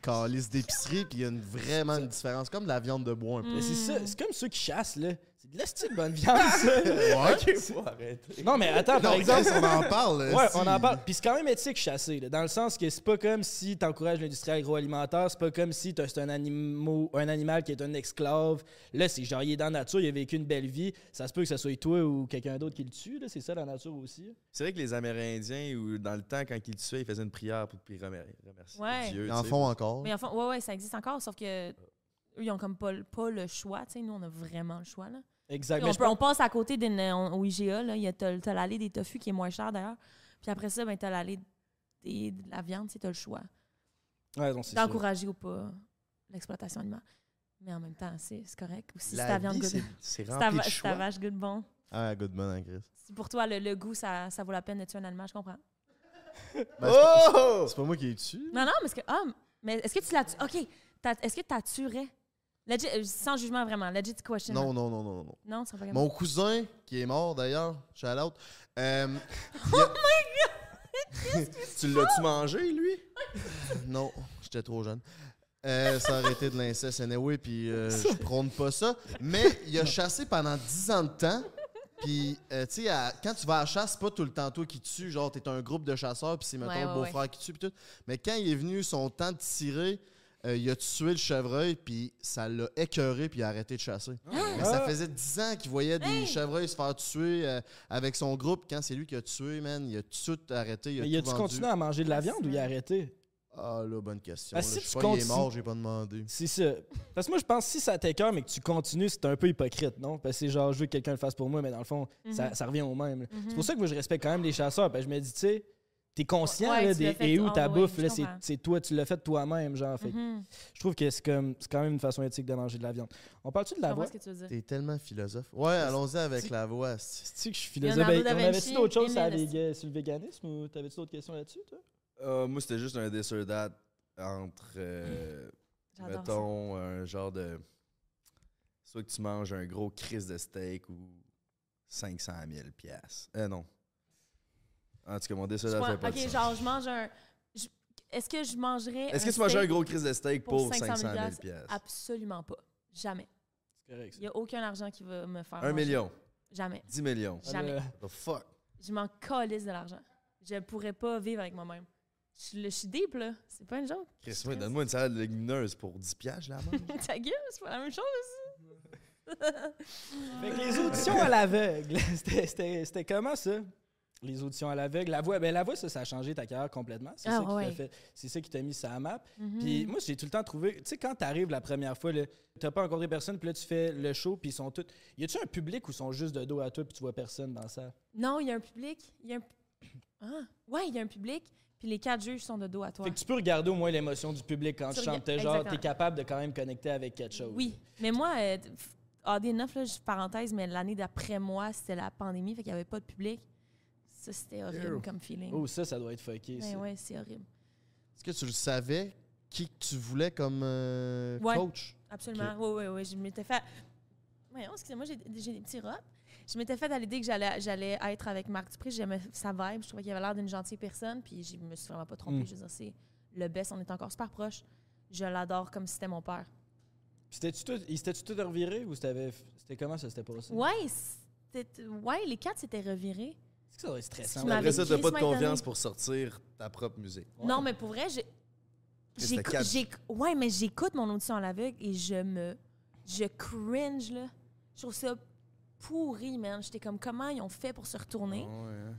calice d'épicerie, puis il y a une- vraiment une différence, comme de la viande de bois un peu. Mais c'est ça, c'est comme ceux qui chassent, là. C'est de la style bonne viande, ça. Ok, faut arrêter. Non, mais attends, par Non, exemple. Chris, on en parle. Ouais, si. on en parle. Puis c'est quand même éthique chasser, là, dans le sens que c'est pas comme si t'encourages l'industrie agroalimentaire, c'est pas comme si t'as c'est un, animal, un animal qui est un esclave. Là, c'est genre, il est dans la nature, il a vécu une belle vie. Ça se peut que ce soit toi ou quelqu'un d'autre qui le tue, là. C'est ça, la nature aussi. C'est vrai que les Amérindiens, ou dans le temps, quand ils tuaient, ils faisaient une prière pour puis remer- remercier Ouais. Dieu. Ils tu en sais. font encore. Mais enfin, ouais, ouais, ça existe encore, sauf que eux, ils ont comme pas, le- pas le choix. Tu sais, nous, on a vraiment le choix, là. Exact. Puis Mais on, peut- passe à côté d'une, on- au IGA, là. Il y a, t'as, t'as l'allée des tofu qui est moins cher, d'ailleurs. Puis après ça, ben, t'as l'allée des- de la viande, tu t'as le choix. Ouais, c'est ça. D'encourager ou pas l'exploitation animale. Mais en même temps, c'est, c'est correct. Ou si La c'est ta viande vie, good, c'est- c'est ta, de choix. vache good bon. Ah, good man, hein, Chris. Si pour toi, le, le goût, ça, ça vaut la peine de tuer un animal, je comprends. Ben, c'est pas- Oh! C'est pas moi qui ai dessus. Non, non, mais est-ce que. Ah, mais est-ce que tu la tues? OK. t'as- Est-ce que tu la tuerais? Legit, euh, sans jugement, vraiment. Legit question. Non, non, non, non, non. Non, va pas Mon cousin, qui est mort d'ailleurs, shout out, euh, Oh Tu l'as-tu mangé, lui? non, j'étais trop jeune. Euh, ça aurait été de l'inceste anyway, puis euh, je prône pas ça. Mais il a chassé pendant 10 ans de temps. Puis, euh, tu sais, quand tu vas à la chasse, c'est pas tout le temps toi qui tue. Genre, t'es un groupe de chasseurs, puis c'est, mettons, Ouais, le ouais, beau-frère qui tue, puis tout. Mais quand il est venu son temps de tirer, euh, il a tué le chevreuil, puis ça l'a écœuré, puis il a arrêté de chasser. Mais ça faisait 10 ans qu'il voyait des Hey! chevreuils se faire tuer euh, avec son groupe. Quand c'est lui qui a tué, man, il a tout arrêté. Il a Mais tout continué à manger de la viande ou il a arrêté? Ah là, bonne question. Ah, là. si je tu sais pas, il est continues- mort, j'ai pas demandé. C'est ça. Parce que moi, je pense que si ça t'écoeure, mais que tu continues, c'est un peu hypocrite, non? Parce que c'est genre, je veux que quelqu'un le fasse pour moi, mais dans le fond, ça, Mhm. ça revient au même. Mhm. C'est pour ça que moi, je respecte quand même les chasseurs. Parce que je me dis, tu sais, t'es conscient Ouais, là, tu des, et où toi, ta bouffe, là, c'est, toi, tu l'as fait toi-même, genre. Fait Mhm. Je trouve que c'est, comme, c'est quand même une façon éthique de manger de la viande. On parle-tu de la voix? ce que tu veux dire. T'es tellement philosophe. Ouais, allons-y avec la voix. c'est- Tu que je suis philosophe? Ben, on avait-tu d'autres choses sur, le véganisme ou t'avais-tu d'autres questions là-dessus, toi? Euh, moi, c'était juste un or that entre, euh, mettons, un genre de. Soit que tu manges un gros crise de steak ou 500 000 piastres. Euh, non. En tout cas, mon this or Je that prends- fait pas de ok, sens. genre, je mange un. je- Est-ce que je mangerais. Est-ce que tu mangerais un steak gros crise de steak pour 500 000 piastres? piastres? Absolument pas. Jamais. C'est correct. Il n'y a aucun argent qui va me faire. Un manger. million. Jamais. 10 millions. Jamais. What the fuck? Je m'en calisse de l'argent. Je pourrais pas vivre avec moi-même. Je, suis- je suis deep, là. C'est pas une joke. Chris, ouais, donne-moi une salade légumineuse pour 10 piastres, je la mange. Ta gueule, c'est pas la même chose. Fait que les auditions à l'aveugle, c'était- c'était c'était comment ça? Les auditions à l'aveugle. La voix, ben la voix, ça, ça a changé ta carrière complètement. C'est Ah, ça qui t'a ouais. fait- ça qui t'a mis sur la map. Mhm. Puis moi, j'ai tout le temps trouvé, tu sais, quand t'arrives la première fois, t'as pas rencontré personne, puis là, tu fais le show, puis ils sont tous. Y a-tu un public où ils sont juste de dos à toi, puis tu vois personne dans ça? Non, il y a un public. Il y a un. Ah, ouais, il y a un public. Puis les quatre juges sont de dos à toi. Fait que tu peux regarder au moins l'émotion du public quand Tu tu chantes. Genre, t'es capable de quand même connecter avec quelque chose. Oui, mais moi, euh, f- AD9, là, parenthèse, mais l'année d'après moi, c'était la pandémie, fait qu'il n'y avait pas de public. Ça, c'était horrible Ew. comme feeling. Oh, ça, ça doit être fucké. Ben ça. ouais, c'est horrible. Est-ce que tu le savais qui que tu voulais comme euh, Ouais, coach? Absolument. Oui, oui, oui. Je m'étais fait. Voyons, excusez-moi, j'ai j'ai des petits rats. Je m'étais fait à l'idée que j'allais j'allais être avec Marc Dupré. J'aimais sa vibe. Je trouvais qu'il avait l'air d'une gentille personne. Puis je me suis vraiment pas trompée. Mm. Je veux dire, c'est le best. On est encore super proches. Je l'adore comme si c'était mon père. Puis c'était-tu tout, il s'était-tu tout reviré ou c'était, c'était comment ça s'était passé? Ouais, c'était- ouais, les quatre s'étaient revirés. Ça doit être stressant? Après ça, t'as pas de confiance pour sortir ta propre musique. Non, mais pour vrai, j'ai. Ouais, mais j'écoute mon audition à l'aveugle et je me. Je cringe, là. Je trouve ça pourri, man. J'étais comme, comment ils ont fait pour se retourner? Ah ouais, hein.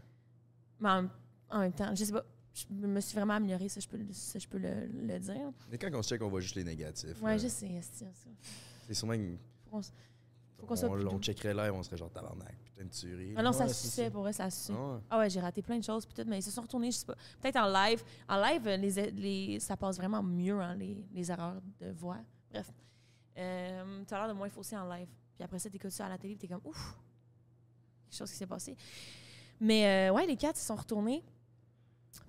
Mais en, en même temps, je sais pas. Je me suis vraiment améliorée, ça, je peux, le- ça, je peux le, le dire. Mais quand on se check, on voit juste les négatifs. Ouais, là. je sais. C'est sûrement que- Faut qu'on soit on, plus on checkerait live, on serait genre tabarnak, putain de tuerie. Ah non, ça Ouais, se ça. pour vrai, ça se suçait. Ah ouais. Ah ouais, j'ai raté plein de choses, peut-être, mais ils se sont retournés, je sais pas. Peut-être en live. En live, les, les, ça passe vraiment mieux, hein, les, les erreurs de voix. Bref. Euh, tu as l'air de moins faussé en live. Puis après ça, t'écoutes ça à la télé, t'es comme, ouf, quelque chose qui s'est passé. Mais euh, ouais, les quatre, ils sont retournés.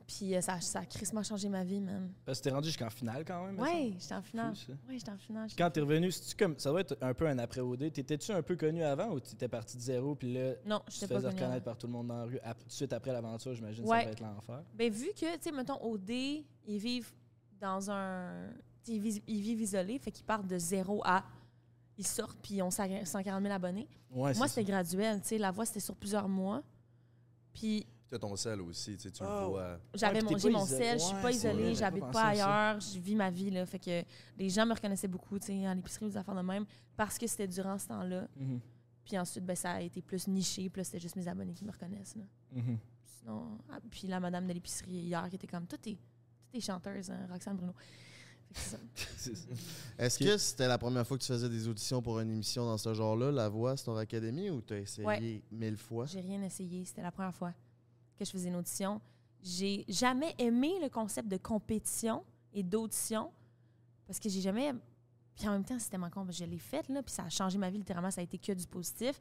Puis euh, ça, ça a crissement changé ma vie, même. Parce que t'es rendu jusqu'en finale quand même. semble. j'étais en finale. Ouais, j'étais en finale. Quand t'es revenu, comme, ça doit être un peu un après-OD. T'étais-tu un peu connu avant ou t'étais parti de zéro puis là, Non, tu te faisais reconnaître par tout le monde dans la rue ap- tout de suite après l'aventure, j'imagine Ouais. ça va être l'enfer. Ben, vu que, tu sais, mettons, au D, ils vivent dans un. Ils vivent, ils vivent isolés, fait qu'ils partent de zéro à. Ils sortent, puis ils ont 140 000 abonnés. Ouais, Moi, c'était graduel, tu sais. La voix, c'était sur plusieurs mois. Puis Tu as ton sel aussi, tu sais, tu Ah. le vois. j'avais puis mon, isolé. sel, je suis pas isolée, j'habite pas pas ailleurs, je vis ma vie, là. Fait que les gens me reconnaissaient beaucoup, tu sais, à l'épicerie, aux affaires de même, parce que c'était durant ce temps-là. Mhm. Puis ensuite, ben, ça a été plus niché, puis là, c'était juste mes abonnés qui me reconnaissent, là. Mhm. Sinon, ah, puis la madame de l'épicerie hier qui était comme, tout est, tout est chanteuse, hein, Roxane Bruno. Est-ce que c'était la première fois que tu faisais des auditions pour une émission dans ce genre-là, La Voix, Star Academy, ou t'as essayé Ouais. mille fois? J'ai rien essayé. C'était la première fois que je faisais une audition. J'ai jamais aimé le concept de compétition et d'audition parce que j'ai jamais. Puis en même temps, c'était ma compte. Je l'ai faite, là, puis ça a changé ma vie littéralement. Ça a été que du positif.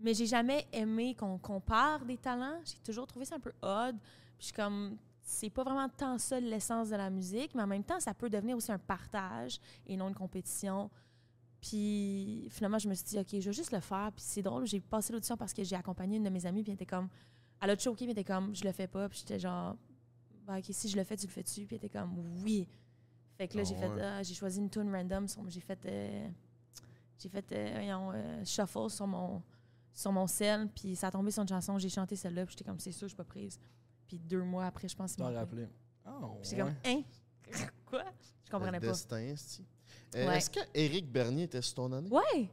Mais j'ai jamais aimé qu'on compare des talents. J'ai toujours trouvé ça un peu odd. Puis je suis comme. C'est pas vraiment tant ça l'essence de la musique, mais en même temps, ça peut devenir aussi un partage et non une compétition. Puis finalement, je me suis dit, OK, je vais juste le faire. Puis c'est drôle, j'ai passé l'audition parce que j'ai accompagné une de mes amies, puis elle était comme, elle a choqué, elle était comme, je le fais pas. Puis j'étais genre, bah, OK, si je le fais, tu le fais-tu? Puis elle était comme, oui. Fait que là, Ah j'ai fait, ouais. ah, j'ai choisi une tune random. sur- J'ai fait, euh, j'ai fait, euh, voyons, euh, shuffle sur mon, sur mon sel, puis ça a tombé sur une chanson, j'ai chanté celle-là, puis j'étais comme, c'est sûr, je suis pas prise. Puis deux mois après, je pense qu'ils m'en m'ont appelé. rappelé. Oh, Puis j'étais comme, hein? Quoi? Je comprenais Le pas. destin, esti. Euh, Ouais. Est-ce que Éric Bernier était sur ton année? Ouais!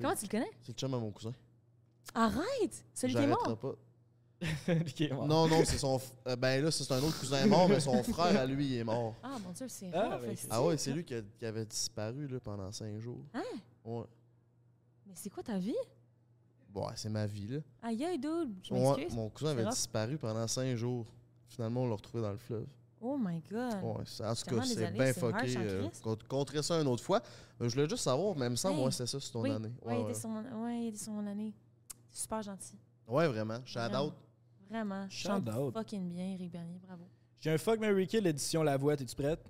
Comment tu le connais? C'est le chum à mon cousin. Arrête! Celui qui est mort? pas. Non, non, c'est son. f- euh, ben là, c'est un autre cousin mort, mais son frère à lui, il est mort. Ah, mon Dieu, c'est Ah, rough, ben. Ah ouais, c'est lui qui, a- qui avait disparu là, pendant cinq jours. Hein? Ouais. Mais c'est quoi ta vie? Bon, ouais, c'est ma vie, là. Aïe, aïe, dude. Je Ouais, mon cousin C'est avait rough. disparu pendant cinq jours. Finalement, on l'a retrouvé dans le fleuve. Oh my God. Ouais, c'est- en tout cas, c'est bien c'est fucké. Euh, conterait ça une autre fois. Euh, je voulais juste savoir, mais il me semble, Hey. ouais, c'était ça, c'est ton oui. année. Ouais, Ouais, il ouais. était sur mon, ouais, il était sur mon année. C'est super gentil. Ouais, vraiment. Shout Vraiment. out. Vraiment. Je Shout chante out. fucking bien, Eric Bernier. Bravo. J'ai un Fuck Mary Kill édition La Voix. T'es-tu prête?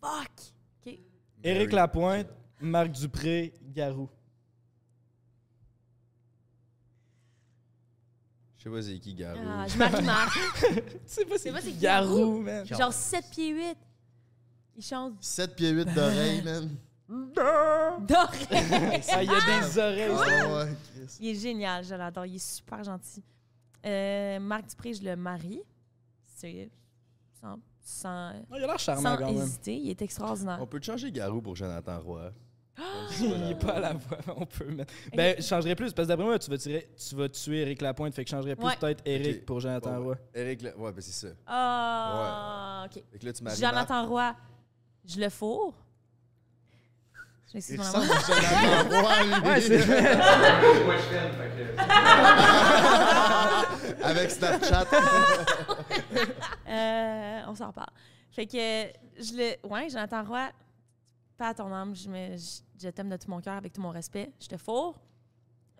Fuck! OK. Éric Lapointe, Marc Dupré, Garou. Je sais pas c'est qui, Garou. Ah, je marie Marc. C'est pas C'est pas c'est qui Garou, Garou? man. Genre 7 pieds 8. Il chante 7 pieds 8 d'oreilles, man. d'oreilles. Ah, il y a des oreilles. ça. Ah ouais, Chris. Il est génial, je l'adore. Il est super gentil. Euh, Marc Dupré, je le marie. C'est sans, sans, Ah, il a l'air charmant sans quand même. hésiter. Il est extraordinaire. On peut te changer Garou pour Jonathan Roy. il est pas à la voix, on peut mettre. Ben, je changerais plus, parce que d'après moi, tu vas, tirer, tu vas tuer Eric Lapointe, fait que je changerais plus Ouais. peut-être Eric pour Jonathan Roy. Eric, ouais, ben c'est ça. Ah, OK. Fait que là, tu maries Jonathan Roy, je le fourre. Je. Ouais, c'est Moi, filme, fait que. Avec Snapchat. Euh, on s'en parle. Fait que je le. Ouais, Jonathan Roy, pas à ton âme, je, me- je, je t'aime de tout mon cœur, avec tout mon respect. Je te fourre.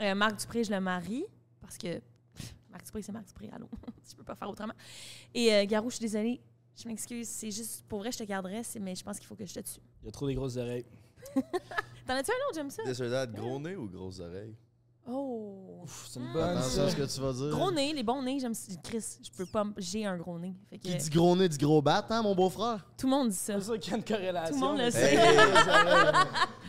Euh, Marc Dupré, je le marie parce que pff, Marc Dupré, c'est Marc Dupré, allô? je peux pas faire autrement. Et euh, Garou, je suis désolée. Je m'excuse. C'est juste, pour vrai, je te garderais, c'est- mais je pense qu'il faut que je te tue. Il a trop des grosses oreilles. T'en as-tu un autre, j'aime ça? Or that, gros nez ou grosses oreilles? Oh! C'est une bonne. Attention ça. à ce que tu vas dire. Gros nez, les bons nez, j'aime ça. Chris, je peux pas. J'ai un gros nez. Fait que, Qui dit gros nez dit gros bat, hein, mon beau-frère? tout le monde dit ça. C'est sûr qu'il y a une corrélation. Tout le monde le sait.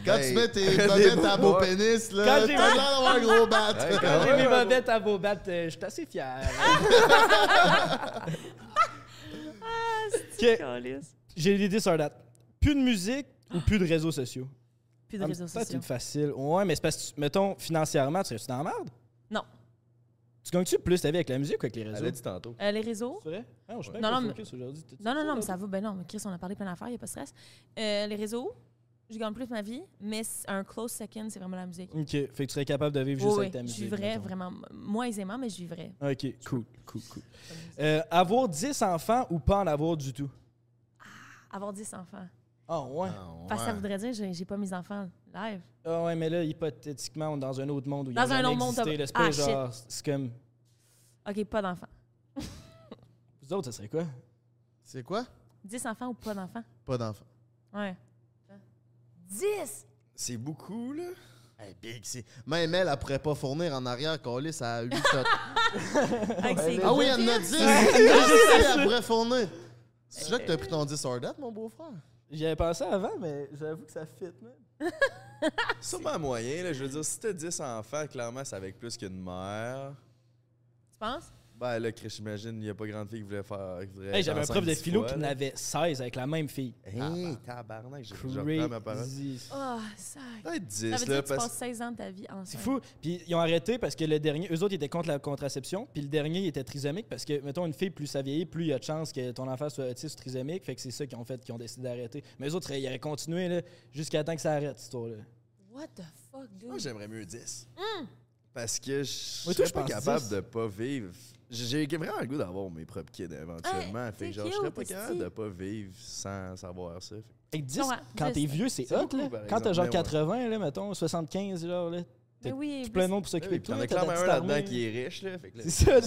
Quand Hey. tu mets tes Des bobettes à beau bois. pénis, là, Quand t'as j'ai- l'air d'avoir un gros bat. Hey, Quand j'ai mes bobettes à beau bat, euh, je suis assez fier. Ok. Calice? J'ai l'idée sur date. Plus de musique ou plus de réseaux sociaux? Plus de Ah, réseaux sociaux. une facile. Ouais, mais c'est parce que, mettons, financièrement, tu serais-tu dans la merde? Non. Tu gagnes-tu plus ta vie avec la musique ou avec les réseaux? Elle a dit tantôt. Euh, les réseaux? C'est vrai? Ah, je Non, non, mais- Non, non, non, mais ça va. Ben non, mais Chris, on a parlé plein d'affaires, il n'y a pas de stress. Euh, les réseaux, je gagne plus ma vie, mais un close second, c'est vraiment la musique. Ok, fait que tu serais capable de vivre Oui, juste oui, avec ta je musique. vivrais mettons. vraiment, moins aisément, mais je vivrais. Ok, cool, cool, cool. Euh, avoir 10 enfants ou pas en avoir du tout? Avoir 10 enfants. Ah, ouais. Parce que ça voudrait dire que j'ai- pas mes enfants live. Ah, ouais, mais là, hypothétiquement, on est dans un autre monde où il y Dans a un jamais autre monde, t'as- Ah, shit. genre. C'est comme. OK, pas d'enfants. Vous autres, ça serait quoi? C'est quoi? 10 enfants ou pas d'enfants? Pas d'enfant. Ouais. 10! C'est beaucoup, là. Hey, big, c'est. Même elle, elle pourrait pas fournir en arrière, Calis à 8 Avec ses Ah oui, elle en a kids. 10! Elle elle pourrait fournir. C'est là que t'as pris ton 10 hors date, mon beau-frère? J'y avais pensé avant, mais j'avoue que ça fit, man. Sûrement moyen, là. Je veux dire, si t'as 10 enfants, clairement, c'est avec plus qu'une mère. Tu penses? Ben là, Chris, j'imagine, il n'y a pas grande fille qui voulait faire. qui voudrait Hey, J'avais un prof de 10 philo fois, qui en avait 16 avec la même fille. Hey, tabarnak, je, je reprends ma parole. Crazy. Oh, ça. Peut-être 10, Ça veut là, dire que tu parce passes 16 ans de ta vie ensemble. C'est fou. Puis ils ont arrêté parce que le dernier, eux autres, ils étaient contre la contraception. Puis le dernier, il était trisomique parce que, mettons, une fille, plus ça vieillit, plus il y a de chances que ton enfant soit trisomique. Fait que c'est ça qu'ils ont fait, qu'ils ont décidé d'arrêter. Mais eux autres, ils auraient continué là, jusqu'à temps que ça arrête, cette histoire-là. What the fuck, dude? Moi, j'aimerais mieux 10. Hmm. Parce que je serais pas capable 10. de pas vivre. J'ai vraiment le goût d'avoir mes propres kids éventuellement. Fait que genre, je serais pas capable de pas vivre sans savoir ça. Avec 10, Non, ouais, quand 10. t'es vieux, c'est hot, là. Quand t'as genre mais ouais. 80, là, mettons, 75, genre, là. Oui, J'ai plein de monde pour Oui, s'occuper de puis t'en toi. as clairement un là-dedans qui est riche, là. Fait C'est ça.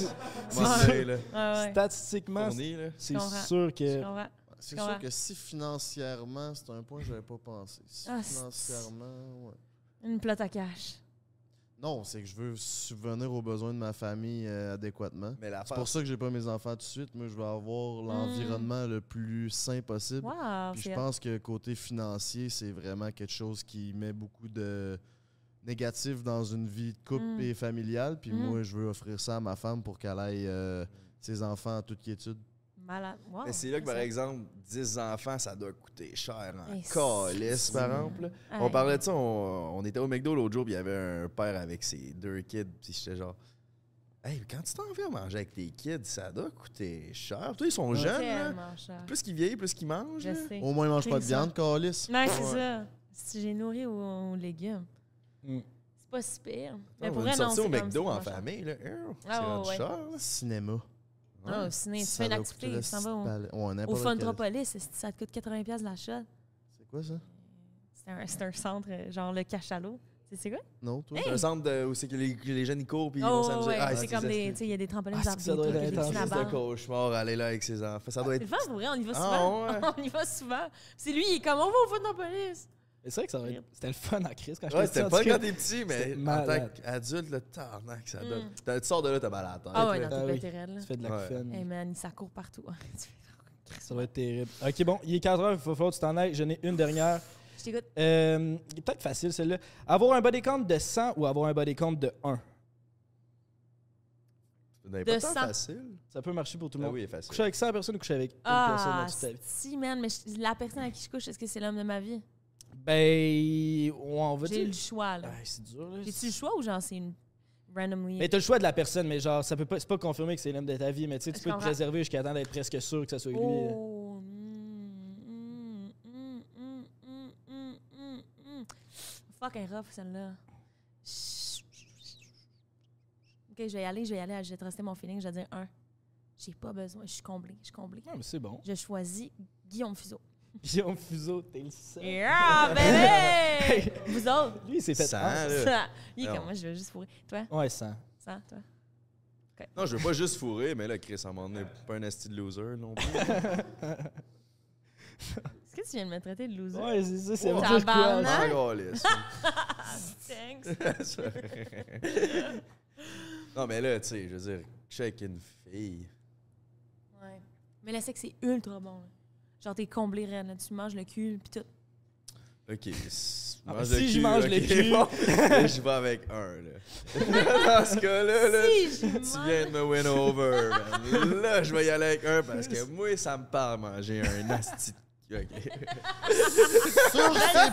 c'est. Ah. Statistiquement, c'est sûr que. C'est sûr que si financièrement, c'est un point que j'avais pas pensé. Si Ah, financièrement, ouais. Une plate à cash. Non, c'est que je veux subvenir aux besoins de ma famille euh, adéquatement. Mais C'est pour ça que j'ai pas mes enfants tout de suite. Moi, je veux avoir l'environnement le plus sain possible. Wow, Puis je pense que côté financier, c'est vraiment quelque chose qui met beaucoup de négatif dans une vie de couple Mm. et familiale. Puis Mm. moi, je veux offrir ça à ma femme pour qu'elle aille euh, ses enfants en toute quiétude. Malade. Wow. Mais c'est là que, par exemple, 10 enfants, ça doit coûter cher en calice, c'est- par exemple. On parlait de ça, on, on était au McDo l'autre jour, puis il y avait un père avec ses deux kids, puis j'étais genre, Hey, quand tu t'en viens manger avec tes kids, ça doit coûter cher. Toi, ils sont jeunes. là. Cher. Plus qu'ils vieillissent, plus qu'ils mangent. Je là. sais. Au moins, ils mangent C'est pas de ça. viande, Calis. Non, c'est Ouais. ça. Si j'ai nourri aux, aux légumes, Mm. c'est pas si pire. Mais On pour va non, c'est au McDo c'est en famille. Là. Oh, c'est Ah, ouais, rendu ouais. cher. là. Cinéma. Ah, au ciné, tu Ça fais une activité, tu t'en vas au, au Funtropolis, c'est- ça te coûte 80$ la shot? C'est quoi ça? C'est un, c'est un centre, euh, genre le cachalot. C'est quoi? Non, toi? C'est un centre de- où c'est que les, les jeunes ils courent puis ils Oh, vont s'amuser. ouais, Ah, c'est comme des. Tu sais, il y a des trampolines, Ah, c'est ça doit être intense. de balles. cauchemar, aller là avec ses enfants. Ça doit C'est être. pour vrai, on y va Ah, souvent. ouais. on y va souvent. C'est lui, il est comme on va au Funtropolis. Mais c'est vrai que ça va être- c'était le fun en crise quand je Ouais, c'était pas quand t'es petit, mais en tant qu'adulte, le tarnac, ça Mm. donne. T'as- Tu sors de là, t'as mal à la tête. Ah ouais, Ah t'es là. Tu fais de la Ouais. couffaine. Hey man, ça court partout. Ça va être terrible. Ok, bon, il est 4 heures, il faut falloir que tu t'en ailles. J'en ai une dernière. Je t'écoute. Euh, il est peut-être facile celle-là. Avoir un body count de 100 ou avoir un body count de 1 C'est pas De tant sang. facile. Ça peut marcher pour tout le Ah monde. oui, facile. Coucher avec 100 personnes ou coucher avec une personne Ah, dans toute ta vie? si, man, mais je- la personne à qui je couche, est-ce que c'est l'homme de ma vie? Ben, on va J'ai le choix, là. Ah, c'est dur, là. J'ai-tu le choix ou genre c'est une randomly? Mais t'as le choix de la personne, mais genre, ça peut pas, c'est pas confirmé que c'est l'homme de ta vie, mais tu sais, tu peux te préserver jusqu'à temps d'être presque sûr que ça soit lui. Oh. Fuck, rough, celle-là. Ok, je vais y aller, je vais y aller. Je vais te mon feeling, je vais dire un. J'ai pas besoin, je suis comblée, je suis comblée. Non, mais c'est bon. Je choisis Guillaume Fuseau. Guillaume Fuseau, t'es le seul. Yeah, bébé! Vous autres? Lui, il s'est fait. Là. Il est comme moi, je veux juste fourrer. Toi? Ouais, 100. Ça, toi? Non, je veux pas juste fourrer, mais là, Chris, à un moment donné, pas un esti de loser non plus. Est-ce que tu viens de me traiter de loser? Ouais, c'est ça, c'est Oh, tabarnak. Ah. Thanks. non, mais là, tu sais, je veux dire, avec une fille. Ouais. Mais le sexe, c'est ultra bon. là. Genre, t'es comblé, là. Tu manges le cul, pis tout. Ok. Ah, mange si je cul, mange le cul. bon. Je vais avec un, là. Dans ce cas-là, là, Si tu viens de me win over, man. Là, je vais y aller avec un parce que moi, ça me parle manger un asti. Sur ces,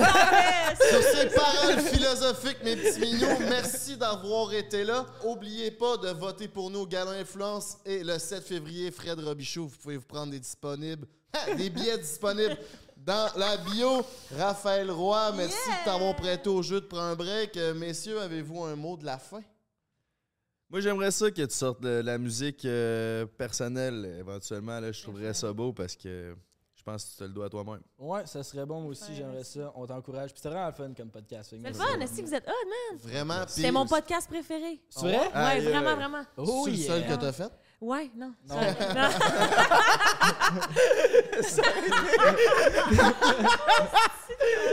sur ces paroles philosophiques, mes petits mignons, merci d'avoir été là. Oubliez pas de voter pour nous au Galon Influence et le 7 février, Fred Robichaud, vous pouvez vous prendre des disponibles! des billets disponibles dans la bio. Raphaël Roy, merci Yeah! de t'avoir prêté au jeu de prendre un break. Euh, messieurs, avez-vous un mot de la fin? Moi, j'aimerais ça que tu sortes de la musique euh, personnelle éventuellement. Là, je trouverais ça beau parce que je pense que tu te le dois à toi-même. Ouais, ça serait bon, moi aussi, Ouais, j'aimerais ça. On t'encourage. Puis c'est vraiment le fun comme podcast. C'est le fun, est-ce que vous êtes hot, man? Vraiment. Puis- mon podcast préféré. C'est vrai? Ouais, vraiment, vraiment. Oh, C'est le yeah. seul que t'as fait? Ouais, non. Non. Non.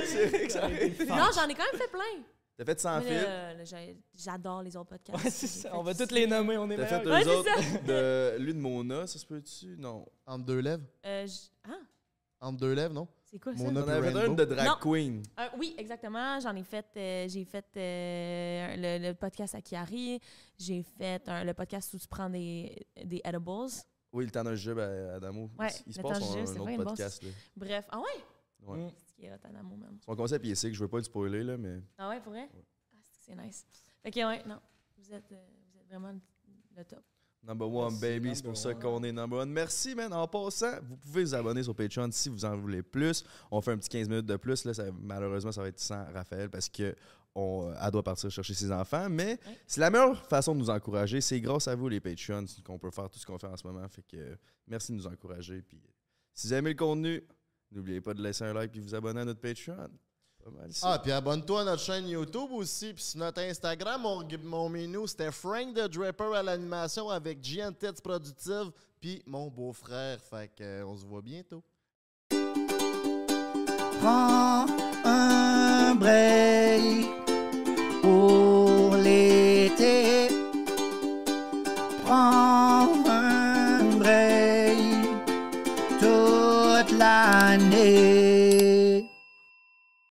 C'est vrai que ça aurait été- Non, j'en ai quand même fait plein. T'as fait sans Mais fil? j'ai- J'adore les autres podcasts. Ouais, c'est J'ai ça. fait On va tous les nommer, on est T'as fait meilleurs. deux Ouais, c'est autres de lui de Mona, ça se peut-tu? Non. Entre deux lèvres? Euh, j- Ah, Entre deux lèvres, non? C'est quoi ça? On puis avait de drag Non. queen. Euh, oui, exactement. J'en ai fait. euh, j'ai fait euh, le, le podcast à Kiari. J'ai fait un- le podcast où tu prends des, des edibles. Oui, le temps d'un jeu à Adamo. Ouais, il se passe un, jeu, un autre vrai, podcast. Là. Bref. Ah ouais? Ouais. Mm. C'est ce qui est hot, Adamo, même. Son concept, il est sick. Je veux pas le spoiler, là, mais. Ah ouais, pour vrai? Ah, c'est nice. Fait que ouais, non. Vous êtes, euh, vous êtes vraiment le top. Number one, Merci, baby. C'est pour ça qu'on est number one. Merci, man. En passant, vous pouvez vous abonner sur Patreon si vous en voulez plus. On fait un petit 15 minutes de plus. Là, ça- malheureusement, ça va être sans Raphaël parce que on, euh, elle doit partir chercher ses enfants. Mais c'est la meilleure façon de nous encourager. C'est grâce à vous, les Patreons, qu'on peut faire tout ce qu'on fait en ce moment. Fait que euh, merci de nous encourager. Puis, si vous aimez le contenu, n'oubliez pas de laisser un like et vous abonner à notre Patreon. Pas mal ça. Ah, puis abonne-toi à notre chaîne YouTube aussi. Puis sur notre Instagram, mon, mon menu, c'était Frank the Draper à l'animation avec Gian Tits Productive, puis mon beau-frère. Fait que, euh, on se voit bientôt. Prends un break pour l'été. Prends